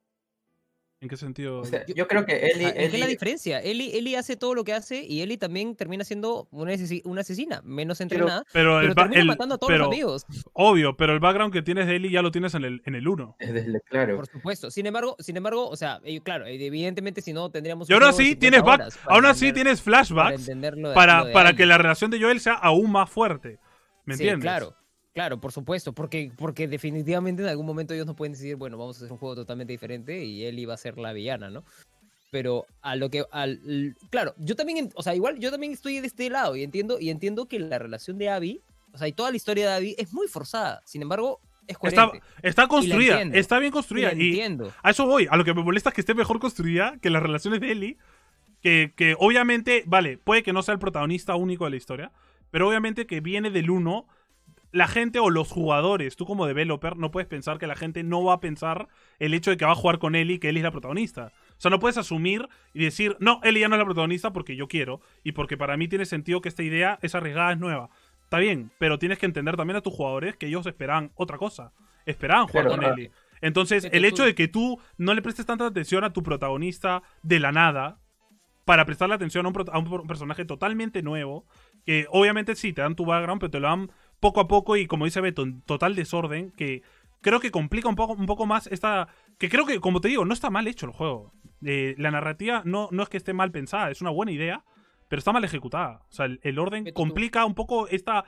¿En qué sentido? o sea, Yo- yo creo que O Ellie, sea, ¿En qué es la diferencia? Ellie, Ellie hace todo lo que hace y Ellie también termina siendo una, asesi- una asesina, menos entrenada, pero el, pero termina el- matando a todos pero, los amigos. Obvio, pero el background que tienes de Ellie ya lo tienes en el, en el 1. desde- claro. Por supuesto. Sin embargo, sin embargo, o sea, eh, claro, evidentemente si no tendríamos Y aún así 50 tienes back, aún así entender- tienes flashbacks de- para, de para que la relación de Joel sea aún más fuerte. ¿Me Sí, entiendes? claro. Claro, por supuesto, porque, porque definitivamente en algún momento ellos no pueden decir, bueno, vamos a hacer un juego totalmente diferente y Ellie va a ser la villana, ¿no? Pero a lo que, al, claro, yo también, o sea, igual yo también estoy de este lado y entiendo, y entiendo que la relación de Abby, o sea, y toda la historia de Abby es muy forzada, sin embargo, es Está, está construida, está bien y construida. Y, entiendo. a eso voy. A lo que me molesta es que esté mejor construida que las relaciones de Ellie. que, que obviamente, vale, puede que no sea el protagonista único de la historia, pero obviamente que viene del uno. La gente o los jugadores, tú como developer, no puedes pensar que la gente no va a pensar el hecho de que va a jugar con Ellie, que Ellie es la protagonista. O sea, no puedes asumir y decir, no, Ellie ya no es la protagonista porque yo quiero y porque para mí tiene sentido que esta idea es arriesgada, es nueva. Está bien, pero tienes que entender también a tus jugadores que ellos esperaban otra cosa. Esperaban jugar con ah. Ellie. Entonces, el tú- hecho de que tú no le prestes tanta atención a tu protagonista de la nada, para prestarle atención a un, a un personaje totalmente nuevo, que obviamente sí, te dan tu background, pero te lo dan poco a poco y como dice Beto, en total desorden, que creo que complica un poco, un poco más esta... Que creo que, como te digo, no está mal hecho el juego. Eh, la narrativa no, no es que esté mal pensada, es una buena idea, pero está mal ejecutada. O sea, el, el orden complica un poco esta,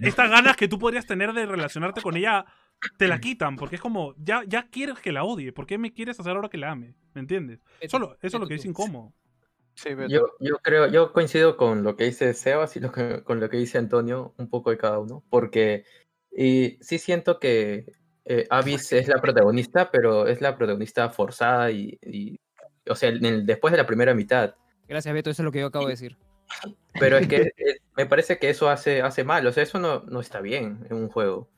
estas ganas que tú podrías tener de relacionarte con ella. Te la quitan, porque es como, ya, ya quieres que la odie, ¿por qué me quieres hacer ahora que la ame? ¿Me entiendes? Solo, eso es lo que es incómodo. Sí. Yo, yo creo, yo coincido con lo que dice Sebas y lo que, con lo que dice Antonio, un poco de cada uno, porque y sí siento que eh, Avis es la protagonista, pero es la protagonista forzada y, y- o sea, en el- después de la primera mitad. Gracias, Beto, eso es lo que yo acabo de decir. Pero es que eh, me parece que eso hace, hace mal, o sea, eso no, no está bien en un juego.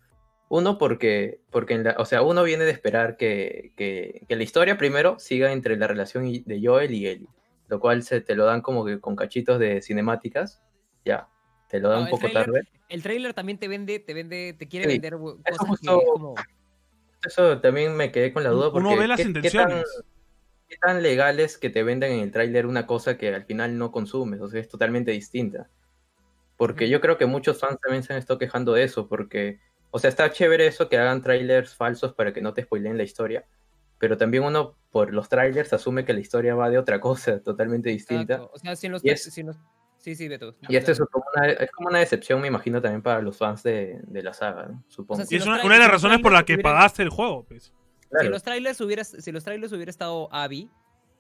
Uno porque, porque en la- o sea, uno viene de esperar que, que, que la historia primero siga entre la relación de Joel y Ellie, lo cual se te lo dan como que con cachitos de cinemáticas, ya, te lo dan No, un el poco tarde. El trailer también te vende, te vende, te quiere Sí, vender bu- eso cosas justo- que es como. Eso también me quedé con la duda porque Uno ve las ¿qué, qué intenciones. tan, qué tan legal es que te vendan en el tráiler una cosa que al final no consumes? O sea, es totalmente distinta. Porque yo creo que muchos fans también se han estado quejando de eso, porque, o sea, está chévere eso que hagan trailers falsos para que no te spoileen la historia, pero también uno por los trailers asume que la historia va de otra cosa totalmente distinta. Exacto. O sea, si en los, es- si Sí, sí, Beto. Y esto es como, una, es como una decepción, me imagino, también para los fans de, de la saga, ¿no? supongo. si Y es los una, de las si razones por la que hubieran- pagaste el juego, pues. Si Claro. los trailers hubiera, si los trailers hubiera estado Abby,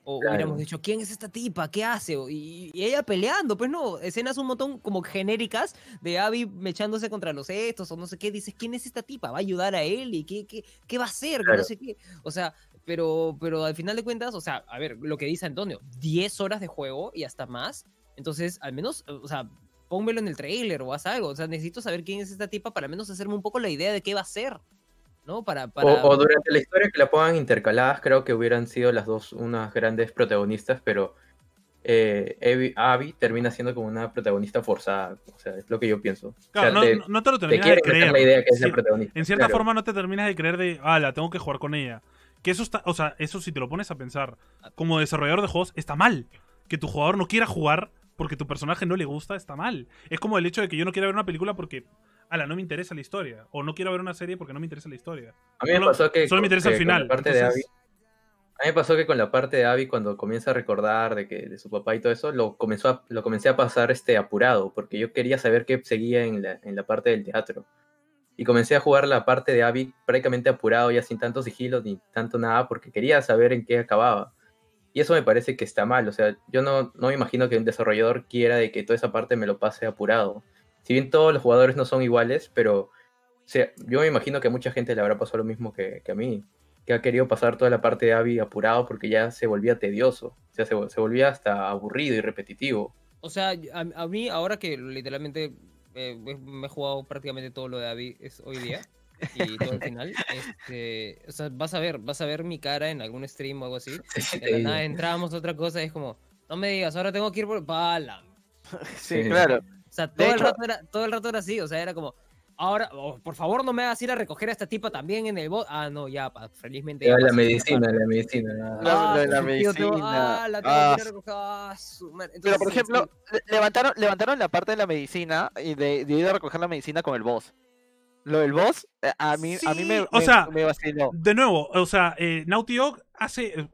o Claro. hubiéramos dicho, ¿quién es esta tipa? ¿Qué hace? O- Y, y ella peleando, pues no, escenas un montón como genéricas de Abby mechándose contra los estos o no sé qué, dices, ¿quién es esta tipa? ¿Va a ayudar a él? ¿Y qué, qué, qué va a hacer? Claro. No sé qué. O sea, pero, pero al final de cuentas, o sea, a ver, lo que dice Antonio, 10 horas de juego y hasta más, entonces al menos, o sea, pónmelo en el trailer o haz algo, o sea, necesito saber quién es esta tipa para al menos hacerme un poco la idea de qué va a hacer, ¿no? Para, para... O, o durante la historia que la pongan intercaladas, creo que hubieran sido las dos unas grandes protagonistas, pero eh, Abby, Abby termina siendo como una protagonista forzada. O sea, es lo que yo pienso. O Claro, sea, no, te, no- te lo te terminas de quieren meter creer. la idea que es la protagonista. en cierta claro. forma no te terminas de creer de, ah, la tengo que jugar con ella. Que eso está, o sea, eso si te lo pones a pensar, como desarrollador de juegos, está mal. Que tu jugador no quiera jugar porque tu personaje no le gusta, está mal. Es como el hecho de que yo no quiera ver una película porque, ala, no me interesa la historia. O no quiero ver una serie porque no me interesa la historia. A mí me Solo- pasó que. solo me interesa el final, de Abby, a mí me pasó que con la parte de Abby, cuando comienza a recordar de que de su papá y todo eso, lo, comenzó a- lo comencé a pasar este apurado, porque yo quería saber qué seguía en la, en la parte del teatro. Y comencé a jugar la parte de Abby prácticamente apurado, ya sin tanto sigilo ni tanto nada, porque quería saber en qué acababa. Y eso me parece que está mal, o sea, yo no, no me imagino que un desarrollador quiera de que toda esa parte me lo pase apurado. Si bien todos los jugadores no son iguales, pero o sea, yo me imagino que a mucha gente le habrá pasado lo mismo que, a mí que ha querido pasar toda la parte de Abby apurado porque ya se volvía tedioso, o sea, se, vol- se volvía hasta aburrido y repetitivo. O sea, a mí, ahora que literalmente eh, me- he jugado prácticamente todo lo de Abby es hoy día y todo el final, este, o sea, vas a ver, vas a ver mi cara en algún stream o algo así. Sí, sí, De la nada entramos a otra cosa y es como, no me digas, ahora tengo que ir por pala. Sí, Sí. claro. O sea, De todo el, hecho- rato era, todo el rato era así, o sea, era como, ahora, oh, por favor no me hagas ir a recoger a esta tipa también en el bot. Ah, no, ya, pa, felizmente. Ya la medicina, la medicina. ah. La- Ah, lo de la tío, medicina. Ah, la tengo Ah. Ah. Pero por ejemplo, le- levantaron, levantaron la parte de la medicina y de, de ir a recoger la medicina con el boss. Lo del boss, eh, a mí, a mí me, o me- sea, me vaciló. De nuevo, o sea, eh, Naughty Dog hace, eh,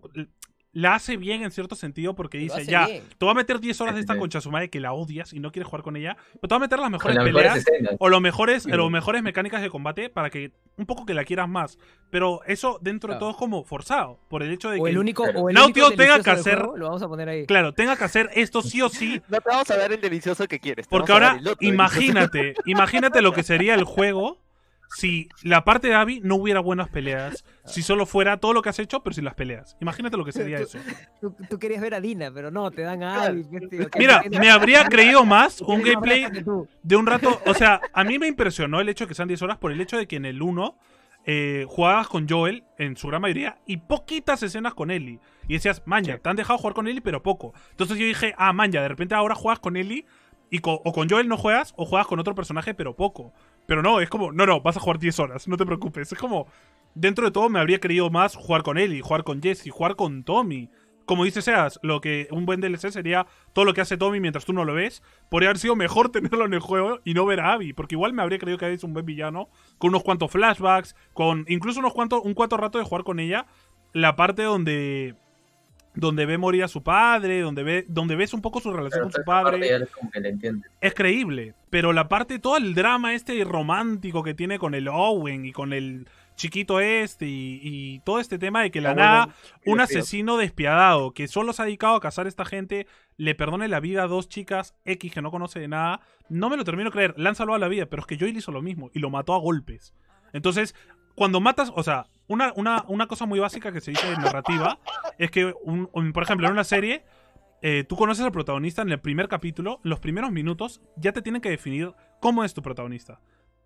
la hace bien en cierto sentido porque dice, ya, bien. te voy a meter 10 horas de esta Sí. concha su madre que la odias y no quieres jugar con ella, pero te voy a meter las mejores las peleas o los mejores, Sí. los mejores mecánicas de combate para que un poco que la quieras más. Pero eso dentro de todo es como forzado, por el hecho de O que, el único, claro. o el único tenga que hacer- juego, lo vamos a poner ahí. claro, tenga que hacer esto sí o sí, No te vamos a dar el delicioso que quieres. porque ahora imagínate, imagínate lo que sería el juego si la parte de Abby no hubiera buenas peleas, si solo fuera todo lo que has hecho, pero sin las peleas. Imagínate lo que sería eso. Tú, tú querías ver a Dina, pero no, te dan a Abby. pues, tío, Mira, me habría creído más un gameplay de un rato. O sea, a mí me impresionó el hecho de que sean 10 horas por el hecho de que en el 1 eh, jugabas con Joel en su gran mayoría y poquitas escenas con Ellie. Y decías, Manja, te han dejado jugar con Ellie, pero poco. Entonces yo dije, ah, Manja, de repente ahora juegas con Ellie y co- o con Joel no juegas o juegas con otro personaje, pero poco. Pero no, es como, no, no, vas a jugar 10 horas, no te preocupes. Es como, dentro de todo me habría creído más jugar con Ellie, jugar con Jesse, jugar con Tommy. Como dice Seas, lo que un buen DLC sería todo lo que hace Tommy mientras tú no lo ves. Podría haber sido mejor tenerlo en el juego y no ver a Abby, porque igual me habría creído que Abby un buen villano, con unos cuantos flashbacks, con incluso unos cuantos, un cuarto rato de jugar con ella. La parte donde donde ve morir a su padre, donde ve donde ves un poco su relación Pero con su padre. es creíble, pero la parte, todo el drama este romántico que tiene con el Owen y con el chiquito este y, y todo este tema de que la Ah, nada, un asesino despiadado que solo se ha dedicado a cazar a esta gente, le perdone la vida a dos chicas X que no conoce de nada, no me lo termino de creer, lánzalo a la vida, pero es que Joel hizo lo mismo y lo mató a golpes. Entonces, cuando matas, o sea, una, una, una cosa muy básica que se dice en narrativa es que, por ejemplo, en una serie, eh, tú conoces al protagonista en el primer capítulo, los primeros minutos ya te tienen que definir cómo es tu protagonista.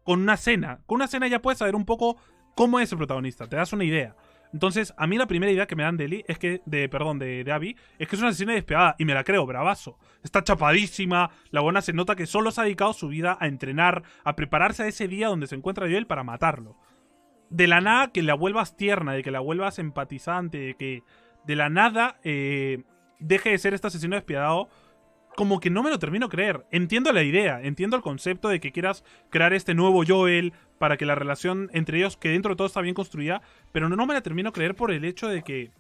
Con una escena, con una escena ya puedes saber un poco cómo es el protagonista, te das una idea. Entonces, a mí la primera idea que me dan de Ellie es que, de, perdón, de, de Abby, es que es una asesina despiadada, y me la creo, bravazo. Está chapadísima, la buena se nota que solo se ha dedicado su vida a entrenar, a prepararse a ese día donde se encuentra Joel para matarlo. De la nada que la vuelvas tierna, de que la vuelvas empatizante, de que de la nada eh, deje de ser este asesino despiadado, como que no me lo termino creer. Entiendo la idea, entiendo el concepto de que quieras crear este nuevo Joel para que la relación entre ellos, que dentro de todo está bien construida, pero no, no me la termino creer por el hecho de que,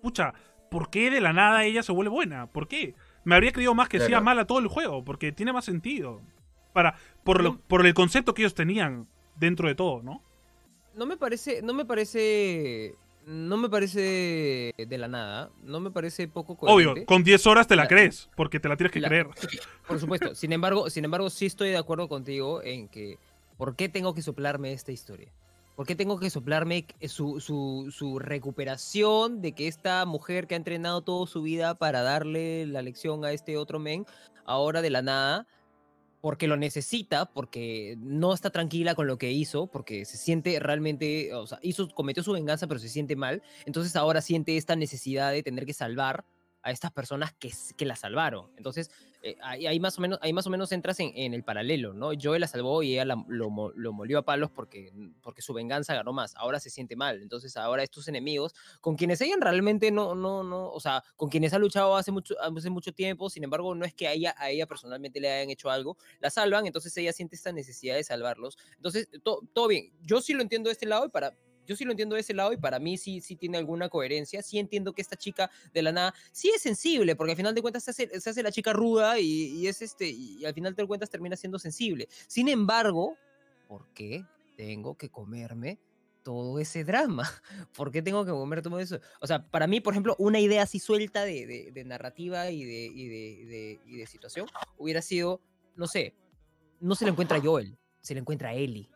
pucha, ¿por qué de la nada ella se vuelve buena? ¿Por qué? Me habría creído más que Claro. sea mala todo el juego, porque tiene más sentido. Para, por, lo- por el concepto que ellos tenían dentro de todo, ¿no? No me parece, no me parece, no me parece de la nada, no me parece poco coherente. Obvio, con 10 horas te la La- crees, porque te la tienes que la- creer. Por supuesto. Sin embargo, sin embargo, sí estoy de acuerdo contigo en que ¿por qué tengo que soplarme esta historia? ¿Por qué tengo que soplarme su, su, su recuperación de que esta mujer que ha entrenado toda su vida para darle la lección a este otro men, ahora de la nada, porque lo necesita, porque no está tranquila con lo que hizo, porque se siente realmente, o sea, hizo, cometió su venganza, pero se siente mal, entonces ahora siente esta necesidad de tener que salvar a estas personas que, que la salvaron. Entonces, eh, ahí, ahí más o menos, ahí más o menos entras en, en el paralelo, ¿no? Joel la salvó y ella la- lo, lo molió a palos porque, porque su venganza ganó más. Ahora se siente mal. Entonces, ahora estos enemigos, con quienes ella realmente no, no, no, o sea, con quienes ha luchado hace mucho, hace mucho tiempo, sin embargo, no es que a ella, a ella personalmente le hayan hecho algo, la salvan, entonces ella siente esta necesidad de salvarlos. Entonces, to- todo bien. Yo sí lo entiendo de este lado y para... Yo sí lo entiendo de ese lado y para mí sí, sí tiene alguna coherencia. Sí entiendo que esta chica de la nada sí es sensible, porque al final de cuentas se hace, se hace la chica ruda y, es este, y al final de cuentas termina siendo sensible. Sin embargo, ¿por qué tengo que comerme todo ese drama? ¿Por qué tengo que comer todo eso? O sea, para mí, por ejemplo, una idea así suelta de, de- narrativa y de, y, de, y de- situación hubiera sido, no sé, no se le encuentra Joel, se le encuentra Ellie.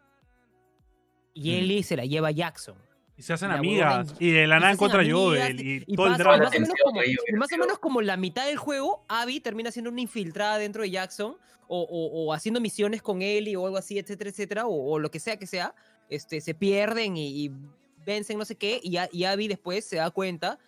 Y Mm. Ellie se la lleva a Jackson. Y se hacen amigas. Y de la nada encuentra Joel. Y, y todo el pasa- drama. más, o menos Atención, como, más o menos como la mitad del juego, Abby termina siendo una infiltrada dentro de Jackson o, o- o haciendo misiones con Ellie o algo así, etcétera, etcétera, o, o lo que sea que sea, este, se pierden y, y vencen no sé qué, y, y Abby después se da cuenta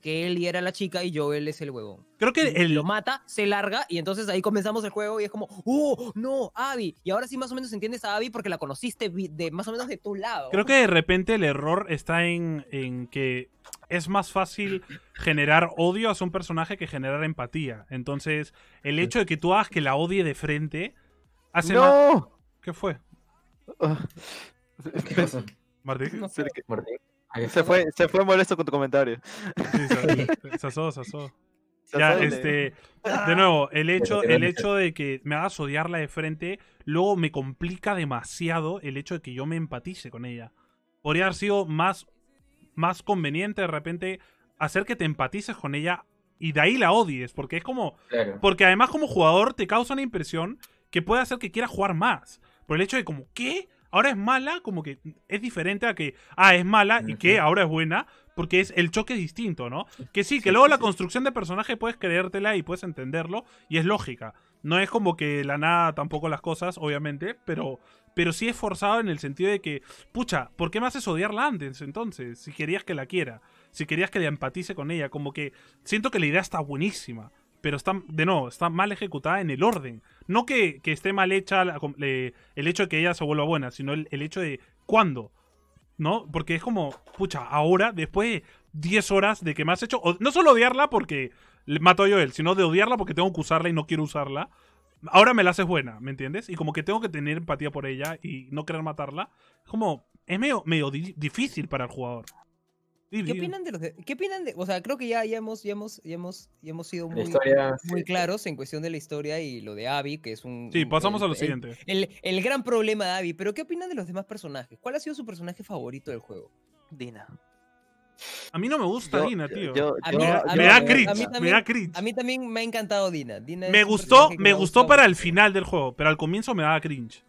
que Ellie era la chica y Joel es el huevón. Creo que el, Lo mata, se larga y entonces ahí comenzamos el juego y es como, ¡oh, no, Abby! Y ahora sí más o menos entiendes a Abby porque la conociste vi- de más o menos de tu lado. Creo que de repente el error está en, en que es más fácil generar odio hacia un personaje que generar empatía. Entonces, el hecho de que tú hagas que la odie de frente hace más. ¡No! ¿Qué fue? Ah, ¿Qué pasó? Martín? No sé. Martín. Se fue, se fue molesto con tu comentario. Sí, se- se asó, se asó. Se Ya, este. De nuevo, el hecho, el hecho de que me hagas odiarla de frente, luego me complica demasiado el hecho de que yo me empatice con ella. Podría haber sido más, más conveniente de repente hacer que te empatices con ella y de ahí la odies, porque es como. Claro. Porque además, como jugador, te causa una impresión que puede hacer que quieras jugar más. Por el hecho de como, ¿qué? Ahora es mala, como que es diferente a que, ah, es mala y que ahora es buena, porque es el choque es distinto, ¿no? Que sí, que luego la construcción de personaje puedes creértela y puedes entenderlo y es lógica. No es como que la nada tampoco las cosas, obviamente, pero, pero sí es forzado en el sentido de que, pucha, ¿por qué me haces odiarla antes entonces? Si querías que la quiera, si querías que le empatice con ella, como que siento que la idea está buenísima. Pero está, de nuevo, está mal ejecutada en el orden. No que, que esté mal hecha el hecho de que ella se vuelva buena, sino el, el hecho de cuándo. ¿No? Porque es como, pucha, ahora, después de 10 horas de que me has hecho. no solo odiarla porque mato yo él, sino de odiarla porque tengo que usarla y no quiero usarla. Ahora me la haces buena, ¿me entiendes? Y como que tengo que tener empatía por ella y no querer matarla. Es como, es medio, medio di- difícil para el jugador. ¿Qué opinan de los de, ¿Qué opinan de, o sea, creo que ya, ya hemos, ya hemos, ya hemos, ya hemos sido muy, historia, muy sí. claros en cuestión de la historia y lo de Abby, que es un Sí, pasamos el- a lo el- siguiente. El, el gran problema de Abby, pero ¿qué opinan de los demás personajes? ¿Cuál ha sido su personaje favorito del juego? Dina. A mí no me gusta Yo- Dina, tío. yo- A yo- mí- me da, a me mí- da a mí cringe, me también- da cringe. A mí también me ha encantado Dina. Dina Me gustó, me gustó para el final del juego, pero al comienzo me daba cringe.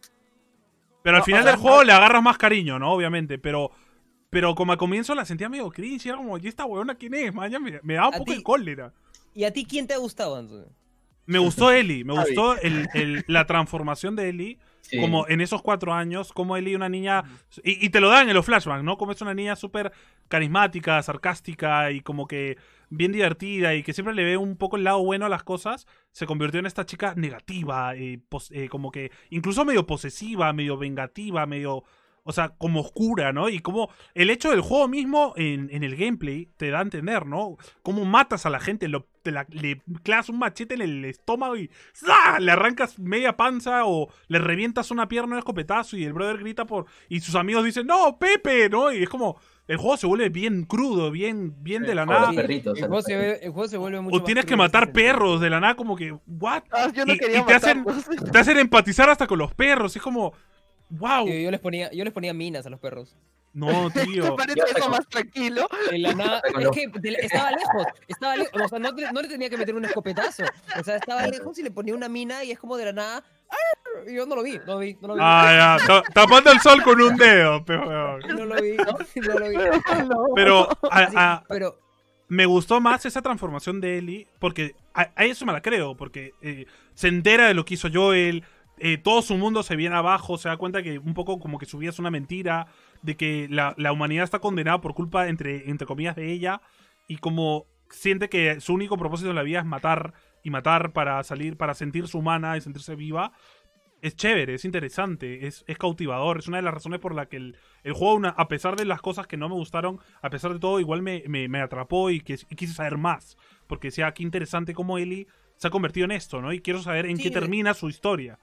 Pero al No, o final sea, del juego le agarras más cariño, ¿no? Obviamente, pero pero como al comienzo la sentía medio cringe, y era como, ¿y esta weona quién es? Man? Me, me daba un poco ti- de cólera. ¿Y a ti quién te ha gustado, Antonio? Me gustó Ellie, me gustó el- el- la transformación de Ellie, Sí. como en esos cuatro años, como Ellie una niña, y, y te lo dan en los flashbacks, ¿no? Como es una niña súper carismática, sarcástica y como que bien divertida y que siempre le ve un poco el lado bueno a las cosas, se convirtió en esta chica negativa, eh, pos- eh, como que incluso medio posesiva, medio vengativa, medio... O sea, como oscura, ¿no? Y como el hecho del juego mismo en, en el gameplay te da a entender, ¿no? Cómo matas a la gente, lo, te la- le clavas un machete en el estómago y ¡za! le arrancas media panza o le revientas una pierna un escopetazo y el brother grita por... Y sus amigos dicen, no, Pepe, ¿no? Y es como... El juego se vuelve bien crudo, bien, bien de la nada. Sí, perritos, el, juego se ve- el juego se vuelve mucho O más tienes que matar perros de la nada, como que, ¿what? Ah, yo no Y- quería y te hacen- matarlos. Te hacen empatizar hasta con los perros. Es como, wow. Yo, yo les ponía, yo les ponía minas a los perros. No, ¿Te tío. parece Yo eso más tranquilo? De la nada, es que de estaba lejos, estaba lejos, o sea, no, te- no le tenía que meter un escopetazo, o sea, estaba lejos y le ponía una mina y es como de la nada, ¡ar! y yo no lo vi, no lo vi, no lo vi, Ah, ya. ta- Tapando el sol con un dedo, pero... no lo vi, no lo vi. No. Pero a- Sí, a- pero me gustó más esa transformación de Ellie, porque a, a eso me la creo, porque eh, se entera de lo que hizo Joel, eh, todo su mundo se viene abajo, se da cuenta que un poco como que su vida es una mentira, de que la, la humanidad está condenada por culpa, entre, entre comillas, de ella, y como siente que su único propósito en la vida es matar y matar para salir, para sentirse humana y sentirse viva. Es chévere, es interesante, es, es cautivador. Es una de las razones por la que el, el juego, una- a pesar de las cosas que no me gustaron, a pesar de todo, igual me, me- me atrapó y, que, y quise saber más. Porque decía, qué interesante cómo Ellie se ha convertido en esto, ¿no? Y quiero saber en Sí, qué de- termina su historia.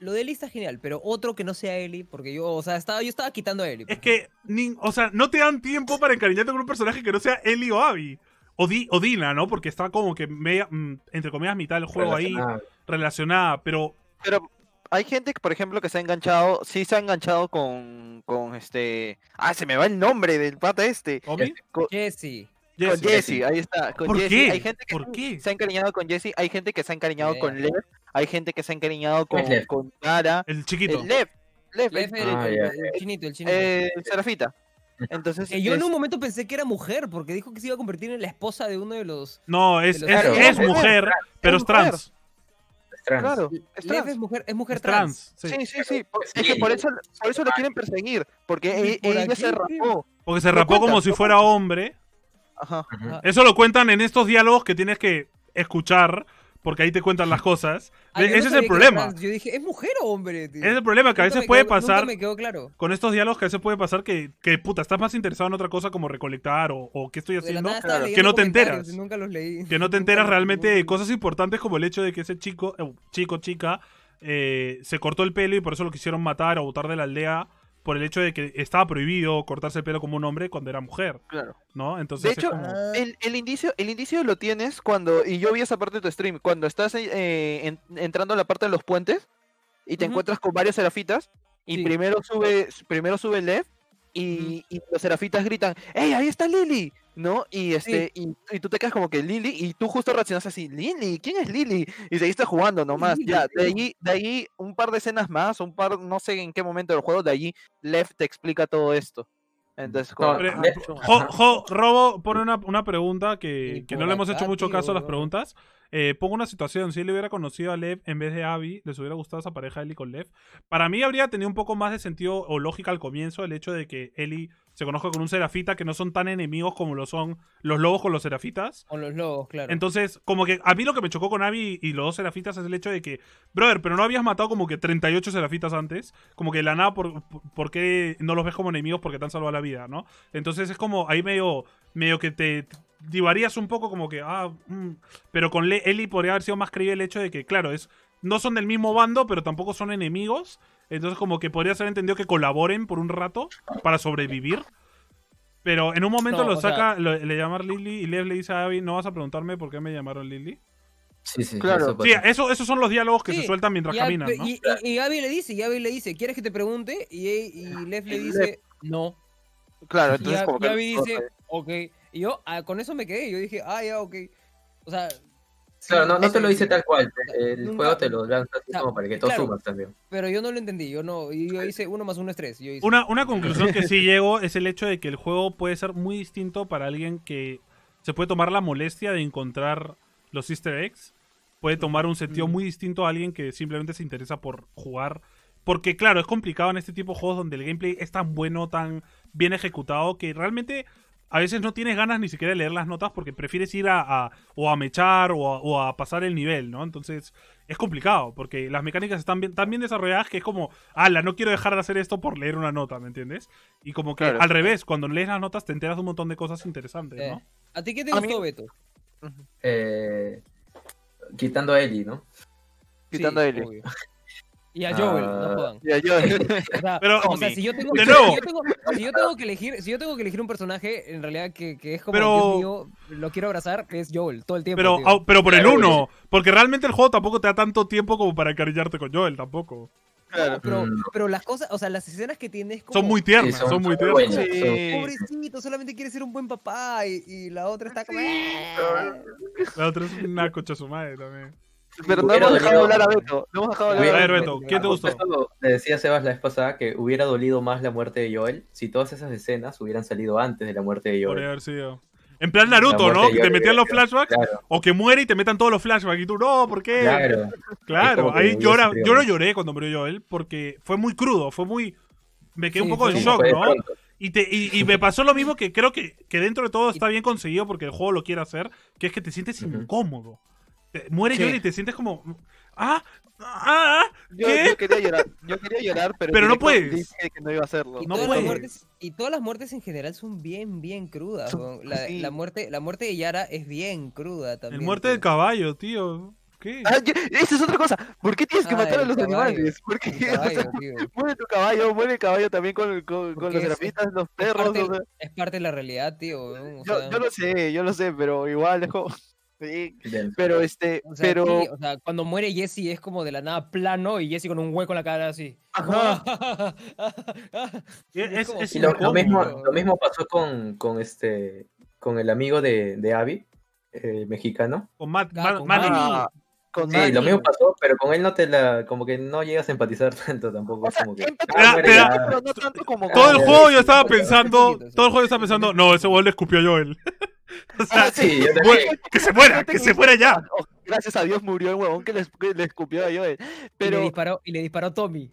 Lo de Ellie está genial, pero otro que no sea Ellie, porque yo, o sea, estaba, yo estaba quitando a Ellie. Es que, ni- o sea, no te dan tiempo para encariñarte con un personaje que no sea Ellie o Abby. O, Di- o Dina, ¿no? Porque está como que media, mm, entre comillas, mitad del juego ahí Relacionada. Pero Pero hay gente que, por ejemplo, que se ha enganchado, sí se ha enganchado con, con este... Ah, se me va el nombre del pata este. ¿Omi? Con, Jesse. con Jesse. Ahí está. Con ¿Por Jesse. qué? Hay gente que ¿Por se- qué? se ha encariñado con Jesse, hay gente que se ha encariñado con Lev, hay gente que se ha encariñado con, con Nara. El chiquito. El Lev, Lev, Lev, el- Ah, el- chinito, el chinito. eh, Serafita. Entonces, Que yo en un momento pensé que era mujer, porque dijo que se iba a convertir en la esposa de uno de los... No, es, los- es, Claro, es es mujer, pero es es mujer. trans. Es trans. claro, es Lev trans. es mujer, es mujer Es trans. trans. sí. Sí, sí, sí. por-. Es que por eso, por eso le quieren perseguir. Porque ¿Y e- por ella se rapó. Porque se Lo rapó como si lo fuera hombre. Ajá. Eso lo cuentan en estos diálogos que tienes que escuchar, porque ahí te cuentan las cosas. Ah, no Ese es el problema. trans. Yo dije, ¿es mujer o hombre? tío? Ese es el problema, que a veces me puede pasar me quedó claro. con estos diálogos que a veces puede pasar que, que puta, estás más interesado en otra cosa como recolectar o, o qué estoy haciendo, claro, que no te enteras. Nunca los leí. que no te enteras realmente de cosas importantes como el hecho de que ese chico, eh, chico, chica, eh, se cortó el pelo y por eso lo quisieron matar o botar de la aldea por el hecho de que estaba prohibido cortarse el pelo como un hombre cuando era mujer, Claro. ¿no? Entonces De hecho, como- Ah, El, el indicio, el indicio lo tienes cuando, y yo vi esa parte de tu stream, cuando estás eh, en- entrando a la parte de los puentes y te encuentras con varios serafitas y Sí. primero sube, primero sube Lev y, y los serafitas gritan, ¡Ey, ahí está Lily! ¿No? Y este, y, y tú te quedas como que Lily, y tú justo reaccionas así, Lily, ¿quién es Lily? Y seguiste jugando nomás, Lily, ya, de ahí, de ahí un par de escenas más, un par, no sé en qué momento del juego, de allí Left te explica todo esto. Entonces, No, Pero, ah, chu- Jo. Jo- Robo pone una, una pregunta que, que no le hemos hecho mucho caso a las preguntas. Eh, pongo una situación, si él hubiera conocido a Lev en vez de Abby, les hubiera gustado esa pareja Ellie con Lev. Para mí habría tenido un poco más de sentido o lógica al comienzo el hecho de que Ellie se conozca con un serafita que no son tan enemigos como lo son los lobos con los serafitas. Con los lobos, claro. Entonces, como que a mí lo que me chocó con Abby y los dos serafitas es el hecho de que, brother, pero no habías matado como que 38 serafitas antes. Como que de la nada, por, por- ¿por qué no los ves como enemigos porque te han salvado la vida, no? Entonces es como ahí medio, medio que te divarías un poco como que, ah, mm. pero con Le- Ellie podría haber sido más creíble el hecho de que, claro, es no son del mismo bando, pero tampoco son enemigos. Entonces como que podría ser entendido que colaboren por un rato para sobrevivir. Pero en un momento No, lo sea- saca, lo- le llaman Lily y Lev le dice a Abby, no vas a preguntarme por qué me llamaron Lily. Sí, sí, Claro. eso Sí, eso, esos son los diálogos que se sueltan mientras y, caminan, ¿no? y, y- y Abby le dice, y Abby le dice, ¿quieres que te pregunte? Y, y Lev le dice, no. claro, Y, entonces Ab- como y que... Abby dice, ok. Y yo ah, con eso me quedé. Yo dije, ah, ya, ok. O sea. Claro, sí, no, te lo dice tal cual. El Nunca- juego te lo lanza así sea, como para que tú claro. sumas también. Pero yo no lo entendí. Yo no. Y yo hice uno más uno es tres. Yo hice, Una, una conclusión que sí llego es el hecho de que el juego puede ser muy distinto para alguien que se puede tomar la molestia de encontrar los easter eggs. Puede tomar un sentido Mm. muy distinto a alguien que simplemente se interesa por jugar. Porque claro, es complicado en este tipo de juegos donde el gameplay es tan bueno, tan bien ejecutado, que realmente a veces no tienes ganas ni siquiera de leer las notas porque prefieres ir a, a- o a mechar o a, o a pasar el nivel, ¿no? Entonces es complicado porque las mecánicas están bien, tan bien desarrolladas que es como, ala, no quiero dejar de hacer esto por leer una nota, ¿me entiendes? Y como que Claro. al revés, cuando lees las notas te enteras de un montón de cosas interesantes, Eh, ¿no? ¿A ti qué te A mí- gustó, Beto? Eh, quitando a Ellie, ¿no? Quitando Sí, a Ellie. Y a Joel, no Ah, jodan. Ya, yo- O sea, Pero- o sea, si yo tengo, De si yo tengo- si yo tengo que elegir, si yo tengo que elegir un personaje, en realidad que, que es como Pero- Dios mío, lo quiero abrazar, es Joel, todo el tiempo. Pero, pero por el Claro, 1, porque realmente el juego tampoco te da tanto tiempo como para encariñarte con Joel, tampoco. claro. pero, Mm. pero las cosas, o sea, las escenas que tienes como, Son muy tiernas, Sí, son, son- muy tiernas. buenas. Sí. pobrecito, solamente quiere ser un buen papá y, y la otra está como La otra es una cocha su madre también. Pero no hemos dejado hablar a Beto. No hemos dejado hablar a ver, Beto. ¿quién te gustó? Le decía a Sebas la vez pasada que hubiera dolido más la muerte de Joel si todas esas escenas hubieran salido antes de la muerte de Por Joel. haber sido. En plan Naruto, ¿no? Que te metían los flashbacks. Claro, O que muere y te metan todos los flashbacks. Y tú, no, ¿por qué? claro. Claro, ahí llora, yo no lloré cuando murió Joel porque fue muy crudo, fue muy... Me quedé un poco en shock, ¿no? pronto. Y, te, y, y me pasó lo mismo que creo que, que dentro de todo está bien conseguido porque el juego lo quiere hacer, que es que te sientes incómodo. Muere Sí. Joel y te sientes como... Ah, ah, Yo, ¿qué? yo quería llorar, yo quería llorar, pero, Pero no puedes. dije que no iba a hacerlo. Y, No todas puedes. las muertes, y todas las muertes en general son bien, bien crudas. Son-. La, sí. la muerte, la muerte de Yara es bien cruda también. El muerte tío. del caballo, tío. ¿Qué? Ah, yo- esa es otra cosa. ¿Por qué tienes que Ah, matar a los caballo. animales? ¿Por qué? Caballo, tío. muere tu caballo, muere el caballo también con, con, con los es- serafitas, los Es perros. parte, o sea, es parte de la realidad, tío. o yo, sea, yo lo sé, yo lo sé, pero igual es como... Sí, pero este, o sea, pero... sí, o sea, cuando muere Jesse es como de la nada plano y Jesse con un hueco en la cara así. Ajá. Es- como es Y lo, mismo, lo mismo pasó con, con este con el amigo de, de Abby, eh, mexicano. Con Matt, Ah, con con Sí, Manny. lo mismo pasó, pero con él no te la, como que no llegas a empatizar tanto tampoco. O sea, como que, pero no tanto como... Todo el juego yo estaba pensando, todo el juego yo estaba pensando, no, ese gol le escupió a Joel. o sea, Ah, Sí, yo mu- también. que se muera, que se muera ya. Oh, gracias a Dios murió el huevón que le, que le escupió a Joel. y, le Pero, disparó, y le disparó Tommy.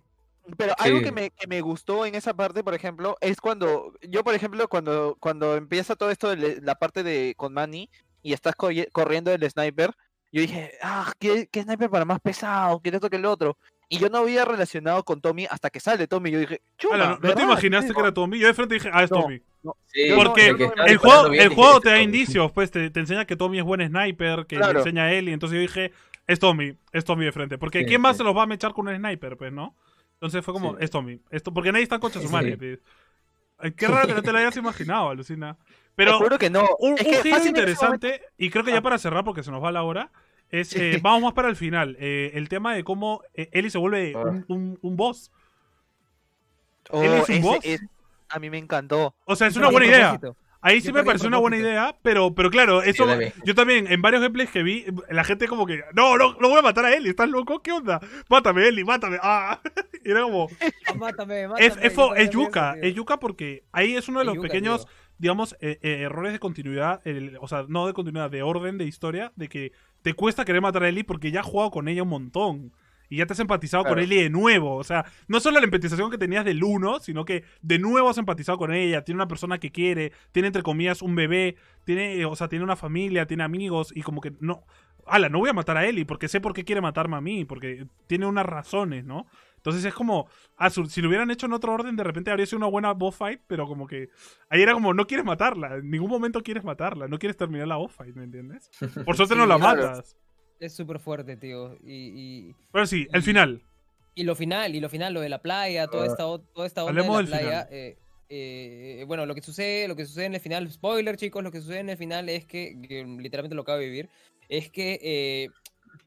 pero algo Sí. que me, que me gustó en esa parte, por ejemplo, es cuando, yo por ejemplo, cuando, cuando empieza todo esto de la parte de con Manny y estás corri- corriendo del sniper, yo dije, ah, ¿qué, qué sniper para más pesado, que esto que el otro. Y yo no había relacionado con Tommy hasta que sale Tommy. Yo dije, chuma, Ala, ¿no, ¿no te imaginaste que era Tommy? Yo de frente dije, ah, es No. Tommy. Sí, Porque no El juego, bien, el juego "Ese te da Tommy". indicios, pues te, te enseña que Tommy es buen sniper, que Claro. le enseña a él, y entonces yo dije, es Tommy, es Tommy de frente. Porque Sí, ¿quién más se los va a mechar con un sniper, pues, no? Entonces fue como, Sí. es Tommy. Esto, porque nadie está en concha su madre, pues. Qué raro que no te lo hayas imaginado, alucina. Pero que no. un, es un giro interesante, y creo que ya Ah. para cerrar, porque se nos va la hora, es, eh, vamos más para el final. eh, el tema de cómo eh, Ellie se vuelve Ah. un, un- un boss. momento- ¿Él Oh, es un ese boss? es- a mí me encantó. O sea, es una buena idea. Ahí sí me pareció una buena idea, pero, pero claro, eso yo también. yo también, en varios gameplays que vi, la gente como que, no, no, no voy a matar a Eli, ¿estás loco? ¿Qué onda? Mátame, Eli, mátame. Ah. Y era como, Ah, mátame, mátame. es, es, es yuca, es yuca porque ahí es uno de los pequeños, digamos, eh, eh, errores de continuidad, el- o sea, no de continuidad, de orden de historia, de que te cuesta querer matar a Eli porque ya has jugado con ella un montón. Y ya te has empatizado con. Ellie de nuevo. O sea, no solo la empatización que tenías del 1, sino que de nuevo has empatizado con ella. Tiene una persona que quiere, tiene entre comillas un bebé, tiene, o sea, tiene una familia, tiene amigos y como que no. Ala, no voy a matar a Ellie porque sé por qué quiere matarme a mí, porque tiene unas razones, ¿no? Entonces es como, ah, si lo hubieran hecho en otro orden, de repente habría sido una buena boss fight, pero como que ahí era como, no quieres matarla, en ningún momento quieres matarla, no quieres terminar la boss fight, ¿me entiendes? Por suerte no Sí, la claro. matas. Es súper fuerte, tío. Y, y, Pero sí, el Y- final. y lo final, y lo final, lo de la playa, toda Ah. esta, toda esta onda Hablemos de del la playa. final. eh, eh, bueno, lo que sucede, lo que sucede en el final, spoiler, chicos, lo que sucede en el final es que, que literalmente lo acabo de vivir, es que eh,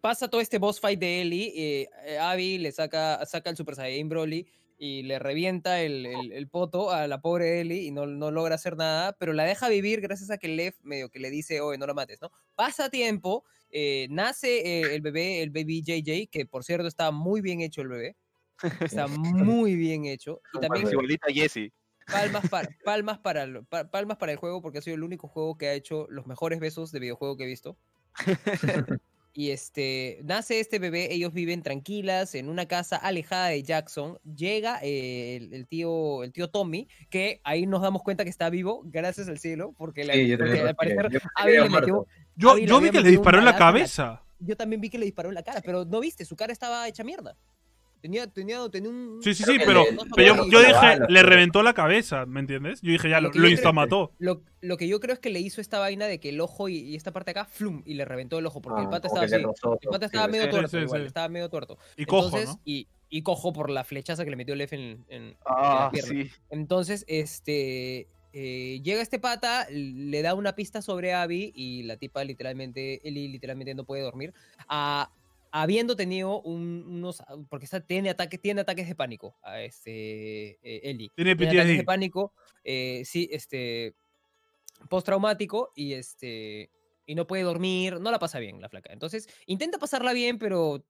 pasa todo este boss fight de Ellie, Abby le saca, saca el Super Saiyan Broly y le revienta el, el- el poto a la pobre Ellie y no, no logra hacer nada, pero la deja vivir gracias a que Lev medio que le dice, oye, no la mates, ¿no? Pasa tiempo, eh, nace eh, el bebé, el baby JJ, que por cierto está muy bien hecho el bebé. Está muy bien hecho. Y también Igualita a Jessie. palmas para, palmas, para, palmas para el juego porque ha sido el único juego que ha hecho los mejores besos de videojuego que he visto. Y este, nace este bebé, ellos viven tranquilas en una casa alejada de Jackson. Llega eh, el, el tío, el tío Tommy, que ahí nos damos cuenta que está vivo, gracias al cielo, porque, la- Sí, yo porque también al parecer Yo había metió. Yo, yo vi que le disparó en la balazo en la- cabeza. yo también vi que le disparó en la cara, pero no viste, su cara estaba hecha mierda. Tenía, tenía, tenía un... Sí, sí, sí, pero, le- pero yo, dije, le reventó la cabeza, ¿me entiendes? Yo dije, ya, Lo lo, que lo yo creo- instamató. Lo, lo que yo creo es que le hizo esta vaina de que el ojo y, y esta parte acá, flum, y le reventó el ojo, porque el Ah, pata estaba así. rozó El pata estaba sí, medio sí, tuerto, sí, igual, sí. estaba medio tuerto. Y cojo, y, y cojo por la flechaza que le metió Lef en, en- en la Ah, pierna. sí. Entonces, este. eh, llega este pata, le da una pista sobre Abby y la tipa literalmente, Ellie literalmente no puede dormir. a- habiendo tenido un- unos, porque está, tiene, ataque, tiene ataques de pánico, a este, eh, Ellie. Tiene Tiene ataques de pánico, eh, sí, este, postraumático y este, y no puede dormir, no la pasa bien la flaca. Entonces, intenta pasarla bien, pero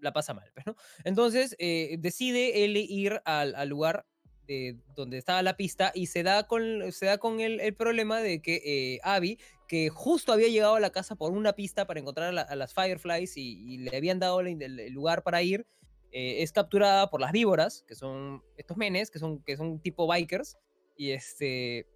la pasa mal, pues, ¿no? Entonces, eh, decide él ir al, al lugar de donde estaba la pista y se da con, se da con el, el problema de que eh, Abby, que justo había llegado a la casa por una pista para encontrar a, la- a las Fireflies y, le habían dado el lugar para ir, eh, es capturada por las víboras, que son estos menes, que son, que son tipo bikers, y este...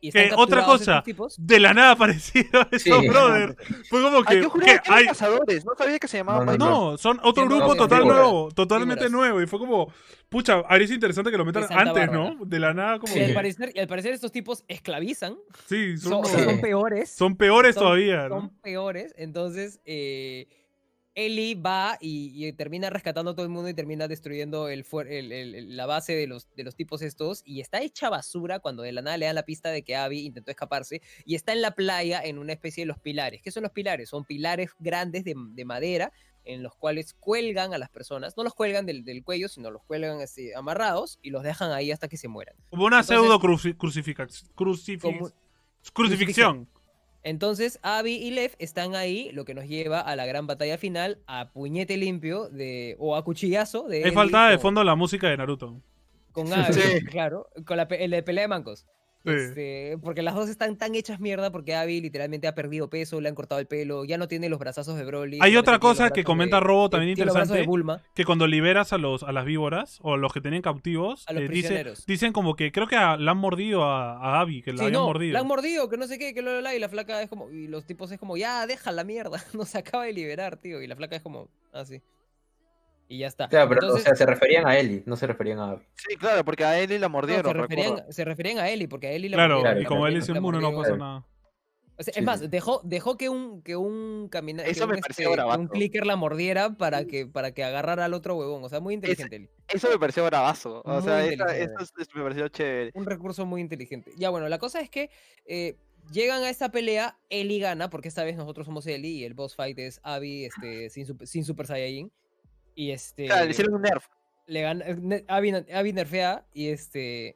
Y están Que otra cosa, de la nada aparecieron esos Sí. brothers. Fue como Ay, que, yo juraba ¿qué? que eran Hay- cazadores, no sabía que se llamaban No, no, son otro Sí, grupo no, total nuevo, totalmente nuevo. Y fue como, pucha, habría sido interesante que lo metan antes, Bárbara. ¿no? De la nada, como Y al parecer, y al parecer estos tipos esclavizan, Sí, son, son, son peores. son peores son- todavía, son ¿no? peores. Entonces, eh, Ellie va y, y termina rescatando a todo el mundo y termina destruyendo el, fuer- el- el- el- la base de los, de los tipos estos. Y está hecha basura cuando de la nada le dan la pista de que Abby intentó escaparse. Y está en la playa en una especie de los pilares. ¿Qué son los pilares? Son pilares grandes de, de madera en los cuales cuelgan a las personas. No los cuelgan del, del cuello, sino los cuelgan así, amarrados y los dejan ahí hasta que se mueran. Como una Entonces- pseudo cruci- crucificax- crucifix- Como- crucifixión. Entonces, Abby y Lev están ahí, lo que nos lleva a la gran batalla final, a puñete limpio de, o a cuchillazo de. Ellie faltaba de fondo la música de Naruto. Con Abby, Sí. claro, con la, el de pelea de mancos. Sí. Este, porque las dos están tan hechas mierda porque Abby literalmente ha perdido peso, le han cortado el pelo, ya no tiene los brazazos de Broly. Hay otra cosa que comenta de- Robo también interesante. Bulma. Que cuando liberas a los a las víboras o a los que tenían cautivos, A los eh, dice- prisioneros. dicen como que creo que a- la han mordido a, a Abby, que la Sí, habían no, mordido. la han mordido, que no sé qué, que lo, lo, lo, y la flaca es como, y los tipos es como, ya, deja la mierda, nos acaba de liberar, tío, y la flaca es como, así. Y ya está. Claro, pero Entonces, o sea, se referían a Ellie, no se referían a Abby. Sí, claro, porque a Ellie la no, mordieron, se, referían, se referían a Ellie, porque a Ellie la Claro, mordieron, y la como mordieron, es inmune no pasa Claro. nada. O sea, Sí, es más, dejó, dejó que un, que un caminante, Eso un, me pareció este, que un bravazo. clicker la mordiera para que, para que agarrara al otro huevón. O sea, muy inteligente. Ellie. Eso me pareció bravazo. O Muy sea, esa- eso es- me pareció chévere. Un recurso muy inteligente. Ya, bueno, la cosa es que eh, llegan a esta pelea, Ellie gana, porque esta vez nosotros somos Ellie y el boss fight es Abby este, sin, super, sin Super Saiyajin. Y este. Claro, le hicieron un nerf. le ne- Abby, Abby nerfea y este.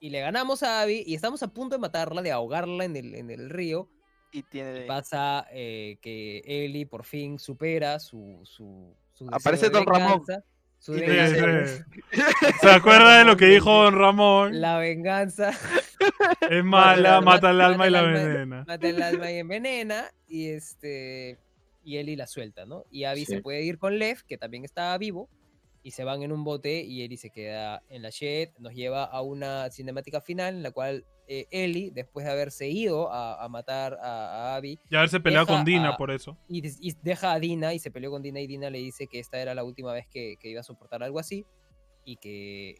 Y le ganamos a Abby y estamos a punto de matarla, de ahogarla en el, en el río. Y tiene. Pasa eh, que Ellie por fin supera su. su, Aparece de Don Ramón. Su Sí. ¿Se acuerda de lo que dijo Don Ramón? La venganza. Es mala, mata el mata alma y el la alma. venena. mata el alma y envenena y este y Ellie la suelta, ¿no? Y Abby se puede ir con Lev, que también estaba vivo, y se van en un bote y Ellie se queda en la shed, nos lleva a una cinemática final en la cual eh, Ellie, después de haberse ido a, a matar a, a Abby, Y haberse peleado con Dina a- por eso. y, deja a Dina y se peleó con Dina y Dina le dice que esta era la última vez que, que iba a soportar algo así y que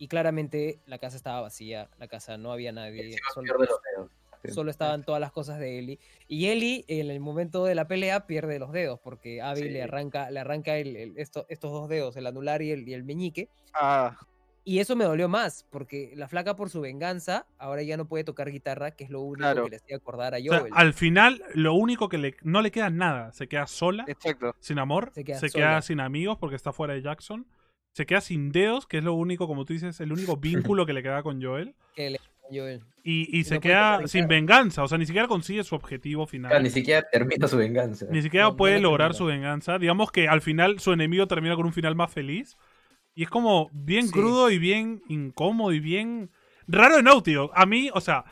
y claramente la casa estaba vacía, la casa no había nadie, solo- pierde los dedos. Sí. solo estaban todas las cosas de Ellie. Y Ellie, en el momento de la pelea, pierde los dedos, porque Abby Sí. le arranca, le arranca el- el- esto- estos dos dedos, el anular y el, y el meñique. Ah, Y eso me dolió más, porque la flaca, por su venganza, ahora ya no puede tocar guitarra, que es lo único Claro. que le hacía acordar a O sea, Joel. al final, lo único que le, no le queda nada. Se queda sola, exacto. sin amor, Se queda se sola. queda sin amigos porque está fuera de Jackson. Se queda sin dedos, que es lo único, como tú dices, el único vínculo que le queda con Joel. que le- Joel. Y, y se no queda sin venganza, o sea, ni siquiera consigue su objetivo final. Claro, ni siquiera termina su venganza. Ni siquiera No, puede lo lograr termina. su venganza. Digamos que al final su enemigo termina con un final más feliz. Y es como bien Sí. crudo y bien incómodo y bien raro de Naughty Dog. A mí, o sea,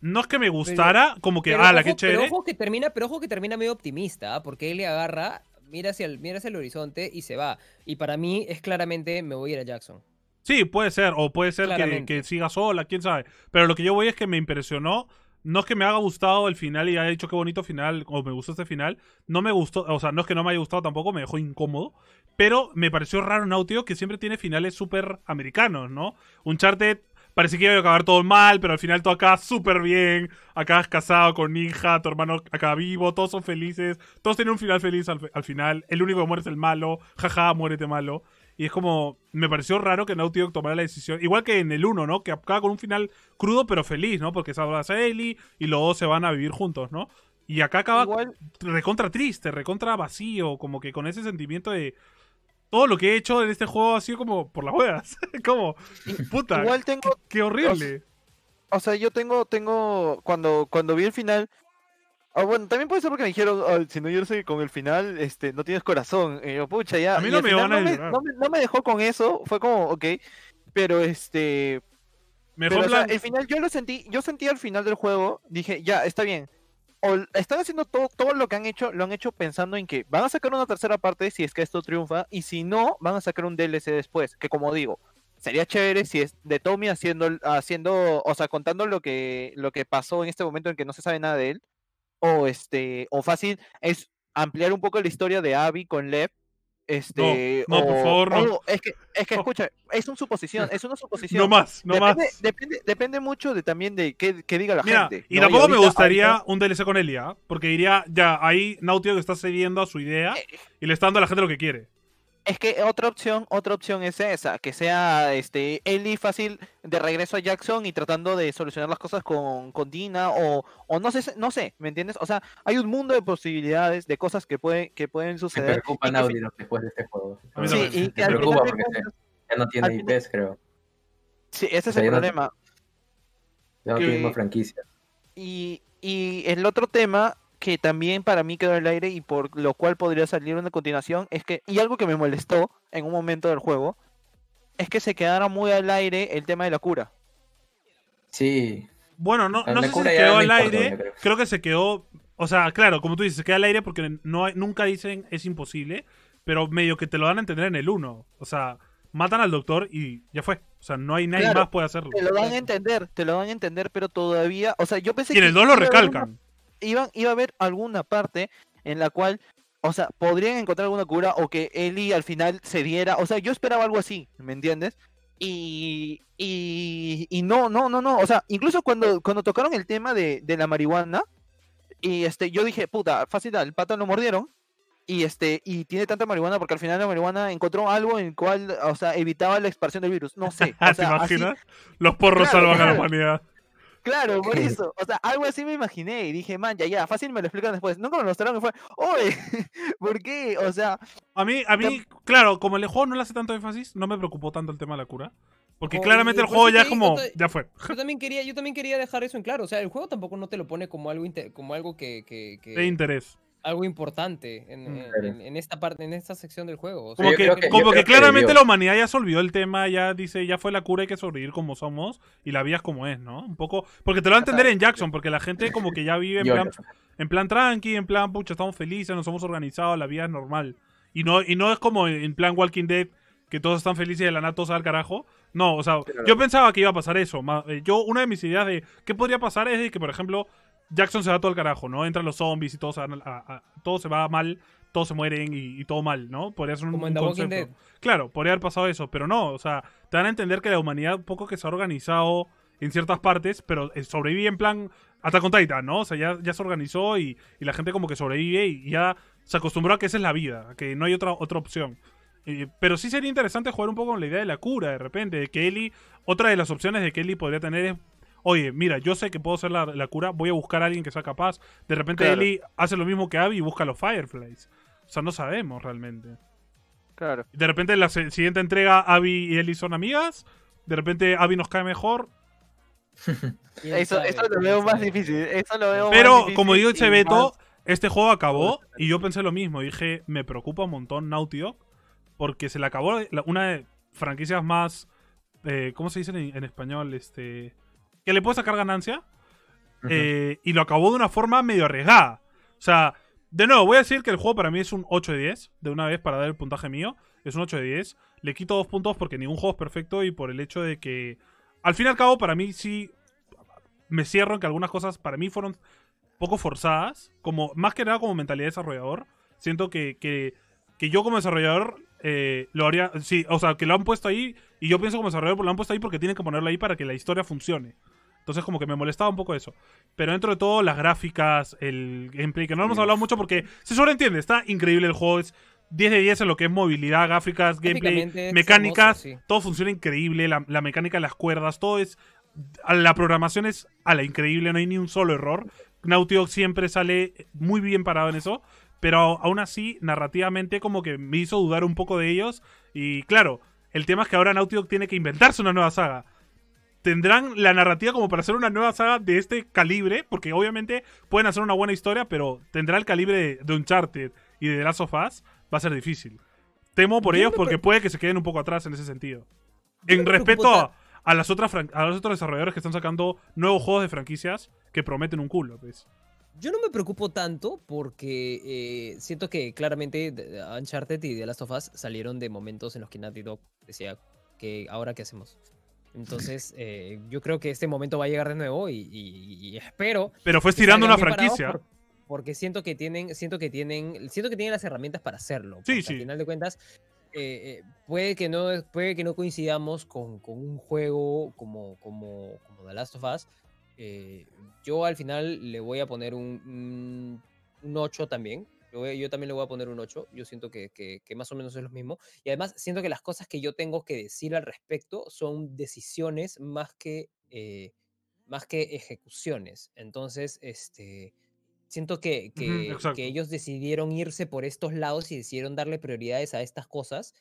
no es que me gustara, como que, Pero ah, la que pero chévere. ojo que termina, pero ojo que termina medio optimista, ¿ah? porque él le agarra, mira hacia, el, mira hacia el horizonte y se va. Y para mí es claramente me voy a ir a Jackson. Sí, puede ser. O puede ser que, siga sola, quién sabe. Pero lo que yo voy es que me impresionó. No es que me haya gustado el final y haya dicho qué bonito final, o me gustó este final. No me gustó, o sea, no es que no me haya gustado tampoco, me dejó incómodo. Pero me pareció raro Naughty Dog que siempre tiene finales súper americanos, ¿no? Uncharted parece que iba a acabar todo mal, pero al final todo acaba súper bien. Acabas casado con hija, tu hermano acaba vivo, todos son felices. Todos tienen un final feliz al, al final. El único que muere es el malo. Jaja, muérete malo. Y es como, me pareció raro que Naughty Dog tomara la decisión, igual que en el 1, ¿no? Que acaba con un final crudo pero feliz, ¿no? Porque salvas a Ellie y los dos se van a vivir juntos, ¿no? Y acá acaba Igual, recontra triste, recontra vacío, como que con ese sentimiento de todo lo que he hecho en este juego ha sido como por las huevas. como, puta, igual tengo, qué horrible. o sea, yo tengo, tengo, cuando, cuando vi el final, ah, bueno, también puede ser porque me dijeron, "Ay, si no lloras con el final, este, no tienes corazón. Y yo, pucha, ya. A mí no me van a no me, no me- no me dejó con eso, fue como, ok, pero este, Mejor pero, o sea, plan- el final, yo lo sentí, yo sentí al final del juego, dije, ya, está bien. O están haciendo todo, todo lo que han hecho, lo han hecho pensando en que van a sacar una tercera parte si es que esto triunfa, y si no, van a sacar un DLC después, que como digo, sería chévere si es de Tommy haciendo, haciendo, o sea, contando lo que, lo que pasó en este momento en que no se sabe nada de él, o este, o fácil es ampliar un poco la historia de Abby con Lev. Este, no, por o- favor, no. o- es que, es que No. escucha, es una suposición, es una suposición. no más, no depende, más. Depende, depende mucho de también de qué, qué diga la Mira, gente. y ¿no? tampoco me ahorita- gustaría ahorita- un DLC con Elia, porque diría, ya, ahí Naughty Dog está cediendo a su idea Eh, y le está dando a la gente lo que quiere. Es que otra opción, otra opción es esa, que sea este Ellie fácil de regreso a Jackson y tratando de solucionar las cosas con, con Dina o, o no sé, no sé, ¿me entiendes? O sea, hay un mundo de posibilidades, de cosas que pueden, que pueden Me suceder. preocupa y que Naughty Dog después de este juego. Sí, también. y Me que al preocupa final porque ya no tiene al IPs, creo. sí, ese es o sea, el ya no- problema. Ya no tiene que- más franquicia. Y, y el otro tema que también para mí quedó en el aire y por lo cual podría salir una continuación es que, y algo que me molestó en un momento del juego, es que se quedara muy al aire el tema de la cura. Sí, Bueno, no, no sé si se quedó al aire. creo. Creo que se quedó. O sea, claro, como tú dices, se queda al aire porque no hay- nunca dicen es imposible, pero medio que te lo dan a entender en el 1. O sea, matan al doctor y ya fue. O sea, no hay nadie Claro, más puede hacerlo. Te lo dan a entender, te lo dan a entender, pero todavía, o sea, yo pensé Y en que el 2 lo una- recalcan. iba, a haber alguna parte en la cual, o sea, podrían encontrar alguna cura o que Ellie al final se diera, o sea, yo esperaba algo así, ¿me entiendes? Y, y, y no, no, no, no, o sea, incluso cuando, cuando tocaron el tema de, de la marihuana, y este, yo dije, puta, fácil, al pato lo mordieron, y este, y tiene tanta marihuana porque al final la marihuana encontró algo en el cual, o sea, evitaba la expansión del virus, no sé, o ¿Te sea, así- imaginas? Los porros Claro, salvan a la humanidad. Claro, por eso. O sea, algo así me imaginé y dije, man, ya, ya, fácil me lo explican después. Nunca me lo mostraron y fue, oye, ¿por qué? O sea, A mí, a mí, claro, como el juego no le hace tanto énfasis, no me preocupó tanto el tema de la cura. Porque claramente el por juego ya digo, como, ya fue. Yo también quería, yo también quería dejar eso en claro. O sea, el juego tampoco no te lo pone como algo como algo que, que- que- De interés. Algo importante en, Mm. en- Claro. en- en esta parte, en esta sección del juego. O sea, Como que, que- como que que claramente debió. la humanidad ya se olvidó el tema, ya dice, ya fue la cura, hay que sobrevivir como somos y la vida es como es, ¿no? Un poco. Porque te lo va a entender en Jackson, porque la gente como que ya vive en plan, en plan tranqui, en plan, pucha, estamos felices, nos hemos organizado, la vida es normal. Y no, y no es como en plan Walking Dead, que todos están felices y de la nada todos al carajo. No, o sea, yo pensaba que iba a pasar eso. eh, Yo, una de mis ideas de qué podría pasar es de que, por ejemplo, Jackson se va todo al carajo, ¿no? Entran los zombies y todo se, van a- a- a- todo se va mal, todos se mueren y, y todo mal, ¿no? Podría ser un, Como en un concepto. Dead. Claro, podría haber pasado eso, pero no, o sea, te dan a entender que la humanidad un poco que se ha organizado en ciertas partes, pero eh, sobrevive en plan Attack on Titan, ¿no? O sea, ya, ya se organizó y, y la gente como que sobrevive y ya se acostumbró a que esa es la vida, a que no hay otra, otra opción. Eh, pero sí sería interesante jugar un poco con la idea de la cura, de repente, de que Ellie, otra de las opciones de que Ellie podría tener es, oye, mira, yo sé que puedo ser la, la cura, voy a buscar a alguien que sea capaz. De repente Claro. Ellie hace lo mismo que Abby y busca a los Fireflies. O sea, no sabemos realmente. Claro. De repente en la siguiente entrega Abby y Ellie son amigas. De repente Abby nos cae mejor. Eso, eso lo veo más difícil. Eso lo veo más Pero difícil como digo más- este juego acabó y yo pensé lo mismo. Dije, me preocupa un montón Naughty Dog porque se le acabó una de franquicias más... eh, ¿Cómo se dice en, en español? Este Que le puede sacar ganancia. Eh, y lo acabó de una forma medio arriesgada. O sea, de nuevo, voy a decir que el juego para mí es un 8 de 10. De una vez para dar el puntaje mío. Es un 8 de 10. Le quito dos puntos porque ningún juego es perfecto y por el hecho de que... Al fin y al cabo, para mí sí... Me cierro en que algunas cosas para mí fueron poco forzadas. Como, más que nada como mentalidad de desarrollador. Siento que, que, que yo como desarrollador eh, lo haría... Sí, o sea, que lo han puesto ahí. Y yo pienso como desarrollador pues lo han puesto ahí porque tienen que ponerlo ahí para que la historia funcione. Entonces como que me molestaba un poco eso. Pero dentro de todo, las gráficas, el gameplay, que no hemos hablado mucho porque se sobreentiende, está increíble el juego, es 10 de 10 en lo que es movilidad, gráficas, gameplay, mecánicas, hermoso, sí. todo funciona increíble, la, la mecánica de las cuerdas, todo es... La programación es a la increíble, no hay ni un solo error. Naughty Dog siempre sale muy bien parado en eso, pero aún así, narrativamente como que me hizo dudar un poco de ellos. Y claro, el tema es que ahora Naughty Dog tiene que inventarse una nueva saga tendrán la narrativa como para hacer una nueva saga de este calibre, porque obviamente pueden hacer una buena historia, pero tendrá el calibre de, de Uncharted y de The Last of Us, va a ser difícil. Temo por Yo ellos porque puede que se queden un poco atrás en ese sentido. Yo En respeto a, a las otras a los otros desarrolladores que están sacando nuevos juegos de franquicias que prometen un culo, pues. Yo no me preocupo tanto porque eh, siento que claramente Uncharted y The Last of Us salieron de momentos en los que Naughty Dog decía que ahora qué hacemos. Entonces, eh, yo creo que este momento va a llegar de nuevo y, y- y espero. Pero fue estirando una franquicia. por- porque siento que tienen, siento que tienen, siento que tienen las herramientas para hacerlo. Sí, sí. Al final de cuentas, eh, eh, puede que no, puede que no coincidamos con, con un juego como, como, como The Last of Us. Eh, yo al final le voy a poner un, un, un 8 también. Yo, también le voy a poner un 8. Yo siento que, que- que más o menos es lo mismo. Y además siento que las cosas que yo tengo que decir al respecto son decisiones más que, eh, más que ejecuciones. Entonces, este, siento que, que- que ellos decidieron irse por estos lados y decidieron darle prioridades a estas cosas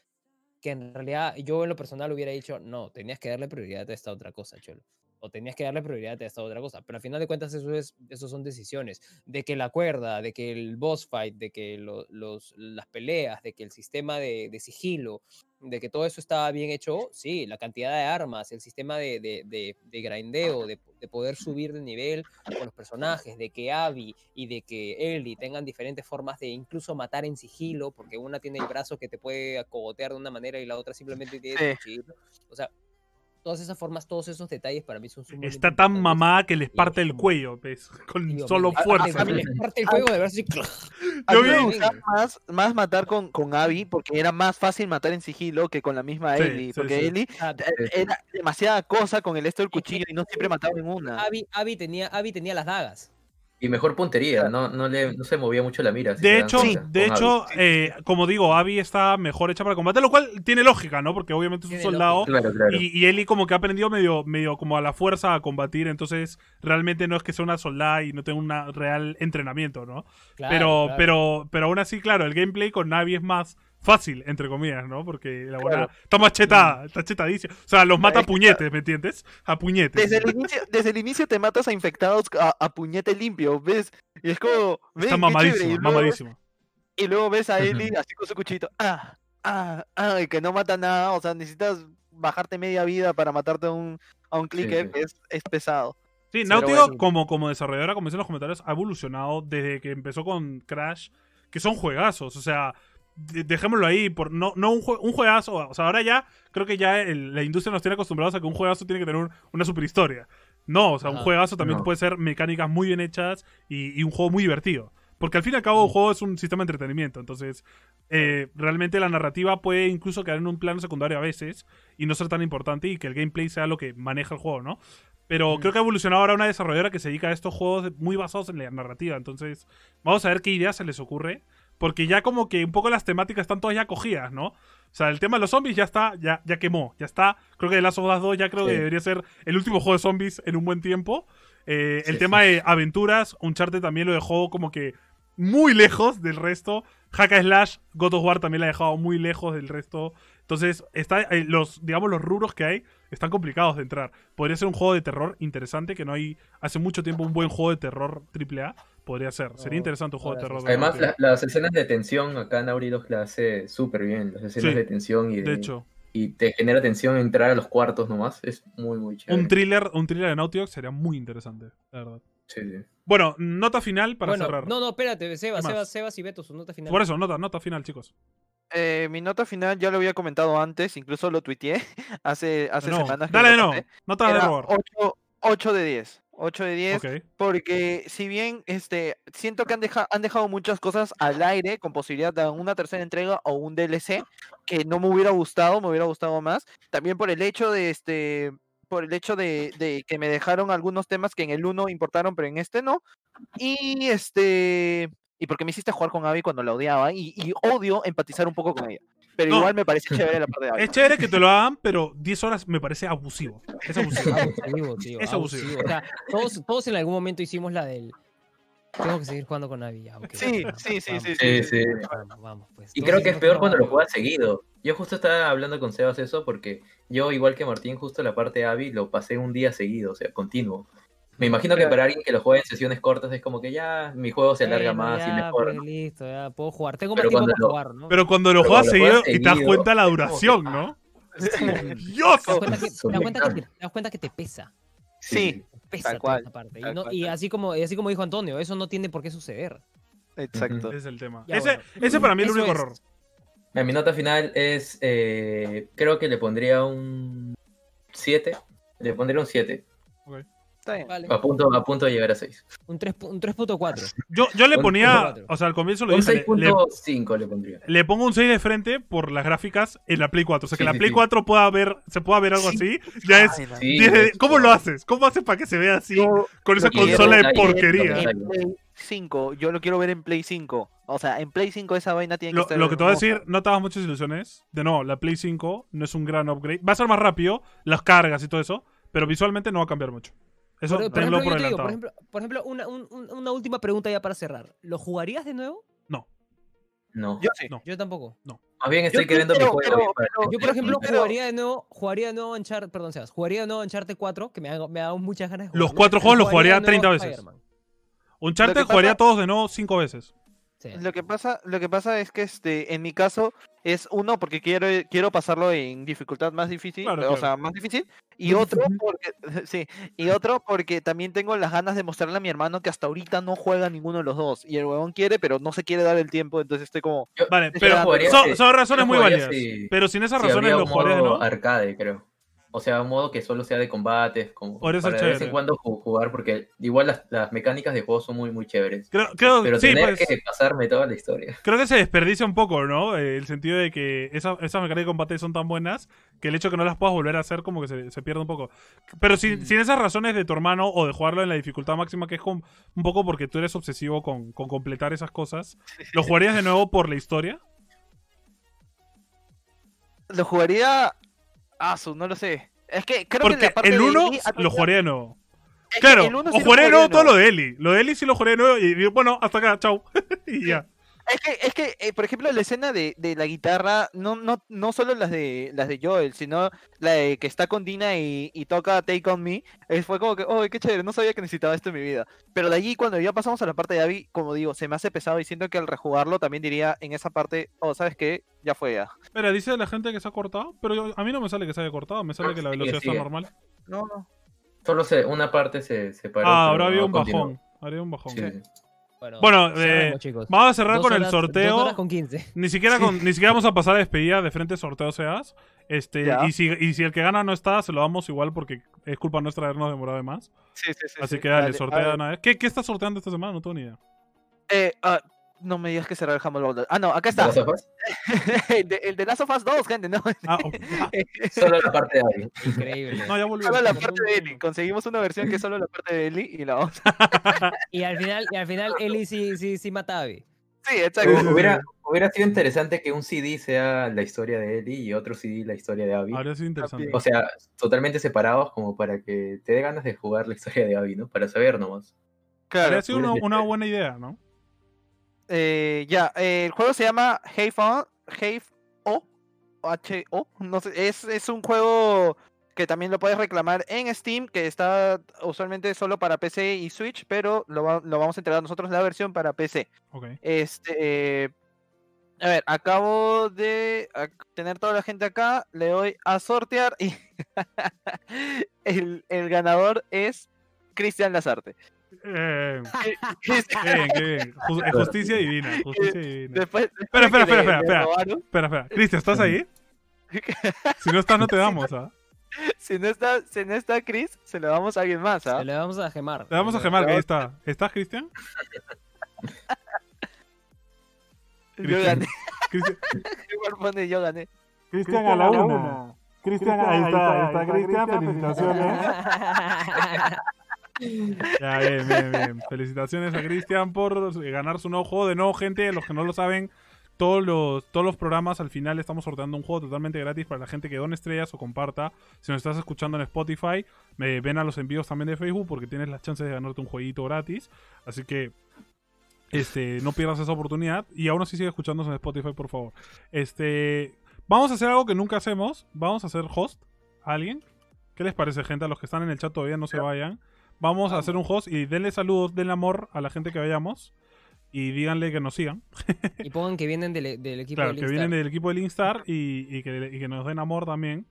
que en realidad yo en lo personal hubiera dicho, no, tenías que darle prioridad a esta otra cosa, Cholo. O tenías que darle prioridad a esta otra cosa. Pero al final de cuentas eso, es, eso son decisiones. De que la cuerda, de que el boss fight, de que lo- los, las peleas, de que el sistema de, de sigilo, de que todo eso estaba bien hecho, sí, la cantidad de armas, el sistema de, de, de, de grindeo, de, de poder subir de nivel con los personajes, de que Abby y de que Ellie tengan diferentes formas de incluso matar en sigilo, porque una tiene el brazo que te puede acogotear de una manera y la otra simplemente tiene Sí. el. O sea, todas esas formas, todos esos detalles para mí son sumamente Está tan mamada que les Y parte el cuello, pues, con Digo, solo fuerza. a mí les parte el juego de verdad así, A Yo mí me gustaba más, más matar con, con Abby porque era más fácil matar en sigilo que con la misma Sí, Ellie. sí, porque sí. Ellie Ah, eh, era demasiada cosa con el esto del cuchillo y no siempre mataba en una. Abby, Abby tenía, Abby tenía las dagas. Y mejor puntería, no, no, le, no se movía mucho la mira. De hecho, cuenta, de hecho Abby. eh, como digo, Abby está mejor hecha para combate, lo cual tiene lógica, ¿no? Porque obviamente es un soldado Claro, claro. y, y Ellie como que ha aprendido medio, medio como a la fuerza a combatir, entonces realmente no es que sea una soldada y no tenga un real entrenamiento, ¿no? Claro, pero, claro. pero, pero aún así, claro, el gameplay con Navi es más fácil, entre comillas, ¿no? Porque la buena está más chetada, está chetadísima. O sea, los mata a puñetes, ¿me entiendes? A puñetes. Desde el inicio, desde el inicio te matas a infectados a, a puñete limpio, ¿ves? Y es como. ven, Está mamadísimo, luego- mamadísimo. Y luego ves a Ellie así con su cuchillito. Ah, ah, ah, y que no mata nada. O sea, necesitas bajarte media vida para matarte a un, a un sí. que es, es pesado. Sí, Dog, bueno. como, como desarrolladora, como dicen en los comentarios, ha evolucionado desde que empezó con Crash, que son juegazos. O sea, dejémoslo ahí. Por, no, no un, jue- un juegazo. O sea, ahora ya creo que ya el- la industria nos tiene acostumbrados a que un juegazo tiene que tener un- una super historia. No, o sea, un juegazo también No. puede ser mecánicas muy bien hechas y, y un juego muy divertido. Porque al fin y al cabo, un juego es un sistema de entretenimiento. Entonces, eh, realmente la narrativa puede incluso quedar en un plano secundario a veces y no ser tan importante y que el gameplay sea lo que maneja el juego, ¿no? Pero Mm. creo que ha evolucionado ahora una desarrolladora que se dedica a estos juegos muy basados en la narrativa. Entonces, vamos a ver qué ideas se les ocurre. Porque ya como que un poco las temáticas están todas ya cogidas, ¿no? O sea, el tema de los zombies ya está, ya, ya quemó, ya está. Creo que The Last of Us 2 ya creo Sí. que debería ser el último juego de zombies en un buen tiempo. Eh, el Sí, tema de aventuras, Uncharted también lo dejó como que muy lejos del resto. Hack and Slash, God of War también la ha dejado muy lejos del resto. Entonces, está, eh, los, digamos, los rubros que hay están complicados de entrar. Podría ser un juego de terror interesante, que no hay hace mucho tiempo un buen juego de terror AAA. Podría ser. Sería Oh, interesante un juego de terror. de Además, la- las escenas de tensión acá Naughty Dog la hace súper bien. Las escenas Sí, de tensión y, de, De hecho, y te genera tensión entrar a los cuartos nomás. Es muy, muy chévere. un thriller, un thriller de Naughty Dog sería muy interesante, la verdad. Sí, sí. Bueno, nota final para bueno, cerrar. no, no, espérate, Sebas. Sebas, Sebas y Beto, su nota final. Por eso, nota, nota final, chicos. Eh, mi nota final ya lo había comentado antes, incluso lo tuiteé hace, hace nuevo. semanas. que Dale pasé. Nota de error. 8, 8 de 10. 8 de 10. Ok. Porque si bien este siento que han, deja- han dejado muchas cosas al aire con posibilidad de una tercera entrega o un DLC que no me hubiera gustado, me hubiera gustado más. También por el hecho de este por el hecho de, de que me dejaron algunos temas que en el 1 importaron, pero en este no. Y este y porque me hiciste jugar con Abby cuando la odiaba y, y odio empatizar un poco con ella. Pero No. igual me parece chévere la parte de Abby. Es chévere que te lo hagan, pero 10 horas me parece abusivo. Es abusivo. Abusivo, tío. Es abusivo. abusivo. O sea, todos, todos en algún momento hicimos la del. Tengo que seguir jugando con ok, Sí, vamos, sí, sí, vamos, sí, Sí, sí. Vamos, vamos, pues. Y creo que es peor cuando lo juegas seguido. Yo justo estaba hablando con Sebas eso porque yo, igual que Martín, justo la parte de Abby lo pasé un día seguido, o sea, continuo. Me imagino que para alguien que lo juega en sesiones cortas es como que ya mi juego se alarga Bueno, más y mejor. pues, ¿no? listo, ya puedo jugar. Tengo más Pero tiempo cuando para lo- jugar, ¿no? Pero cuando lo Pero juegas cuando seguido y te das cuenta la que, duración, ah, ¿no? Sí. ¡Dios! te das cuenta que, te Son das cuenta que te, vitales. te das cuenta que te pesa. Sí, Pesa toda cual, esa parte. Y, tal no- cual, y tal así como, y así como dijo Antonio, eso no tiene por qué suceder. exacto. Ese es el tema. Ya, ese, bueno. ese para mí es el único es. error. Mi nota final es, eh, creo que le pondría un 7. Le pondría un 7. Está bien. Vale. A punto, a punto de llegar a 6. Un 3 pu- un 3.4. Yo, yo le Un ponía, o sea, al comienzo lo Un dije, le, le- 6.5 le pondría. le pongo un 6 de frente por las gráficas en la Play 4. O sea, que Sí, la Play sí. 4 pueda ver, se pueda ver algo así, ya es... Ay, la- Sí, 10 de- es- ¿Cómo lo haces? ¿Cómo haces para que se vea así Yo- con esa quiero consola de porquería? lo en Play 5, yo lo quiero ver en Play 5. O sea, en Play 5 esa vaina tiene que Lo, estar. lo que te voy a decir, no te hagas muchas ilusiones. De nuevo, la Play 5 no es un gran upgrade. Va a ser más rápido, las cargas y todo eso, pero visualmente no va a cambiar mucho. Eso Por, por tenlo ejemplo, por yo te digo, por ejemplo, por ejemplo una, un- un- una última pregunta ya para cerrar. ¿Lo jugarías de nuevo? No. Yo sí. No. Yo tampoco. Más bien estoy Yo queriendo mi quiero, juego. pero- pero- Yo, por ejemplo, pero- jugaría de nuevo, jugaría de nuevo Uncharted, perdón, Sebas, jugaría de nuevo Uncharted 4, que me ha, me ha dado muchas ganas de Los jugarlo, cuatro juegos los jugaría nuevo 30 veces. Uncharted que jugaría pasa- todos de nuevo 5 veces. Sí. Lo que pasa, lo que pasa es que este, en mi caso, es uno porque quiero, quiero pasarlo en dificultad más difícil, Claro, o claro. sea, más difícil, y otro porque sí, y otro porque también tengo las ganas de mostrarle a mi hermano que hasta ahorita no juega ninguno de los dos. Y el huevón quiere, pero no se quiere dar el tiempo, entonces estoy como. Yo- Vale, pero son, razones muy válidas. si- pero sin esas si razones lo un jugaría de modo nuevo. arcade, creo. O sea, un modo que solo sea de combates, como para de vez en cuando ju- jugar, porque igual las, las mecánicas de juego son muy, muy chéveres. Creo, creo- Pero sí, tener pues, que pasarme toda la historia. creo que se desperdicia un poco, ¿no? Eh, El sentido de que esa- esas mecánicas de combate son tan buenas que el hecho de que no las puedas volver a hacer como que se, se pierde un poco. Pero sin, Mm. sin esas razones de tu hermano o de jugarlo en la dificultad máxima, que es con- un poco porque tú eres obsesivo con, con completar esas cosas, ¿lo jugarías de nuevo por la historia? Lo jugaría. Ah, su, no lo sé. Es que creo que Porque la parte el de 1 Ellie ha lo jugaría de nuevo. es que Claro, o sí lo jugaría de nuevo todo lo de Eli. Lo de Eli sí lo jugaría de nuevo y bueno, hasta acá, chau. y ya. Es que, es que eh, por ejemplo, la escena de, de la guitarra, no, no, no solo las de las de Joel, sino la de que está con Dina y, y toca Take On Me, eh, fue como que, oh, qué chévere, no sabía que necesitaba esto en mi vida. Pero de allí, cuando ya pasamos a la parte de Abby, como digo, se me hace pesado y siento que al rejugarlo también diría en esa parte, oh, ¿sabes qué? Ya fue ya. Espera, dice la gente que se ha cortado, pero yo- a mí no me sale que se haya cortado, me sale que la Sigue, velocidad está sigue. normal. No, no. Solo se, una parte se separó. Ah, pero ahora había no un continuó. bajón. Habría un bajón. Sí, sí. Bueno, Bueno, eh, chicos. Vamos a cerrar Dos con el horas- dos sorteo. horas con 15. Ni siquiera, con- ni siquiera vamos a pasar a despedida de frente sorteo seas. Este, y, si, y si el que gana no está, se lo damos igual porque es culpa nuestra de habernos demorado de más. Sí, sí, sí. Así sí. que dale, Dale, sortea una vez. ¿Qué, ¿Qué estás sorteando esta semana? No tengo ni idea. eh, ah, no me digas que será el Humble Bundle. Ah, no, acá ¿De está. el, de, el de Last of Us 2, gente, no. Ah, Solo la parte de Abby. Increíble. no, ya volvió. Solo la parte de Ellie. Conseguimos una versión que es solo la parte de Ellie y la vamos a... Y al final, y al final Eli sí, sí, sí mata a Abby. Sí, exacto. Hubiera, hubiera sido interesante que un CD sea la historia de Ellie y otro CD la historia de Abby. Habría sido interesante. O sea, totalmente separados como para que te dé ganas de jugar la historia de Abby, ¿no? Para saber nomás. Claro. Habría sido una, Hubiera sido una chévere. buena idea, ¿no? Eh, ya, eh, el juego se llama Have O, H O, no sé, es, es un juego que también lo puedes reclamar en Steam, que está usualmente solo para PC y Switch, pero lo, va- lo vamos a entregar nosotros la versión para PC. Ok. Este, eh, a ver, acabo de tener toda la gente acá, le doy a sortear y el, el ganador es Cristian Lazarte. Eh, Cristian- qué bien, qué bien. Ju- eh, justicia divina, justicia divina. Después, Espera, espera, espera, espera, espera. Espera, espera. Cristian, ¿estás ahí? Si no estás, no te damos, ¿ah? si no está, si no está Chris, se lo damos a alguien más, ¿ah? Se le vamos a gemar. Le vamos a gemar, que ahí está. ¿Estás, Cristian? Yo gané. Cristian, Igual pone yo gané. Cristian a la una. Cristian, ahí está, ahí está Cristian, felicitaciones. Ya, bien, bien, bien. Felicitaciones a Cristian por ganar su nuevo juego. De nuevo, gente, los que no lo saben, todos los, todos los programas al final estamos sorteando un juego totalmente gratis para la gente que done estrellas o comparta. Si nos estás escuchando en Spotify, me ven a los envíos también de Facebook porque tienes las chances de ganarte un jueguito gratis. Así que este, no pierdas esa oportunidad. Y aún así sigue escuchándonos en Spotify, por favor. Este, vamos a hacer algo que nunca hacemos. Vamos a hacer host a alguien. ¿Qué les parece, gente? A los que están en el chat todavía no se vayan. Vamos a hacer un host y denle saludos, denle amor a la gente que vayamos. Y díganle que nos sigan. Y pongan que vienen del, del equipo Claro, del que Instar. vienen del equipo del Instar y, y que, y que nos den amor también.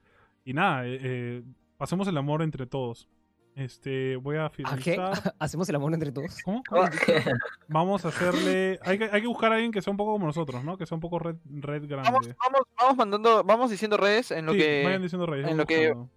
Y nada, eh, eh, pasemos el amor entre todos. Este, voy a ¿A qué? finalizar. ¿Hacemos el amor entre todos? ¿Cómo? Vamos a hacerle. Hay que, hay que buscar a alguien que sea un poco como nosotros, ¿no? Que sea un poco red, red grande. Vamos, vamos, vamos mandando, vamos diciendo redes en lo Sí, que. vayan diciendo reyes. en lo que- buscando.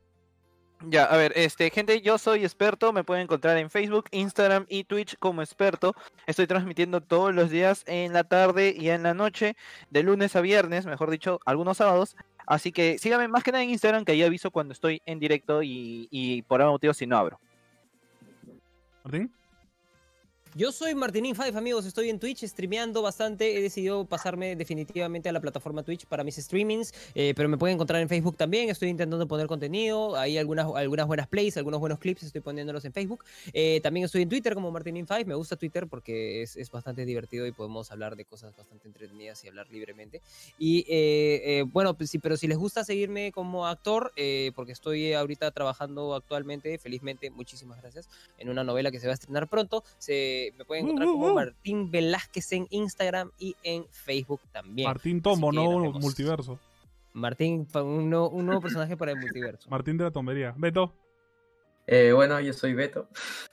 Ya, a ver, este, gente, yo soy experto, me pueden encontrar en Facebook, Instagram y Twitch como experto. Estoy transmitiendo todos los días en la tarde y en la noche, de lunes a viernes, mejor dicho, algunos sábados. Así que síganme más que nada en Instagram, que ahí aviso cuando estoy en directo y, y por algún motivo si no abro. ¿Martín? Yo soy Martinin Five, amigos. Estoy en Twitch streameando bastante. He decidido pasarme definitivamente a la plataforma Twitch para mis streamings, eh, pero me pueden encontrar en Facebook también. Estoy intentando poner contenido. Hay algunas, algunas buenas plays, algunos buenos clips. Estoy poniéndolos en Facebook. Eh, también estoy en Twitter como Martinin Five. Me gusta Twitter porque es, es bastante divertido y podemos hablar de cosas bastante entretenidas y hablar libremente. Y eh, eh, bueno, pues sí, pero si les gusta seguirme como actor, eh, porque estoy ahorita trabajando actualmente, felizmente, muchísimas gracias, en una novela que se va a estrenar pronto. Se, me pueden encontrar Uh, uh, como uh. Martín Velázquez en Instagram y en Facebook también. Martín Tombo, no multiverso. Martín, un nuevo, un nuevo personaje para el multiverso. Martín de la tombería. Beto. Eh, bueno, yo soy Beto.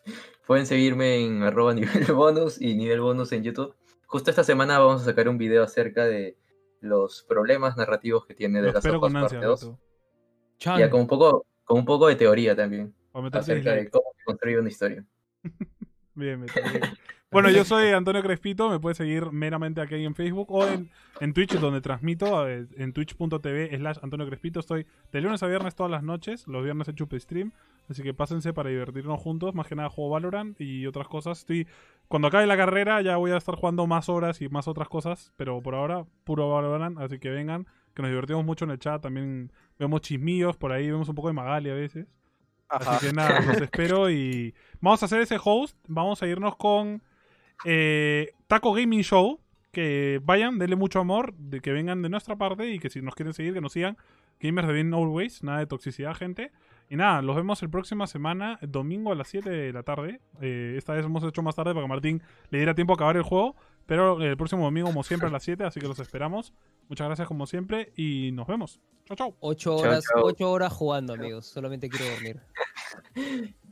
Pueden seguirme en arroba nivel bonus y nivel bonus en YouTube. Justo esta semana vamos a sacar un video acerca de los problemas narrativos que tiene Lo de las ansia, parte 2. Beto. Ya con un poco, con un poco de teoría también. Acerca de cómo se construye una historia. Bien, bien. Bueno, yo soy Antonio Crespito, me puedes seguir meramente aquí en Facebook o en, en Twitch, donde transmito, en twitch.tv slash Antonio Crespito. Estoy de lunes a viernes todas las noches, los viernes he chupe stream, así que pásense para divertirnos juntos, más que nada juego Valorant y otras cosas. Estoy Cuando acabe la carrera ya voy a estar jugando más horas y más otras cosas, pero por ahora puro Valorant, así que vengan, que nos divertimos mucho en el chat, también vemos chismillos por ahí, vemos un poco de Magali a veces. Ajá. Así que nada, los espero y vamos a hacer ese host. Vamos a irnos con eh, Taco Gaming Show, que que vayan, denle mucho amor, de que vengan de nuestra parte y que si nos quieren seguir, que nos sigan. Gamers de Bien Always, nada de toxicidad, gente. Y nada, los vemos el próxima semana, domingo a las 7 de la tarde. Eh, esta vez hemos hecho más tarde para que Martín le diera tiempo a acabar el juego. Pero el próximo domingo, como siempre, a las 7, así que los esperamos. Muchas gracias como siempre y nos vemos. Chao, chao. Ocho horas, chao. ocho horas jugando, amigos. Solamente quiero dormir.